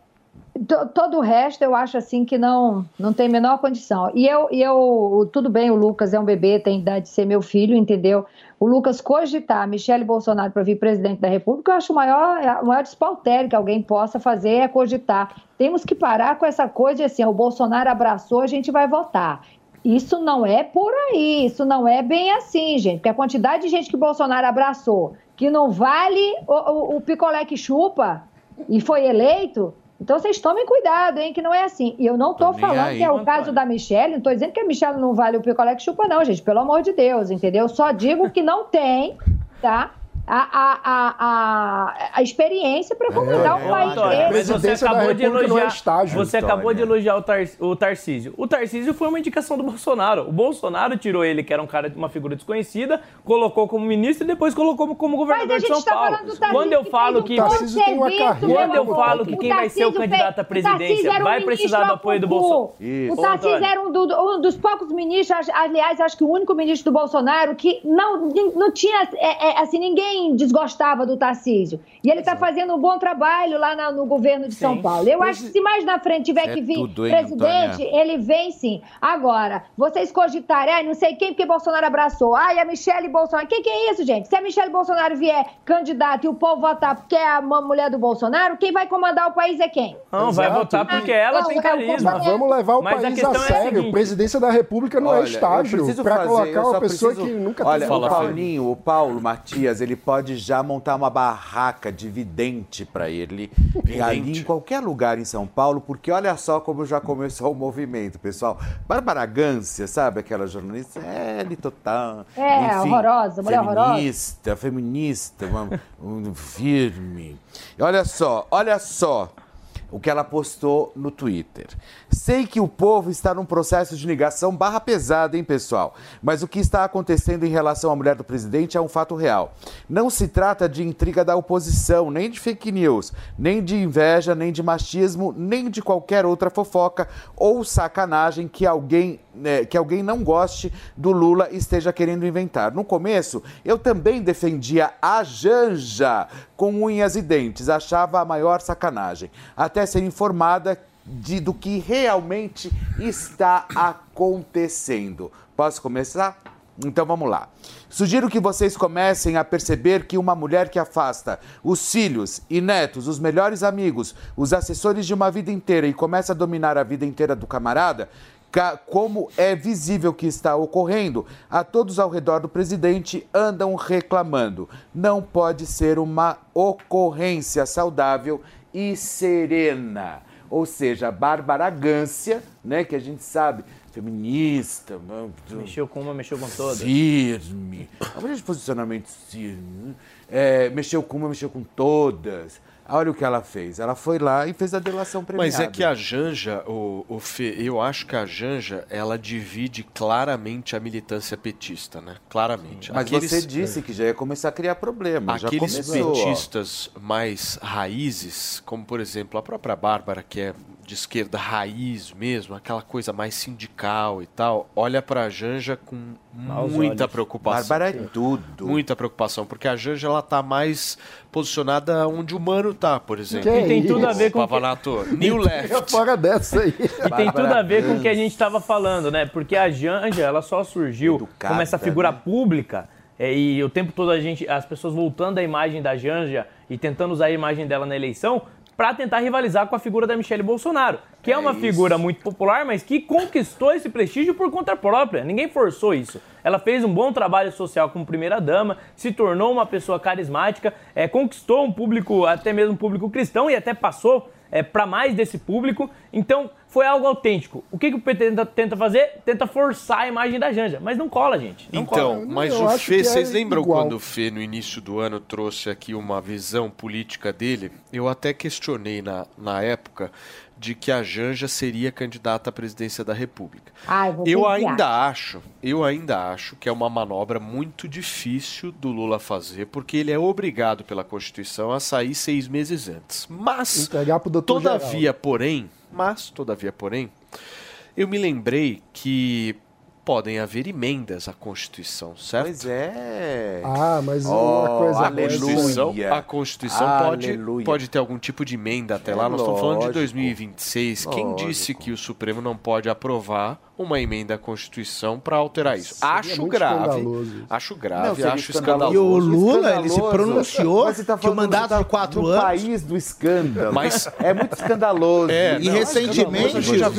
Speaker 5: To- todo o resto eu acho assim que não não tem menor condição. E eu, e eu tudo bem, o Lucas é um bebê, tem idade de ser meu filho, entendeu? O Lucas cogitar Michele Bolsonaro para vir presidente da República, eu acho o maior, o maior despautério que alguém possa fazer é cogitar. Temos que parar com essa coisa de assim, o Bolsonaro abraçou, a gente vai votar. Isso não é por aí, isso não é bem assim, gente. Porque a quantidade de gente que Bolsonaro abraçou, que não vale o, o, o picolé que chupa e foi eleito, então vocês tomem cuidado, hein, que não é assim. E eu não
Speaker 11: nem
Speaker 5: falando
Speaker 11: aí,
Speaker 5: que é o caso da Michelle, não tô dizendo que a Michelle não vale o picolé que chupa, não, gente, pelo amor de Deus, entendeu? Só digo que não tem, tá? A, a, a, a, a experiência para comandar
Speaker 6: é,
Speaker 5: o país dele.
Speaker 7: mas você acabou de
Speaker 6: é
Speaker 7: elogiar.
Speaker 6: estágio,
Speaker 7: você
Speaker 3: Antônio.
Speaker 7: acabou de elogiar o, Tar, o Tarcísio. O Tarcísio foi uma indicação do Bolsonaro. O Bolsonaro tirou ele, que era um cara, uma figura desconhecida, colocou como ministro e depois colocou como, governador de São
Speaker 5: tá
Speaker 7: Paulo.
Speaker 5: falando do Tarcísio
Speaker 7: Quando eu
Speaker 5: que
Speaker 7: falo
Speaker 5: um
Speaker 7: que. Quando eu falo que quem vai ser o candidato à presidência
Speaker 5: um
Speaker 7: vai precisar do apoio do. Bolsonaro.
Speaker 3: Isso.
Speaker 5: O Tarcísio era um, do- um dos poucos ministros, aliás, acho que o único ministro do Bolsonaro que não, não tinha, é, é, assim, ninguém desgostava do Tarcísio. E ele está fazendo um bom trabalho lá na- no governo de São
Speaker 7: Sim.
Speaker 5: Paulo. Eu acho que se mais na frente tiver
Speaker 3: É
Speaker 5: que vir
Speaker 3: tudo, hein,
Speaker 5: presidente,
Speaker 3: Antônia?
Speaker 5: ele vem sim. Agora, vocês cogitarem, ai, não sei quem, porque Bolsonaro abraçou. Ai, a Michelle Bolsonaro. O que, que é isso, gente? Se a Michelle Bolsonaro vier candidata e o povo votar porque é a uma mulher do Bolsonaro, quem vai comandar o país é quem?
Speaker 7: Não, vai
Speaker 6: Exato.
Speaker 7: votar porque ela
Speaker 5: Não,
Speaker 7: tem
Speaker 5: é o
Speaker 7: carisma.
Speaker 6: Mas vamos levar o
Speaker 7: Mas a
Speaker 6: país a,
Speaker 7: é a
Speaker 6: sério.
Speaker 7: seguinte-
Speaker 6: Presidência da República não
Speaker 3: Olha,
Speaker 6: é estágio para colocar uma pessoa
Speaker 3: preciso-
Speaker 6: que nunca
Speaker 3: Olha,
Speaker 6: teve
Speaker 3: o
Speaker 2: Fala.
Speaker 3: Paulinho, o Paulo Matias, ele pode já montar uma barraca de vidente para ele ali em qualquer lugar em São Paulo, porque olha só como já começou o movimento, pessoal. Bárbara Gância, sabe aquela jornalista? É, ele total.
Speaker 5: É, horrorosa, mulher horrorosa.
Speaker 3: feminista, feminista, uma- um firme. E Olha só, olha só o que ela postou no Twitter. Sei que o povo está num processo de ligação barra pesada, hein, pessoal? Mas o que está acontecendo em relação à mulher do presidente é um fato real. Não se trata de intriga da oposição, nem de fake news, nem de inveja, nem de machismo, nem de qualquer outra fofoca ou sacanagem que alguém, né, que alguém não goste do Lula esteja querendo inventar. No começo, eu também defendia a Janja com unhas e dentes, achava a maior sacanagem, até ser informada de, do que realmente está acontecendo. Posso começar? Então vamos lá. Sugiro que vocês comecem a perceber que uma mulher que afasta os filhos e netos, os melhores amigos, os assessores de uma vida inteira e começa a dominar a vida inteira do camarada, ca- como é visível que está ocorrendo, a todos ao redor do presidente andam reclamando. Não pode ser uma ocorrência saudável e serena. Ou seja, a Bárbara Gância, né, que a gente sabe, feminista,
Speaker 7: Mexeu com uma, mexeu com todas.
Speaker 3: firme, uma mulher de posicionamento firme, é, mexeu com uma, mexeu com todas. Olha o que ela fez. Ela foi lá e fez a delação premiada.
Speaker 2: Mas é que a Janja, o, o Fê, eu acho que a Janja, ela divide claramente a militância petista, né? Claramente.
Speaker 3: Mas você disse que já ia começar a criar problema.
Speaker 2: Aqueles petistas mais raízes, como por exemplo a própria Bárbara, que é de esquerda raiz mesmo, aquela coisa mais sindical e tal, olha pra Janja com
Speaker 3: Maus
Speaker 2: muita
Speaker 3: olhos.
Speaker 2: preocupação.
Speaker 3: Bárbara é tudo.
Speaker 2: Muita preocupação, porque a Janja ela tá mais posicionada onde o Mano tá, por exemplo.
Speaker 7: Que E tem tudo a ver com que-
Speaker 2: Pavanato, New Left.
Speaker 6: Fora dessa aí.
Speaker 7: E tem tudo a ver com o que a gente estava falando, né? Porque a Janja, ela só surgiu como essa figura
Speaker 3: né?
Speaker 7: pública é, e o tempo todo a gente, as pessoas voltando a imagem da Janja e tentando usar a imagem dela na eleição para tentar rivalizar com a figura da Michelle Bolsonaro, que é, uma figura muito popular, mas que conquistou esse prestígio por conta própria. Ninguém forçou isso. Ela fez um bom trabalho social como primeira-dama, se tornou uma pessoa carismática, é, conquistou um público, até mesmo um público cristão, e até passou é, para mais desse público. Então, foi algo autêntico. O que, que o PT tenta, tenta fazer? Tenta forçar a imagem da Janja. Mas não cola, gente. Não
Speaker 2: Então,
Speaker 7: cola.
Speaker 2: mas o Fê, vocês lembram quando o Fê, no início do ano, trouxe aqui uma visão política dele? Eu até questionei na, na época de que a Janja seria candidata à presidência da República.
Speaker 5: Ai, vou
Speaker 2: Eu
Speaker 5: que
Speaker 2: ainda
Speaker 5: acha.
Speaker 2: acho, eu ainda acho que é uma manobra muito difícil do Lula fazer, porque ele é obrigado pela Constituição a sair seis meses antes. Mas, todavia,
Speaker 6: geral.
Speaker 2: porém, mas, todavia, porém, eu me lembrei que podem haver emendas à Constituição, certo?
Speaker 3: Pois é.
Speaker 6: Ah, mas
Speaker 3: Oh,
Speaker 6: uma coisa
Speaker 2: a Constituição,
Speaker 3: aleluia.
Speaker 2: a Constituição pode,
Speaker 3: Aleluia.
Speaker 2: pode ter algum tipo de emenda até
Speaker 3: É
Speaker 2: lá. Nós estamos falando de
Speaker 3: lógico.
Speaker 2: 2026. Quem
Speaker 3: Lógico.
Speaker 2: disse que o Supremo não pode aprovar uma emenda à Constituição para alterar isso?
Speaker 6: Seria
Speaker 2: acho grave. Acho
Speaker 3: Não,
Speaker 2: grave,
Speaker 3: seria
Speaker 2: acho
Speaker 3: escandaloso.
Speaker 11: E o
Speaker 2: escandaloso.
Speaker 11: Lula, ele se pronunciou
Speaker 3: Mas você tá
Speaker 11: que o mandato
Speaker 3: tá
Speaker 11: de quatro
Speaker 3: no
Speaker 11: anos.
Speaker 3: país do escândalo.
Speaker 2: Mas-
Speaker 3: É muito escandaloso.
Speaker 2: É,
Speaker 11: E
Speaker 2: Não,
Speaker 11: recentemente,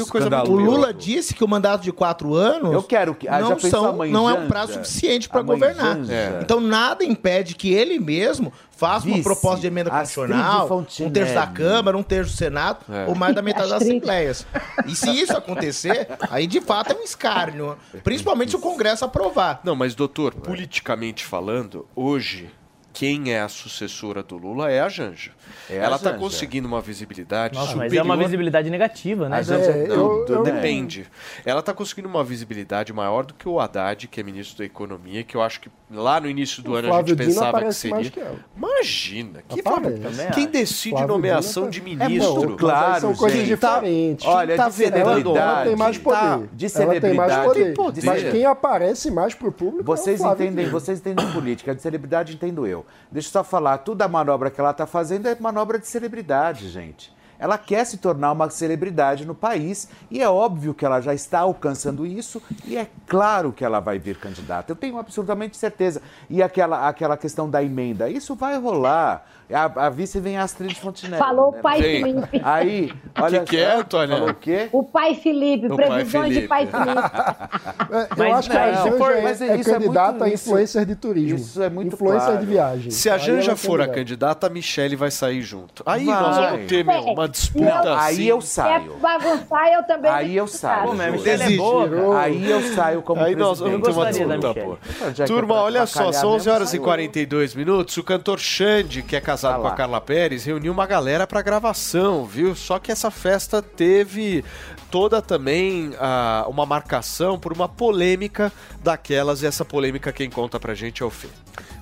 Speaker 2: coisa muito
Speaker 11: o. Lula disse que o mandato de quatro anos
Speaker 3: Eu quero que- ah,
Speaker 11: não, são, não é um prazo suficiente para governar.
Speaker 2: É.
Speaker 11: Então nada impede que ele mesmo faça uma proposta de emenda constitucional, um terço da Câmara, um terço do Senado,
Speaker 2: É.
Speaker 11: ou mais da metade das
Speaker 5: Astrid.
Speaker 11: assembleias. E se isso acontecer, aí de fato é um escárnio. Principalmente se o Congresso aprovar.
Speaker 2: Não, mas doutor, politicamente falando, hoje quem é a sucessora do Lula é a Janja.
Speaker 3: É a
Speaker 2: Ela está conseguindo uma visibilidade
Speaker 7: Nossa, mas
Speaker 2: superior.
Speaker 7: é uma visibilidade negativa, né?
Speaker 3: A Janja é
Speaker 6: eu-
Speaker 3: tudo,
Speaker 6: eu-?
Speaker 2: Depende. Ela está conseguindo uma visibilidade maior do que o Haddad, que é ministro da Economia, que eu acho que lá no início do
Speaker 6: O
Speaker 2: ano a
Speaker 6: Flávio
Speaker 2: gente
Speaker 6: Dino
Speaker 2: pensava que seria.
Speaker 6: que ela.
Speaker 2: Imagina, que. Flávio- quem decide
Speaker 6: Flávio
Speaker 2: nomeação
Speaker 6: Dino
Speaker 2: de
Speaker 6: tá-
Speaker 2: ministro?
Speaker 3: É, não, claro,
Speaker 6: são coisas
Speaker 3: gente.
Speaker 6: diferentes.
Speaker 3: Olha,
Speaker 2: Quem tá
Speaker 3: de
Speaker 2: venerando
Speaker 6: ela,
Speaker 3: celebridade.
Speaker 6: ela tem mais
Speaker 2: quem tá-
Speaker 6: poder.
Speaker 3: de
Speaker 6: ela tem mais
Speaker 3: celebridade.
Speaker 6: poder.
Speaker 3: Poder.
Speaker 6: Mas quem aparece mais pro público
Speaker 3: Vocês
Speaker 6: é o Flávio
Speaker 3: entendem,
Speaker 6: Dino.
Speaker 3: vocês entendem política, de celebridade entendo eu. Deixa eu só falar, toda a manobra que ela está fazendo é manobra de celebridade, gente. Ela quer se tornar uma celebridade no país e é óbvio que ela já está alcançando isso e é claro que ela vai vir candidata. Eu tenho absolutamente certeza. E aquela, aquela questão da emenda, isso vai rolar. A, a vice vem a Astrid Fontenelle.
Speaker 5: Falou
Speaker 3: né?
Speaker 5: o pai
Speaker 2: Vem.
Speaker 5: Felipe.
Speaker 3: Aí, olha
Speaker 2: que é,
Speaker 3: só,
Speaker 2: Antônia?
Speaker 3: Falou o quê?
Speaker 5: O pai Felipe,
Speaker 2: O pai
Speaker 5: previsões de
Speaker 2: Felipe.
Speaker 5: pai Felipe.
Speaker 6: É, eu
Speaker 7: Mas,
Speaker 6: acho que a Janja
Speaker 3: for-
Speaker 6: é,
Speaker 3: mas
Speaker 6: é
Speaker 3: isso é
Speaker 6: candidata
Speaker 3: muito-
Speaker 6: a
Speaker 3: isso-
Speaker 6: influencer de turismo.
Speaker 3: isso é muito
Speaker 6: Influencer
Speaker 3: claro.
Speaker 6: de viagem.
Speaker 2: Se a Janja
Speaker 6: é
Speaker 2: for a
Speaker 6: candidata.
Speaker 2: a Michelle vai sair junto. Aí
Speaker 3: Vai.
Speaker 2: nós vamos ter, meu, uma disputa
Speaker 3: Não,
Speaker 2: assim.
Speaker 3: aí eu
Speaker 5: Se é
Speaker 3: saio.
Speaker 5: bagunçar, eu também.
Speaker 3: Aí eu saio.
Speaker 7: Pô. Michelle é boa.
Speaker 3: Aí eu saio como
Speaker 2: Aí nós vamos ter uma disputa, pô.
Speaker 3: É
Speaker 2: Turma,
Speaker 3: pra
Speaker 2: olha só, são 11
Speaker 3: mesmo,
Speaker 2: horas e
Speaker 3: saiu.
Speaker 2: 42 minutos. O cantor Xande, que é casado
Speaker 3: Tá
Speaker 2: com a. Carla Pérez, reuniu uma galera pra gravação, viu? Só que essa festa teve toda também ah, uma marcação por uma polêmica daquelas, e essa polêmica quem conta pra gente é o Fê.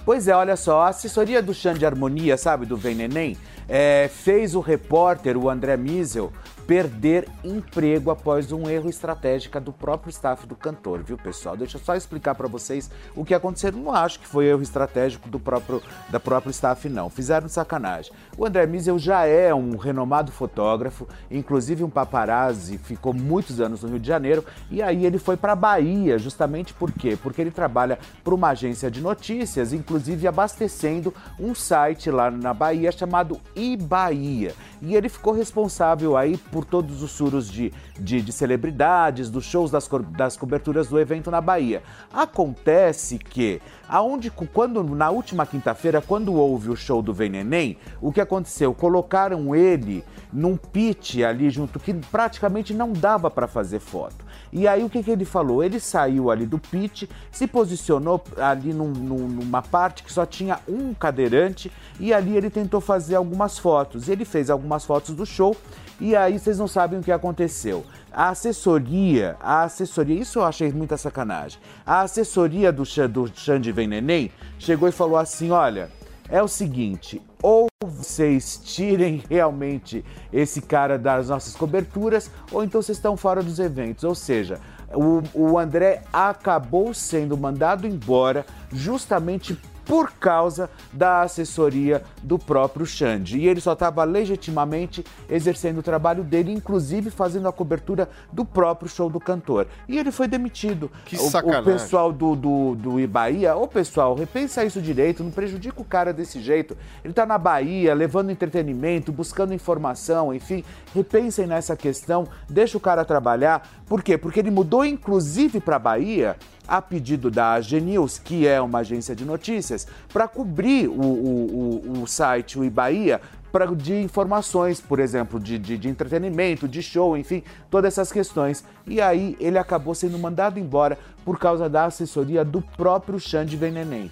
Speaker 3: Pois é, olha só, a assessoria do Xande Harmonia, sabe, do Vem Neném, é, fez o repórter, o André Miesel, perder emprego após um erro estratégico do próprio staff do cantor, viu, pessoal? Deixa eu só explicar pra vocês o que aconteceu. Não acho que foi erro estratégico do próprio, da próprio staff, não. Fizeram sacanagem. O André Miesel já é um renomado fotógrafo, inclusive um paparazzi, ficou muitos anos no Rio de Janeiro, e aí ele foi pra Bahia, justamente por quê? Porque ele trabalha para uma agência de notícias, inclusive abastecendo um site lá na Bahia chamado iBahia. E ele ficou responsável aí por todos os furos de, de, de celebridades, dos shows, das, das coberturas do evento na Bahia. Acontece que, aonde, quando, na última quinta-feira, quando houve o show do Vem Neném, o que aconteceu? Colocaram ele num pit ali junto que praticamente não dava para fazer foto. E aí o que, que ele falou? Ele saiu ali do pit, se posicionou ali num- num- numa parte que só tinha um cadeirante e ali ele tentou fazer algumas fotos. Ele fez algumas fotos do show e aí vocês não sabem o que aconteceu. A assessoria, a assessoria, isso eu achei muita sacanagem. A assessoria do, do Xande Vem Neném chegou e falou assim: olha. é o seguinte: ou vocês tirem realmente esse cara das nossas coberturas, ou então vocês estão fora dos eventos. Ou seja, o, o André acabou sendo mandado embora justamente por causa da assessoria do próprio Xande. E ele só estava legitimamente exercendo o trabalho dele, inclusive fazendo a cobertura do próprio show do cantor. E ele foi demitido.
Speaker 2: Que
Speaker 3: o,
Speaker 2: sacanagem.
Speaker 3: o pessoal do, do, do Ibaía, ô pessoal, repensa isso direito, não prejudica o cara desse jeito. Ele tá na Bahia, levando entretenimento, buscando informação, enfim, repensem nessa questão, deixa o cara trabalhar. Por quê? Porque ele mudou inclusive para Bahia a pedido da AG News, que é uma agência de notícias, para cobrir o, o, o, site o Ibaía pra, de informações, por exemplo, de, de, de entretenimento, de show, enfim, todas essas questões. E aí ele acabou sendo mandado embora por causa da assessoria do próprio Xande Veneném.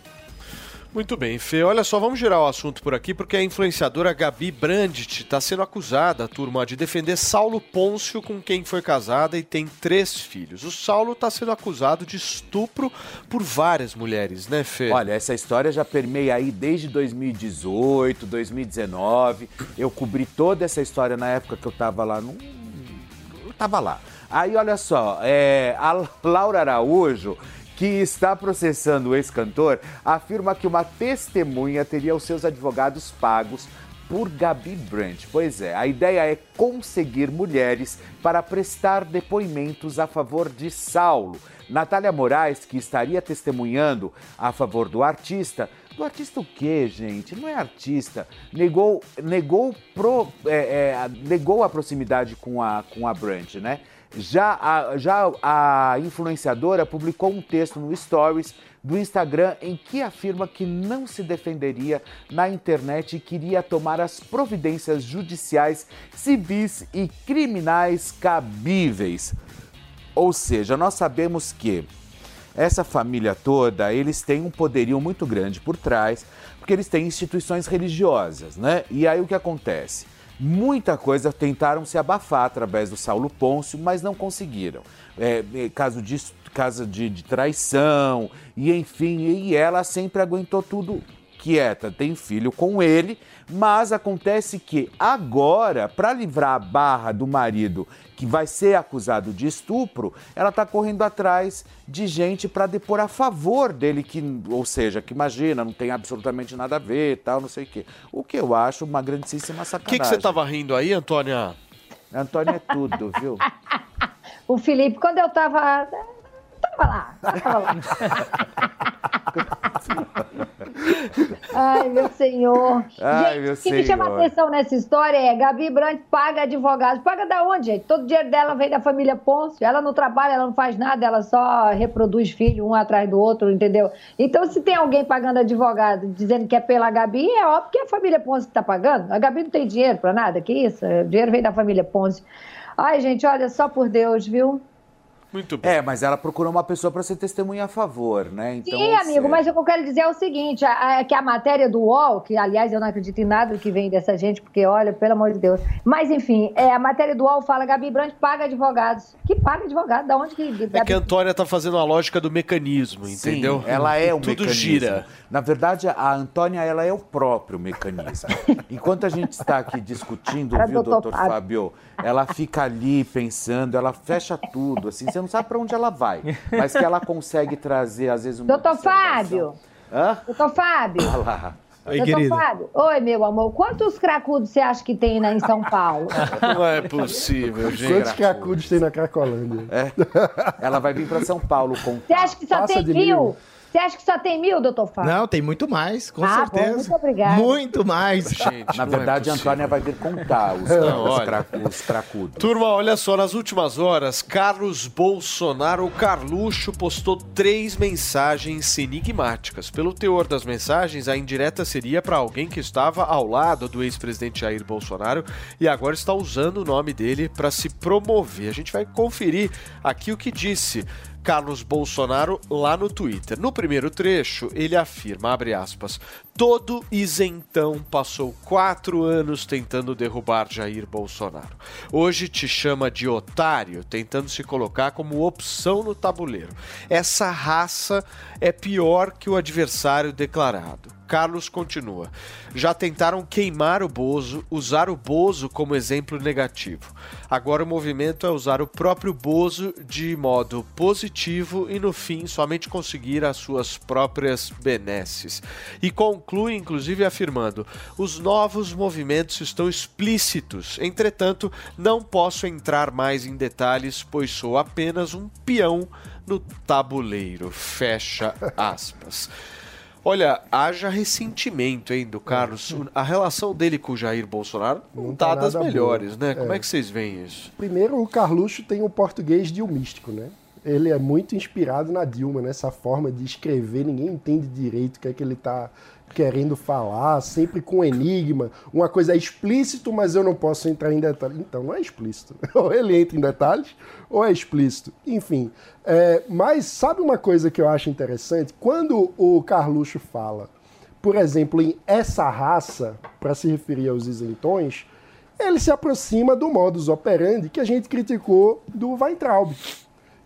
Speaker 2: Muito bem, Fê. Olha só, vamos girar o assunto por aqui, porque a influenciadora Gabi Brandt está sendo acusada, turma, de defender Saulo Pôncio, com quem foi casada e tem três filhos. O Saulo está sendo acusado de estupro por várias mulheres, né, Fê?
Speaker 3: Olha, essa história já permeia aí desde 2018, 2019. Eu cobri toda essa história na época que eu tava lá no. Eu tava lá. Aí, olha só, é, a Laura Araújo, que está processando o ex-cantor, afirma que uma testemunha teria os seus advogados pagos por Gabi Brandt. Pois é, a ideia é conseguir mulheres para prestar depoimentos a favor de Saulo. Natália Moraes, que estaria testemunhando a favor do artista, do artista o quê, gente? Não é artista. Negou, negou, pro, é, é, negou a proximidade com a, com a Brandt, né? Já a, já a influenciadora publicou um texto no Stories do Instagram em que afirma que não se defenderia na internet e queria tomar as providências judiciais, civis e criminais cabíveis. Ou seja, nós sabemos que essa família toda, eles têm um poderio muito grande por trás, porque eles têm instituições religiosas, né? E aí o que acontece? Muita coisa tentaram se abafar através do Saulo Pôncio, mas não conseguiram. É, é, caso de, caso de, de traição, e enfim, e ela sempre aguentou tudo quieta, tem filho com ele, mas acontece que agora, para livrar a barra do marido que vai ser acusado de estupro, ela está correndo atrás de gente para depor a favor dele, que, ou seja, que imagina, não tem absolutamente nada a ver, tal, não sei o quê. O que eu acho uma grandíssima
Speaker 2: O
Speaker 3: sacanagem.
Speaker 2: que, que você tava rindo aí, Antônia?
Speaker 3: Antônia é tudo, viu?
Speaker 5: O Felipe, quando eu tava. Tava lá, tava lá. Ai, meu senhor.
Speaker 3: Ai,
Speaker 5: gente,
Speaker 3: meu
Speaker 5: o que me chama a
Speaker 3: senhor.
Speaker 5: atenção nessa história é Gabi Brandt paga advogado. Paga da onde, gente? Todo o dinheiro dela vem da família Pôncio. Ela não trabalha, ela não faz nada, ela só reproduz filho um atrás do outro, entendeu? Então, se tem alguém pagando advogado dizendo que é pela Gabi, é óbvio que é a família Pôncio que tá pagando. A Gabi não tem dinheiro pra nada, que isso? O dinheiro vem da família Pôncio. Ai, gente, olha, só por Deus, viu?
Speaker 2: Muito bem.
Speaker 3: É, mas ela procurou uma pessoa para ser testemunha a favor, né? Então,
Speaker 5: Sim, amigo,
Speaker 3: seja,
Speaker 5: mas o que eu quero dizer é o seguinte: a, a- que a matéria do UOL, que aliás eu não acredito em nada que vem dessa gente, porque olha, pelo amor de Deus. Mas enfim, é, a matéria do UOL fala: Gabi Brandt paga advogados. Que paga advogado? Da onde que.
Speaker 2: É que a Antônia tá fazendo a lógica do mecanismo,
Speaker 3: Sim,
Speaker 2: entendeu?
Speaker 3: ela é o
Speaker 2: Tudo
Speaker 3: mecanismo.
Speaker 2: gira.
Speaker 3: Na verdade, a Antônia, ela é o próprio mecanismo. Enquanto a gente está aqui discutindo, viu,
Speaker 5: doutor
Speaker 3: doutor
Speaker 5: Fábio.
Speaker 3: Fábio, ela fica ali pensando, ela fecha tudo, assim, você não sabe para onde ela vai, mas que ela consegue trazer, às vezes, uma
Speaker 5: Doutor. Fábio!
Speaker 3: Hã?
Speaker 5: Doutor Fábio!
Speaker 3: Olha lá.
Speaker 5: Doutor Fábio! Oi, meu amor, quantos cracudos você acha que tem na, em São Paulo?
Speaker 2: Não é possível, gente.
Speaker 6: Quantos cracudos tem na Cracolândia?
Speaker 3: É. Ela vai vir para São Paulo com
Speaker 5: Você acha que só
Speaker 6: Passa
Speaker 5: tem mil?
Speaker 6: mil.
Speaker 5: Você acha que só tem mil, doutor Fábio?
Speaker 11: Não, tem muito mais, com
Speaker 5: Ah, bom,
Speaker 11: certeza.
Speaker 5: muito obrigada.
Speaker 11: Muito mais.
Speaker 2: Gente,
Speaker 3: Na
Speaker 2: é
Speaker 3: verdade, a
Speaker 2: possível.
Speaker 3: Antônia vai vir contar os,
Speaker 2: Não,
Speaker 3: os,
Speaker 2: olha.
Speaker 3: cra- os cracudos.
Speaker 2: Turma, olha só, nas últimas horas, Carlos Bolsonaro, o Carluxo, postou três mensagens enigmáticas. Pelo teor das mensagens, a indireta seria para alguém que estava ao lado do ex-presidente Jair Bolsonaro e agora está usando o nome dele para se promover. A gente vai conferir aqui o que disse. Carlos Bolsonaro lá no Twitter. No primeiro trecho, ele afirma, aspas, todo isentão passou quatro anos tentando derrubar Jair Bolsonaro. Hoje te chama de otário, tentando se colocar como opção no tabuleiro. Essa raça é pior que o adversário declarado. Carlos continua. Já tentaram queimar o Bozo, usar o Bozo como exemplo negativo. Agora o movimento é usar o próprio Bozo de modo positivo e no fim somente conseguir as suas próprias benesses. E conclui inclusive afirmando: "Os novos movimentos estão explícitos. Entretanto, não posso entrar mais em detalhes, pois sou apenas um peão no tabuleiro." Fecha aspas. Olha, haja ressentimento, hein, do Carlos. A relação dele com o Jair Bolsonaro não
Speaker 6: tá
Speaker 2: tá das melhores,
Speaker 6: boa.
Speaker 2: né? Como
Speaker 6: É.
Speaker 2: é que vocês veem isso?
Speaker 6: Primeiro, o Carluxo tem o português de um místico, né? Ele é muito inspirado na Dilma, nessa forma de escrever, ninguém entende direito o que é que ele está querendo falar, sempre com enigma. Uma coisa é explícito, mas eu não posso entrar em detalhes. Então, não é explícito. Ou ele entra em detalhes, ou é explícito. Enfim, é, mas sabe uma coisa que eu acho interessante? Quando o Carluxo fala, por exemplo, em essa raça, para se referir aos isentões, ele se aproxima do modus operandi que a gente criticou do Weintraub.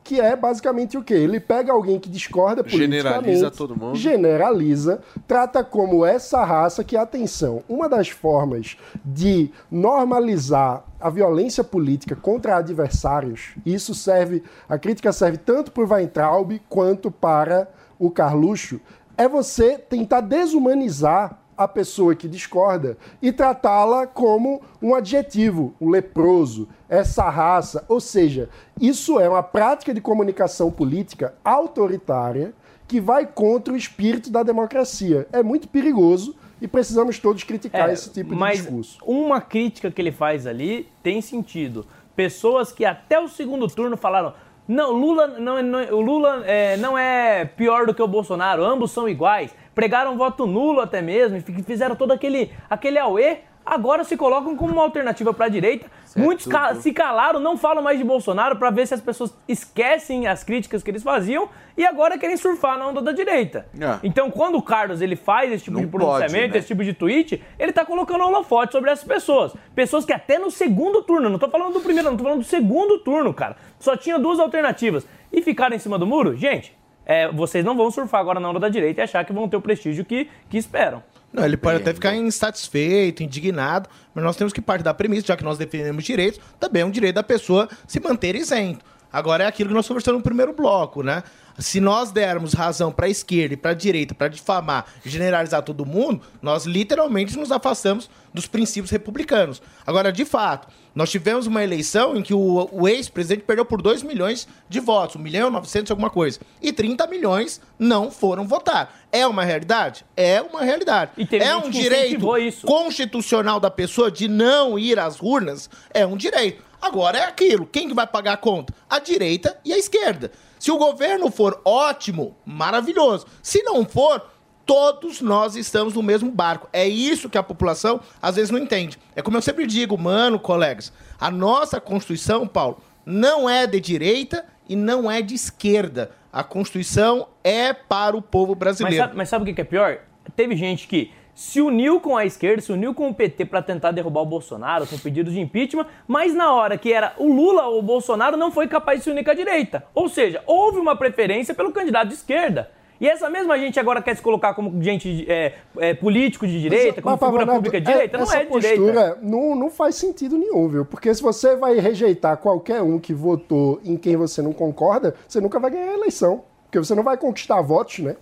Speaker 6: Que é basicamente o quê? Ele pega alguém que discorda politicamente,
Speaker 2: Generaliza todo mundo.
Speaker 6: generaliza, trata como essa raça que, atenção, uma das formas de normalizar a violência política contra adversários, isso serve, a crítica serve tanto para o Weintraub quanto para o Carluxo, é você tentar desumanizar a pessoa que discorda e tratá-la como um adjetivo, um leproso, essa raça. Ou seja, isso é uma prática de comunicação política autoritária que vai contra o espírito da democracia. É muito perigoso e precisamos todos criticar
Speaker 7: É,
Speaker 6: esse tipo de discurso.
Speaker 7: uma crítica que ele faz ali tem sentido. Pessoas que até o segundo turno falaram. Não, Lula não, é- não é- o Lula é, não é pior do que o Bolsonaro, ambos são iguais. Pregaram voto nulo até mesmo, e fi- fizeram todo aquele, aquele auê. Agora se colocam como uma alternativa para a direita. Muitos ca- se calaram, não falam mais de Bolsonaro para ver se as pessoas esquecem as críticas que eles faziam e agora querem surfar na onda da direita.
Speaker 3: É.
Speaker 7: Então, quando o Carlos ele faz esse tipo
Speaker 3: Não
Speaker 7: de pronunciamento,
Speaker 3: pode, né?
Speaker 7: esse tipo de tweet, ele tá colocando holofote sobre essas pessoas. Pessoas que até no segundo turno, não tô falando do primeiro, não tô falando do segundo turno, cara. Só tinha duas alternativas. E ficaram em cima do muro? Gente, é, vocês não vão surfar agora na onda da direita e achar que vão ter o prestígio que, que esperam.
Speaker 11: Não, ele pode até ficar insatisfeito, indignado, mas nós temos que partir da premissa, já que nós defendemos direitos, também é um direito da pessoa se manter isento. Agora é aquilo que nós conversamos no primeiro bloco, né? Se nós dermos razão para a esquerda e para a direita para difamar e generalizar todo mundo, nós literalmente nos afastamos dos princípios republicanos. Agora, de fato, nós tivemos uma eleição em que o, o ex-presidente perdeu por 2 milhões de votos, 1 milhão e 900 alguma coisa, e 30 milhões não foram votar. É uma realidade? É uma realidade. é um direito constitucional da pessoa de não ir às urnas? É um direito. Agora é aquilo. Quem que vai pagar a conta? A direita e a esquerda. Se o governo for ótimo, maravilhoso. Se não for, todos nós estamos no mesmo barco. É isso que a população às vezes não entende. É como eu sempre digo, mano, colegas, a nossa Constituição, Paulo, não é de direita e não é de esquerda. A Constituição é para o povo
Speaker 7: Mas
Speaker 11: brasileiro.
Speaker 7: sabe, mas sabe o que é pior? Teve gente que se uniu com a esquerda, se uniu com o PT pra tentar derrubar o Bolsonaro com pedido de impeachment, mas na hora que era o Lula ou o Bolsonaro não foi capaz de se unir com a direita. Ou seja, houve uma preferência pelo candidato de esquerda. E essa mesma gente agora quer se colocar como gente é, é, político de direita, como
Speaker 6: Mas,
Speaker 7: figura
Speaker 6: Renato,
Speaker 7: pública de direita, não
Speaker 6: essa
Speaker 7: é de direita.
Speaker 6: postura Não, não faz sentido nenhum, viu? Porque se você vai rejeitar qualquer um que votou em quem você não concorda, você nunca vai ganhar a eleição. Porque você não vai conquistar votos, né?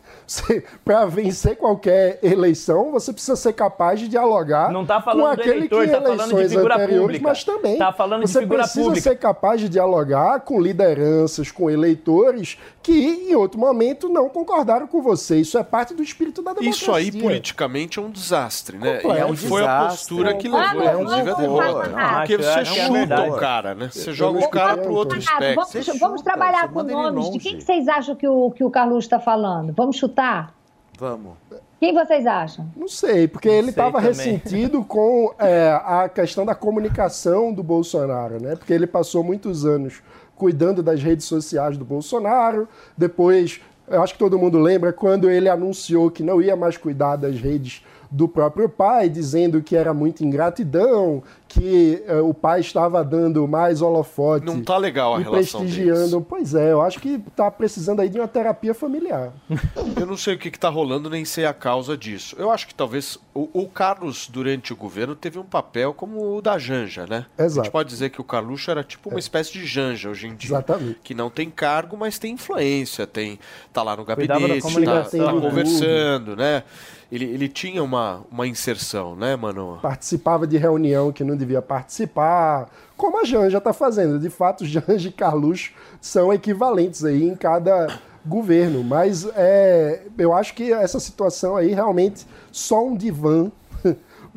Speaker 6: Para vencer qualquer eleição, você precisa ser capaz de dialogar
Speaker 7: Não tá falando
Speaker 6: com aquele
Speaker 7: eleitor,
Speaker 6: que
Speaker 7: tá
Speaker 6: em
Speaker 7: falando de
Speaker 6: eleições anteriores,
Speaker 7: pública.
Speaker 6: mas também
Speaker 7: Tá falando
Speaker 6: você precisa
Speaker 7: pública.
Speaker 6: ser capaz de dialogar com lideranças, com eleitores que em outro momento não concordaram com você. Isso é parte do espírito da democracia.
Speaker 2: Isso aí politicamente é um desastre, né?
Speaker 6: Completo.
Speaker 2: E
Speaker 6: É um
Speaker 2: foi a
Speaker 3: desastre.
Speaker 2: postura que levou, inclusive, a derrota. Porque você
Speaker 7: é
Speaker 2: chuta
Speaker 7: verdade.
Speaker 2: o cara, né? Você
Speaker 6: Eu
Speaker 2: joga
Speaker 6: não
Speaker 2: o cara
Speaker 6: entendo.
Speaker 2: pro outro
Speaker 5: Renato,
Speaker 2: espectro.
Speaker 5: vamos,
Speaker 3: chuta,
Speaker 5: trabalhar com
Speaker 3: ele
Speaker 5: nomes. De quem que vocês acham que o, que o Carlos está falando? Vamos chutar?
Speaker 3: Vamos.
Speaker 5: Quem vocês acham?
Speaker 6: Não sei, porque ele
Speaker 7: sei
Speaker 6: estava ressentido com é, a questão da comunicação do Bolsonaro, né? Porque ele passou muitos anos cuidando das redes sociais do Bolsonaro, depois, eu acho que todo mundo lembra, quando ele anunciou que não ia mais cuidar das redes do próprio pai, dizendo que era muita ingratidão, que eh, o pai estava dando mais holofote.
Speaker 2: Não tá legal a
Speaker 6: e
Speaker 2: relação
Speaker 6: prestigiando.
Speaker 2: deles.
Speaker 6: Pois é, eu acho que tá precisando aí de uma terapia familiar.
Speaker 2: Eu não sei o que está rolando, nem sei a causa disso. Eu acho que talvez o, o Carlos, durante o governo, teve um papel como o da Janja, né? A
Speaker 6: Exato.
Speaker 2: gente pode dizer que o Carluxo era tipo uma espécie de Janja hoje em dia.
Speaker 6: Exatamente.
Speaker 2: Que não tem cargo, mas tem influência, tem tá lá no gabinete, tá, tá
Speaker 7: né?
Speaker 2: conversando, né? Ele, ele tinha uma, uma inserção, né, mano?
Speaker 6: Participava de reunião que não devia participar, como a Janja está fazendo. De fato, Janja e Carluxo são equivalentes aí em cada governo. Mas é, eu acho que essa situação aí realmente só um divã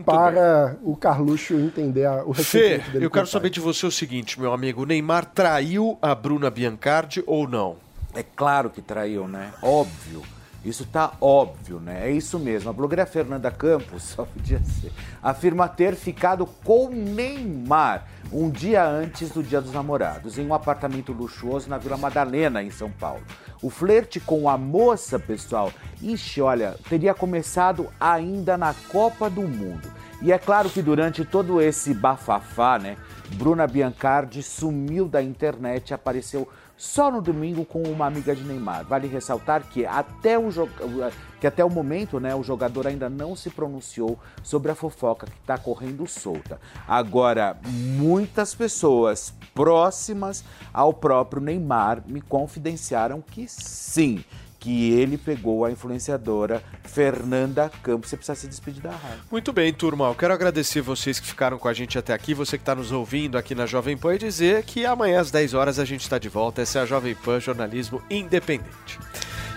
Speaker 6: para o Carluxo entender a, o
Speaker 2: Fê,
Speaker 6: ressentimento dele
Speaker 2: eu quero
Speaker 6: o
Speaker 2: saber
Speaker 6: pai.
Speaker 2: de você o seguinte, meu amigo. O Neymar traiu a Bruna Biancardi ou não?
Speaker 3: É claro que traiu, né? Óbvio. Isso tá óbvio, né? É isso mesmo. A blogueira Fernanda Campos, só podia ser, afirma ter ficado com Neymar um dia antes do Dia dos Namorados, em um apartamento luxuoso na Vila Madalena, em São Paulo. O flerte com a moça, pessoal, ixi, olha, teria começado ainda na Copa do Mundo. E é claro que durante todo esse bafafá, né, Bruna Biancardi sumiu da internet e apareceu só no domingo com uma amiga de Neymar. Vale ressaltar que até o, que até o momento né, o jogador ainda não se pronunciou sobre a fofoca que está correndo solta. Agora, muitas pessoas próximas ao próprio Neymar me confidenciaram que sim, que ele pegou a influenciadora Fernanda Campos. Você precisa se despedir da rádio.
Speaker 2: Muito bem, turma. Eu quero agradecer vocês que ficaram com a gente até aqui, você que está nos ouvindo aqui na Jovem Pan e dizer que amanhã às 10 horas a gente está de volta. Essa é a Jovem Pan Jornalismo Independente.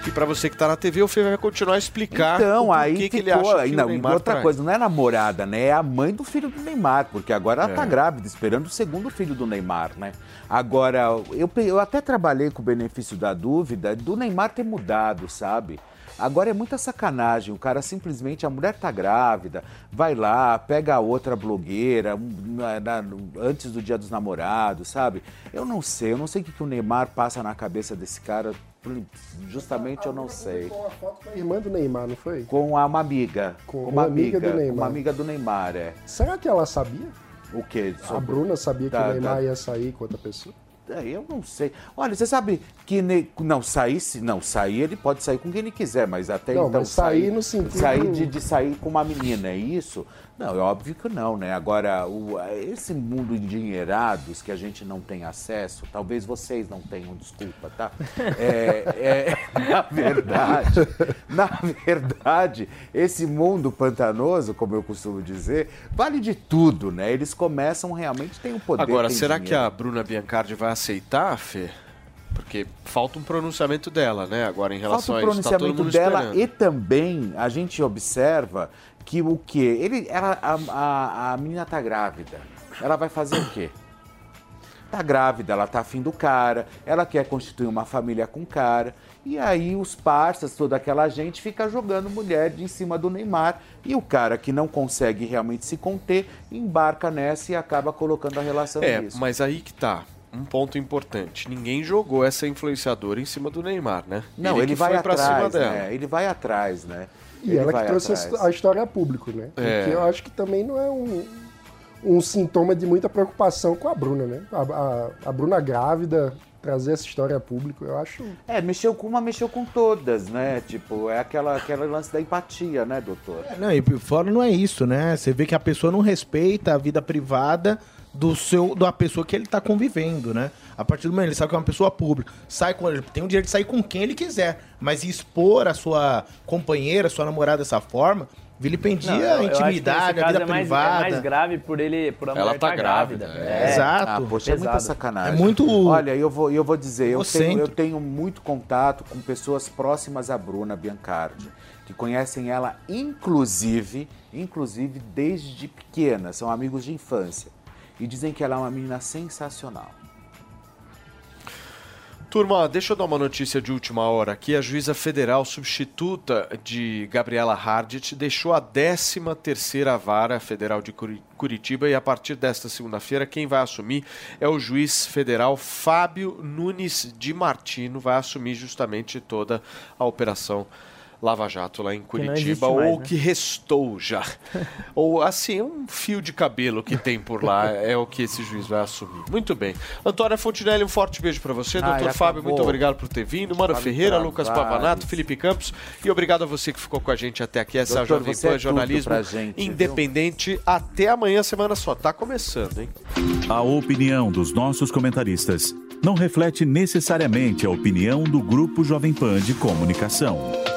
Speaker 2: E para você que está na TV, o Fê vai continuar a explicar
Speaker 3: Então,
Speaker 2: o
Speaker 3: aí
Speaker 2: porquê que ele
Speaker 3: ficou.
Speaker 2: acha que
Speaker 3: não,
Speaker 2: Neymar
Speaker 3: outra
Speaker 2: trai.
Speaker 3: coisa, não é namorada, né? É a mãe do filho do Neymar, porque agora ela tá
Speaker 2: É.
Speaker 3: grávida, esperando o segundo filho do Neymar, né? Agora, eu, eu até trabalhei com o benefício da dúvida do Neymar ter mudado, sabe? Agora é muita sacanagem, o cara simplesmente, a mulher tá grávida, vai lá, pega a outra blogueira na- na- antes do dia dos namorados, sabe? Eu não sei, eu não sei o que, que o Neymar passa na cabeça desse cara, justamente eu não sei.
Speaker 6: Com a foto com a irmã do Neymar, não foi?
Speaker 3: Com a- uma amiga.
Speaker 6: Com
Speaker 3: uma
Speaker 6: uma
Speaker 3: amiga,
Speaker 6: amiga do Neymar.
Speaker 3: Uma amiga do Neymar, é.
Speaker 6: Será que ela sabia?
Speaker 3: O quê?
Speaker 6: A Bruna sabia que o Neymar ia sair com outra pessoa?
Speaker 3: Eu não sei. Olha, você sabe que ne- não sair, se não sair, ele pode sair com quem ele quiser, mas até
Speaker 6: Não,
Speaker 3: então
Speaker 6: mas sair no sentido-
Speaker 3: sair de, de sair com uma menina, é isso? Não, é óbvio que não, né? Agora, o- esse mundo endinheirados que a gente não tem acesso, talvez vocês não tenham, desculpa, tá? É, é, na verdade, na verdade, esse mundo pantanoso, como eu costumo dizer, vale de tudo, né? Eles começam realmente tem um poder.
Speaker 2: Agora,
Speaker 3: tem
Speaker 2: será que
Speaker 3: dinheiro.
Speaker 2: a Bruna Biancardi vai aceitar, Fê? Porque falta um pronunciamento dela, né? Agora em relação
Speaker 3: Falta o
Speaker 2: a isso, tá todo
Speaker 3: pronunciamento
Speaker 2: mundo
Speaker 3: dela
Speaker 2: esperando.
Speaker 3: e também a gente observa que o que ele ela a, a, a menina tá grávida. Ela vai fazer o quê? Tá grávida, ela tá afim do cara, ela quer constituir uma família com o cara. E aí os parças, toda aquela gente fica jogando mulher de em cima do Neymar. E o cara que não consegue realmente se conter, embarca nessa e acaba colocando a relação
Speaker 2: É,
Speaker 3: nisso.
Speaker 2: mas aí que tá. Um ponto importante. Ninguém jogou essa influenciadora em cima do Neymar, né?
Speaker 3: Não, ele,
Speaker 2: que
Speaker 3: vai atrás,
Speaker 2: cima dela.
Speaker 3: né? Ele vai atrás, né?
Speaker 6: E
Speaker 3: Ele
Speaker 6: ela
Speaker 3: vai
Speaker 6: que trouxe
Speaker 3: atrás.
Speaker 6: a história a público, né?
Speaker 2: É.
Speaker 6: Que eu acho que também não é um, um sintoma de muita preocupação com a Bruna, né? A, a- a Bruna grávida, trazer essa história a público, eu acho.
Speaker 3: É, mexeu com uma, mexeu com todas, né? Tipo, é aquela, aquela lance da empatia, né, doutor?
Speaker 11: Não, e por fora não é isso, né? Você vê que a pessoa não respeita a vida privada do seu da pessoa que ele tá convivendo, né? A partir do momento ele sabe que é uma pessoa pública, sai com ele, tem o direito de sair com quem ele quiser, mas expor a sua companheira, a sua namorada dessa forma, vilipendia
Speaker 7: Não,
Speaker 11: a intimidade, a vida
Speaker 7: é mais,
Speaker 11: privada.
Speaker 7: É mais grave por ele, por a
Speaker 2: Ela tá
Speaker 7: tá
Speaker 2: grávida,
Speaker 7: grávida.
Speaker 2: é.
Speaker 11: Exato.
Speaker 3: Ah, poxa, é muita sacanagem.
Speaker 11: É muito-
Speaker 3: Olha, eu vou, eu vou dizer, eu tenho, eu tenho muito contato com pessoas próximas à Bruna Biancardi, que conhecem ela, inclusive, inclusive desde pequena, são amigos de infância. E dizem que ela é uma menina sensacional.
Speaker 2: Turma, deixa eu dar uma notícia de última hora aqui. A juíza federal substituta de Gabriela Hardt deixou a 13 terceira vara federal de Curi- Curitiba e a partir desta segunda-feira quem vai assumir é o juiz federal Fábio Nunes de Martino, vai assumir justamente toda a operação Lava Jato lá em Curitiba, ou
Speaker 7: mais, né?
Speaker 2: que restou já. ou assim, um fio de cabelo que tem por lá é o que esse juiz vai assumir. Muito bem. Antônia Fontinelli, um forte beijo para você.
Speaker 3: Ai,
Speaker 2: Doutor Fábio,
Speaker 3: acabou.
Speaker 2: muito obrigado por ter vindo. Mano
Speaker 3: Fábio
Speaker 2: Ferreira, Lucas
Speaker 3: Travares.
Speaker 2: Pavanato, Felipe Campos. E obrigado a você que ficou com a gente até aqui. Essa é a
Speaker 3: Doutor,
Speaker 2: Jovem
Speaker 3: é
Speaker 2: Pan
Speaker 3: tudo
Speaker 2: Jornalismo
Speaker 3: gente, viu?
Speaker 2: Independente. Até amanhã, semana só. Tá começando, hein?
Speaker 13: A opinião dos nossos comentaristas não reflete necessariamente a opinião do Grupo Jovem Pan de Comunicação.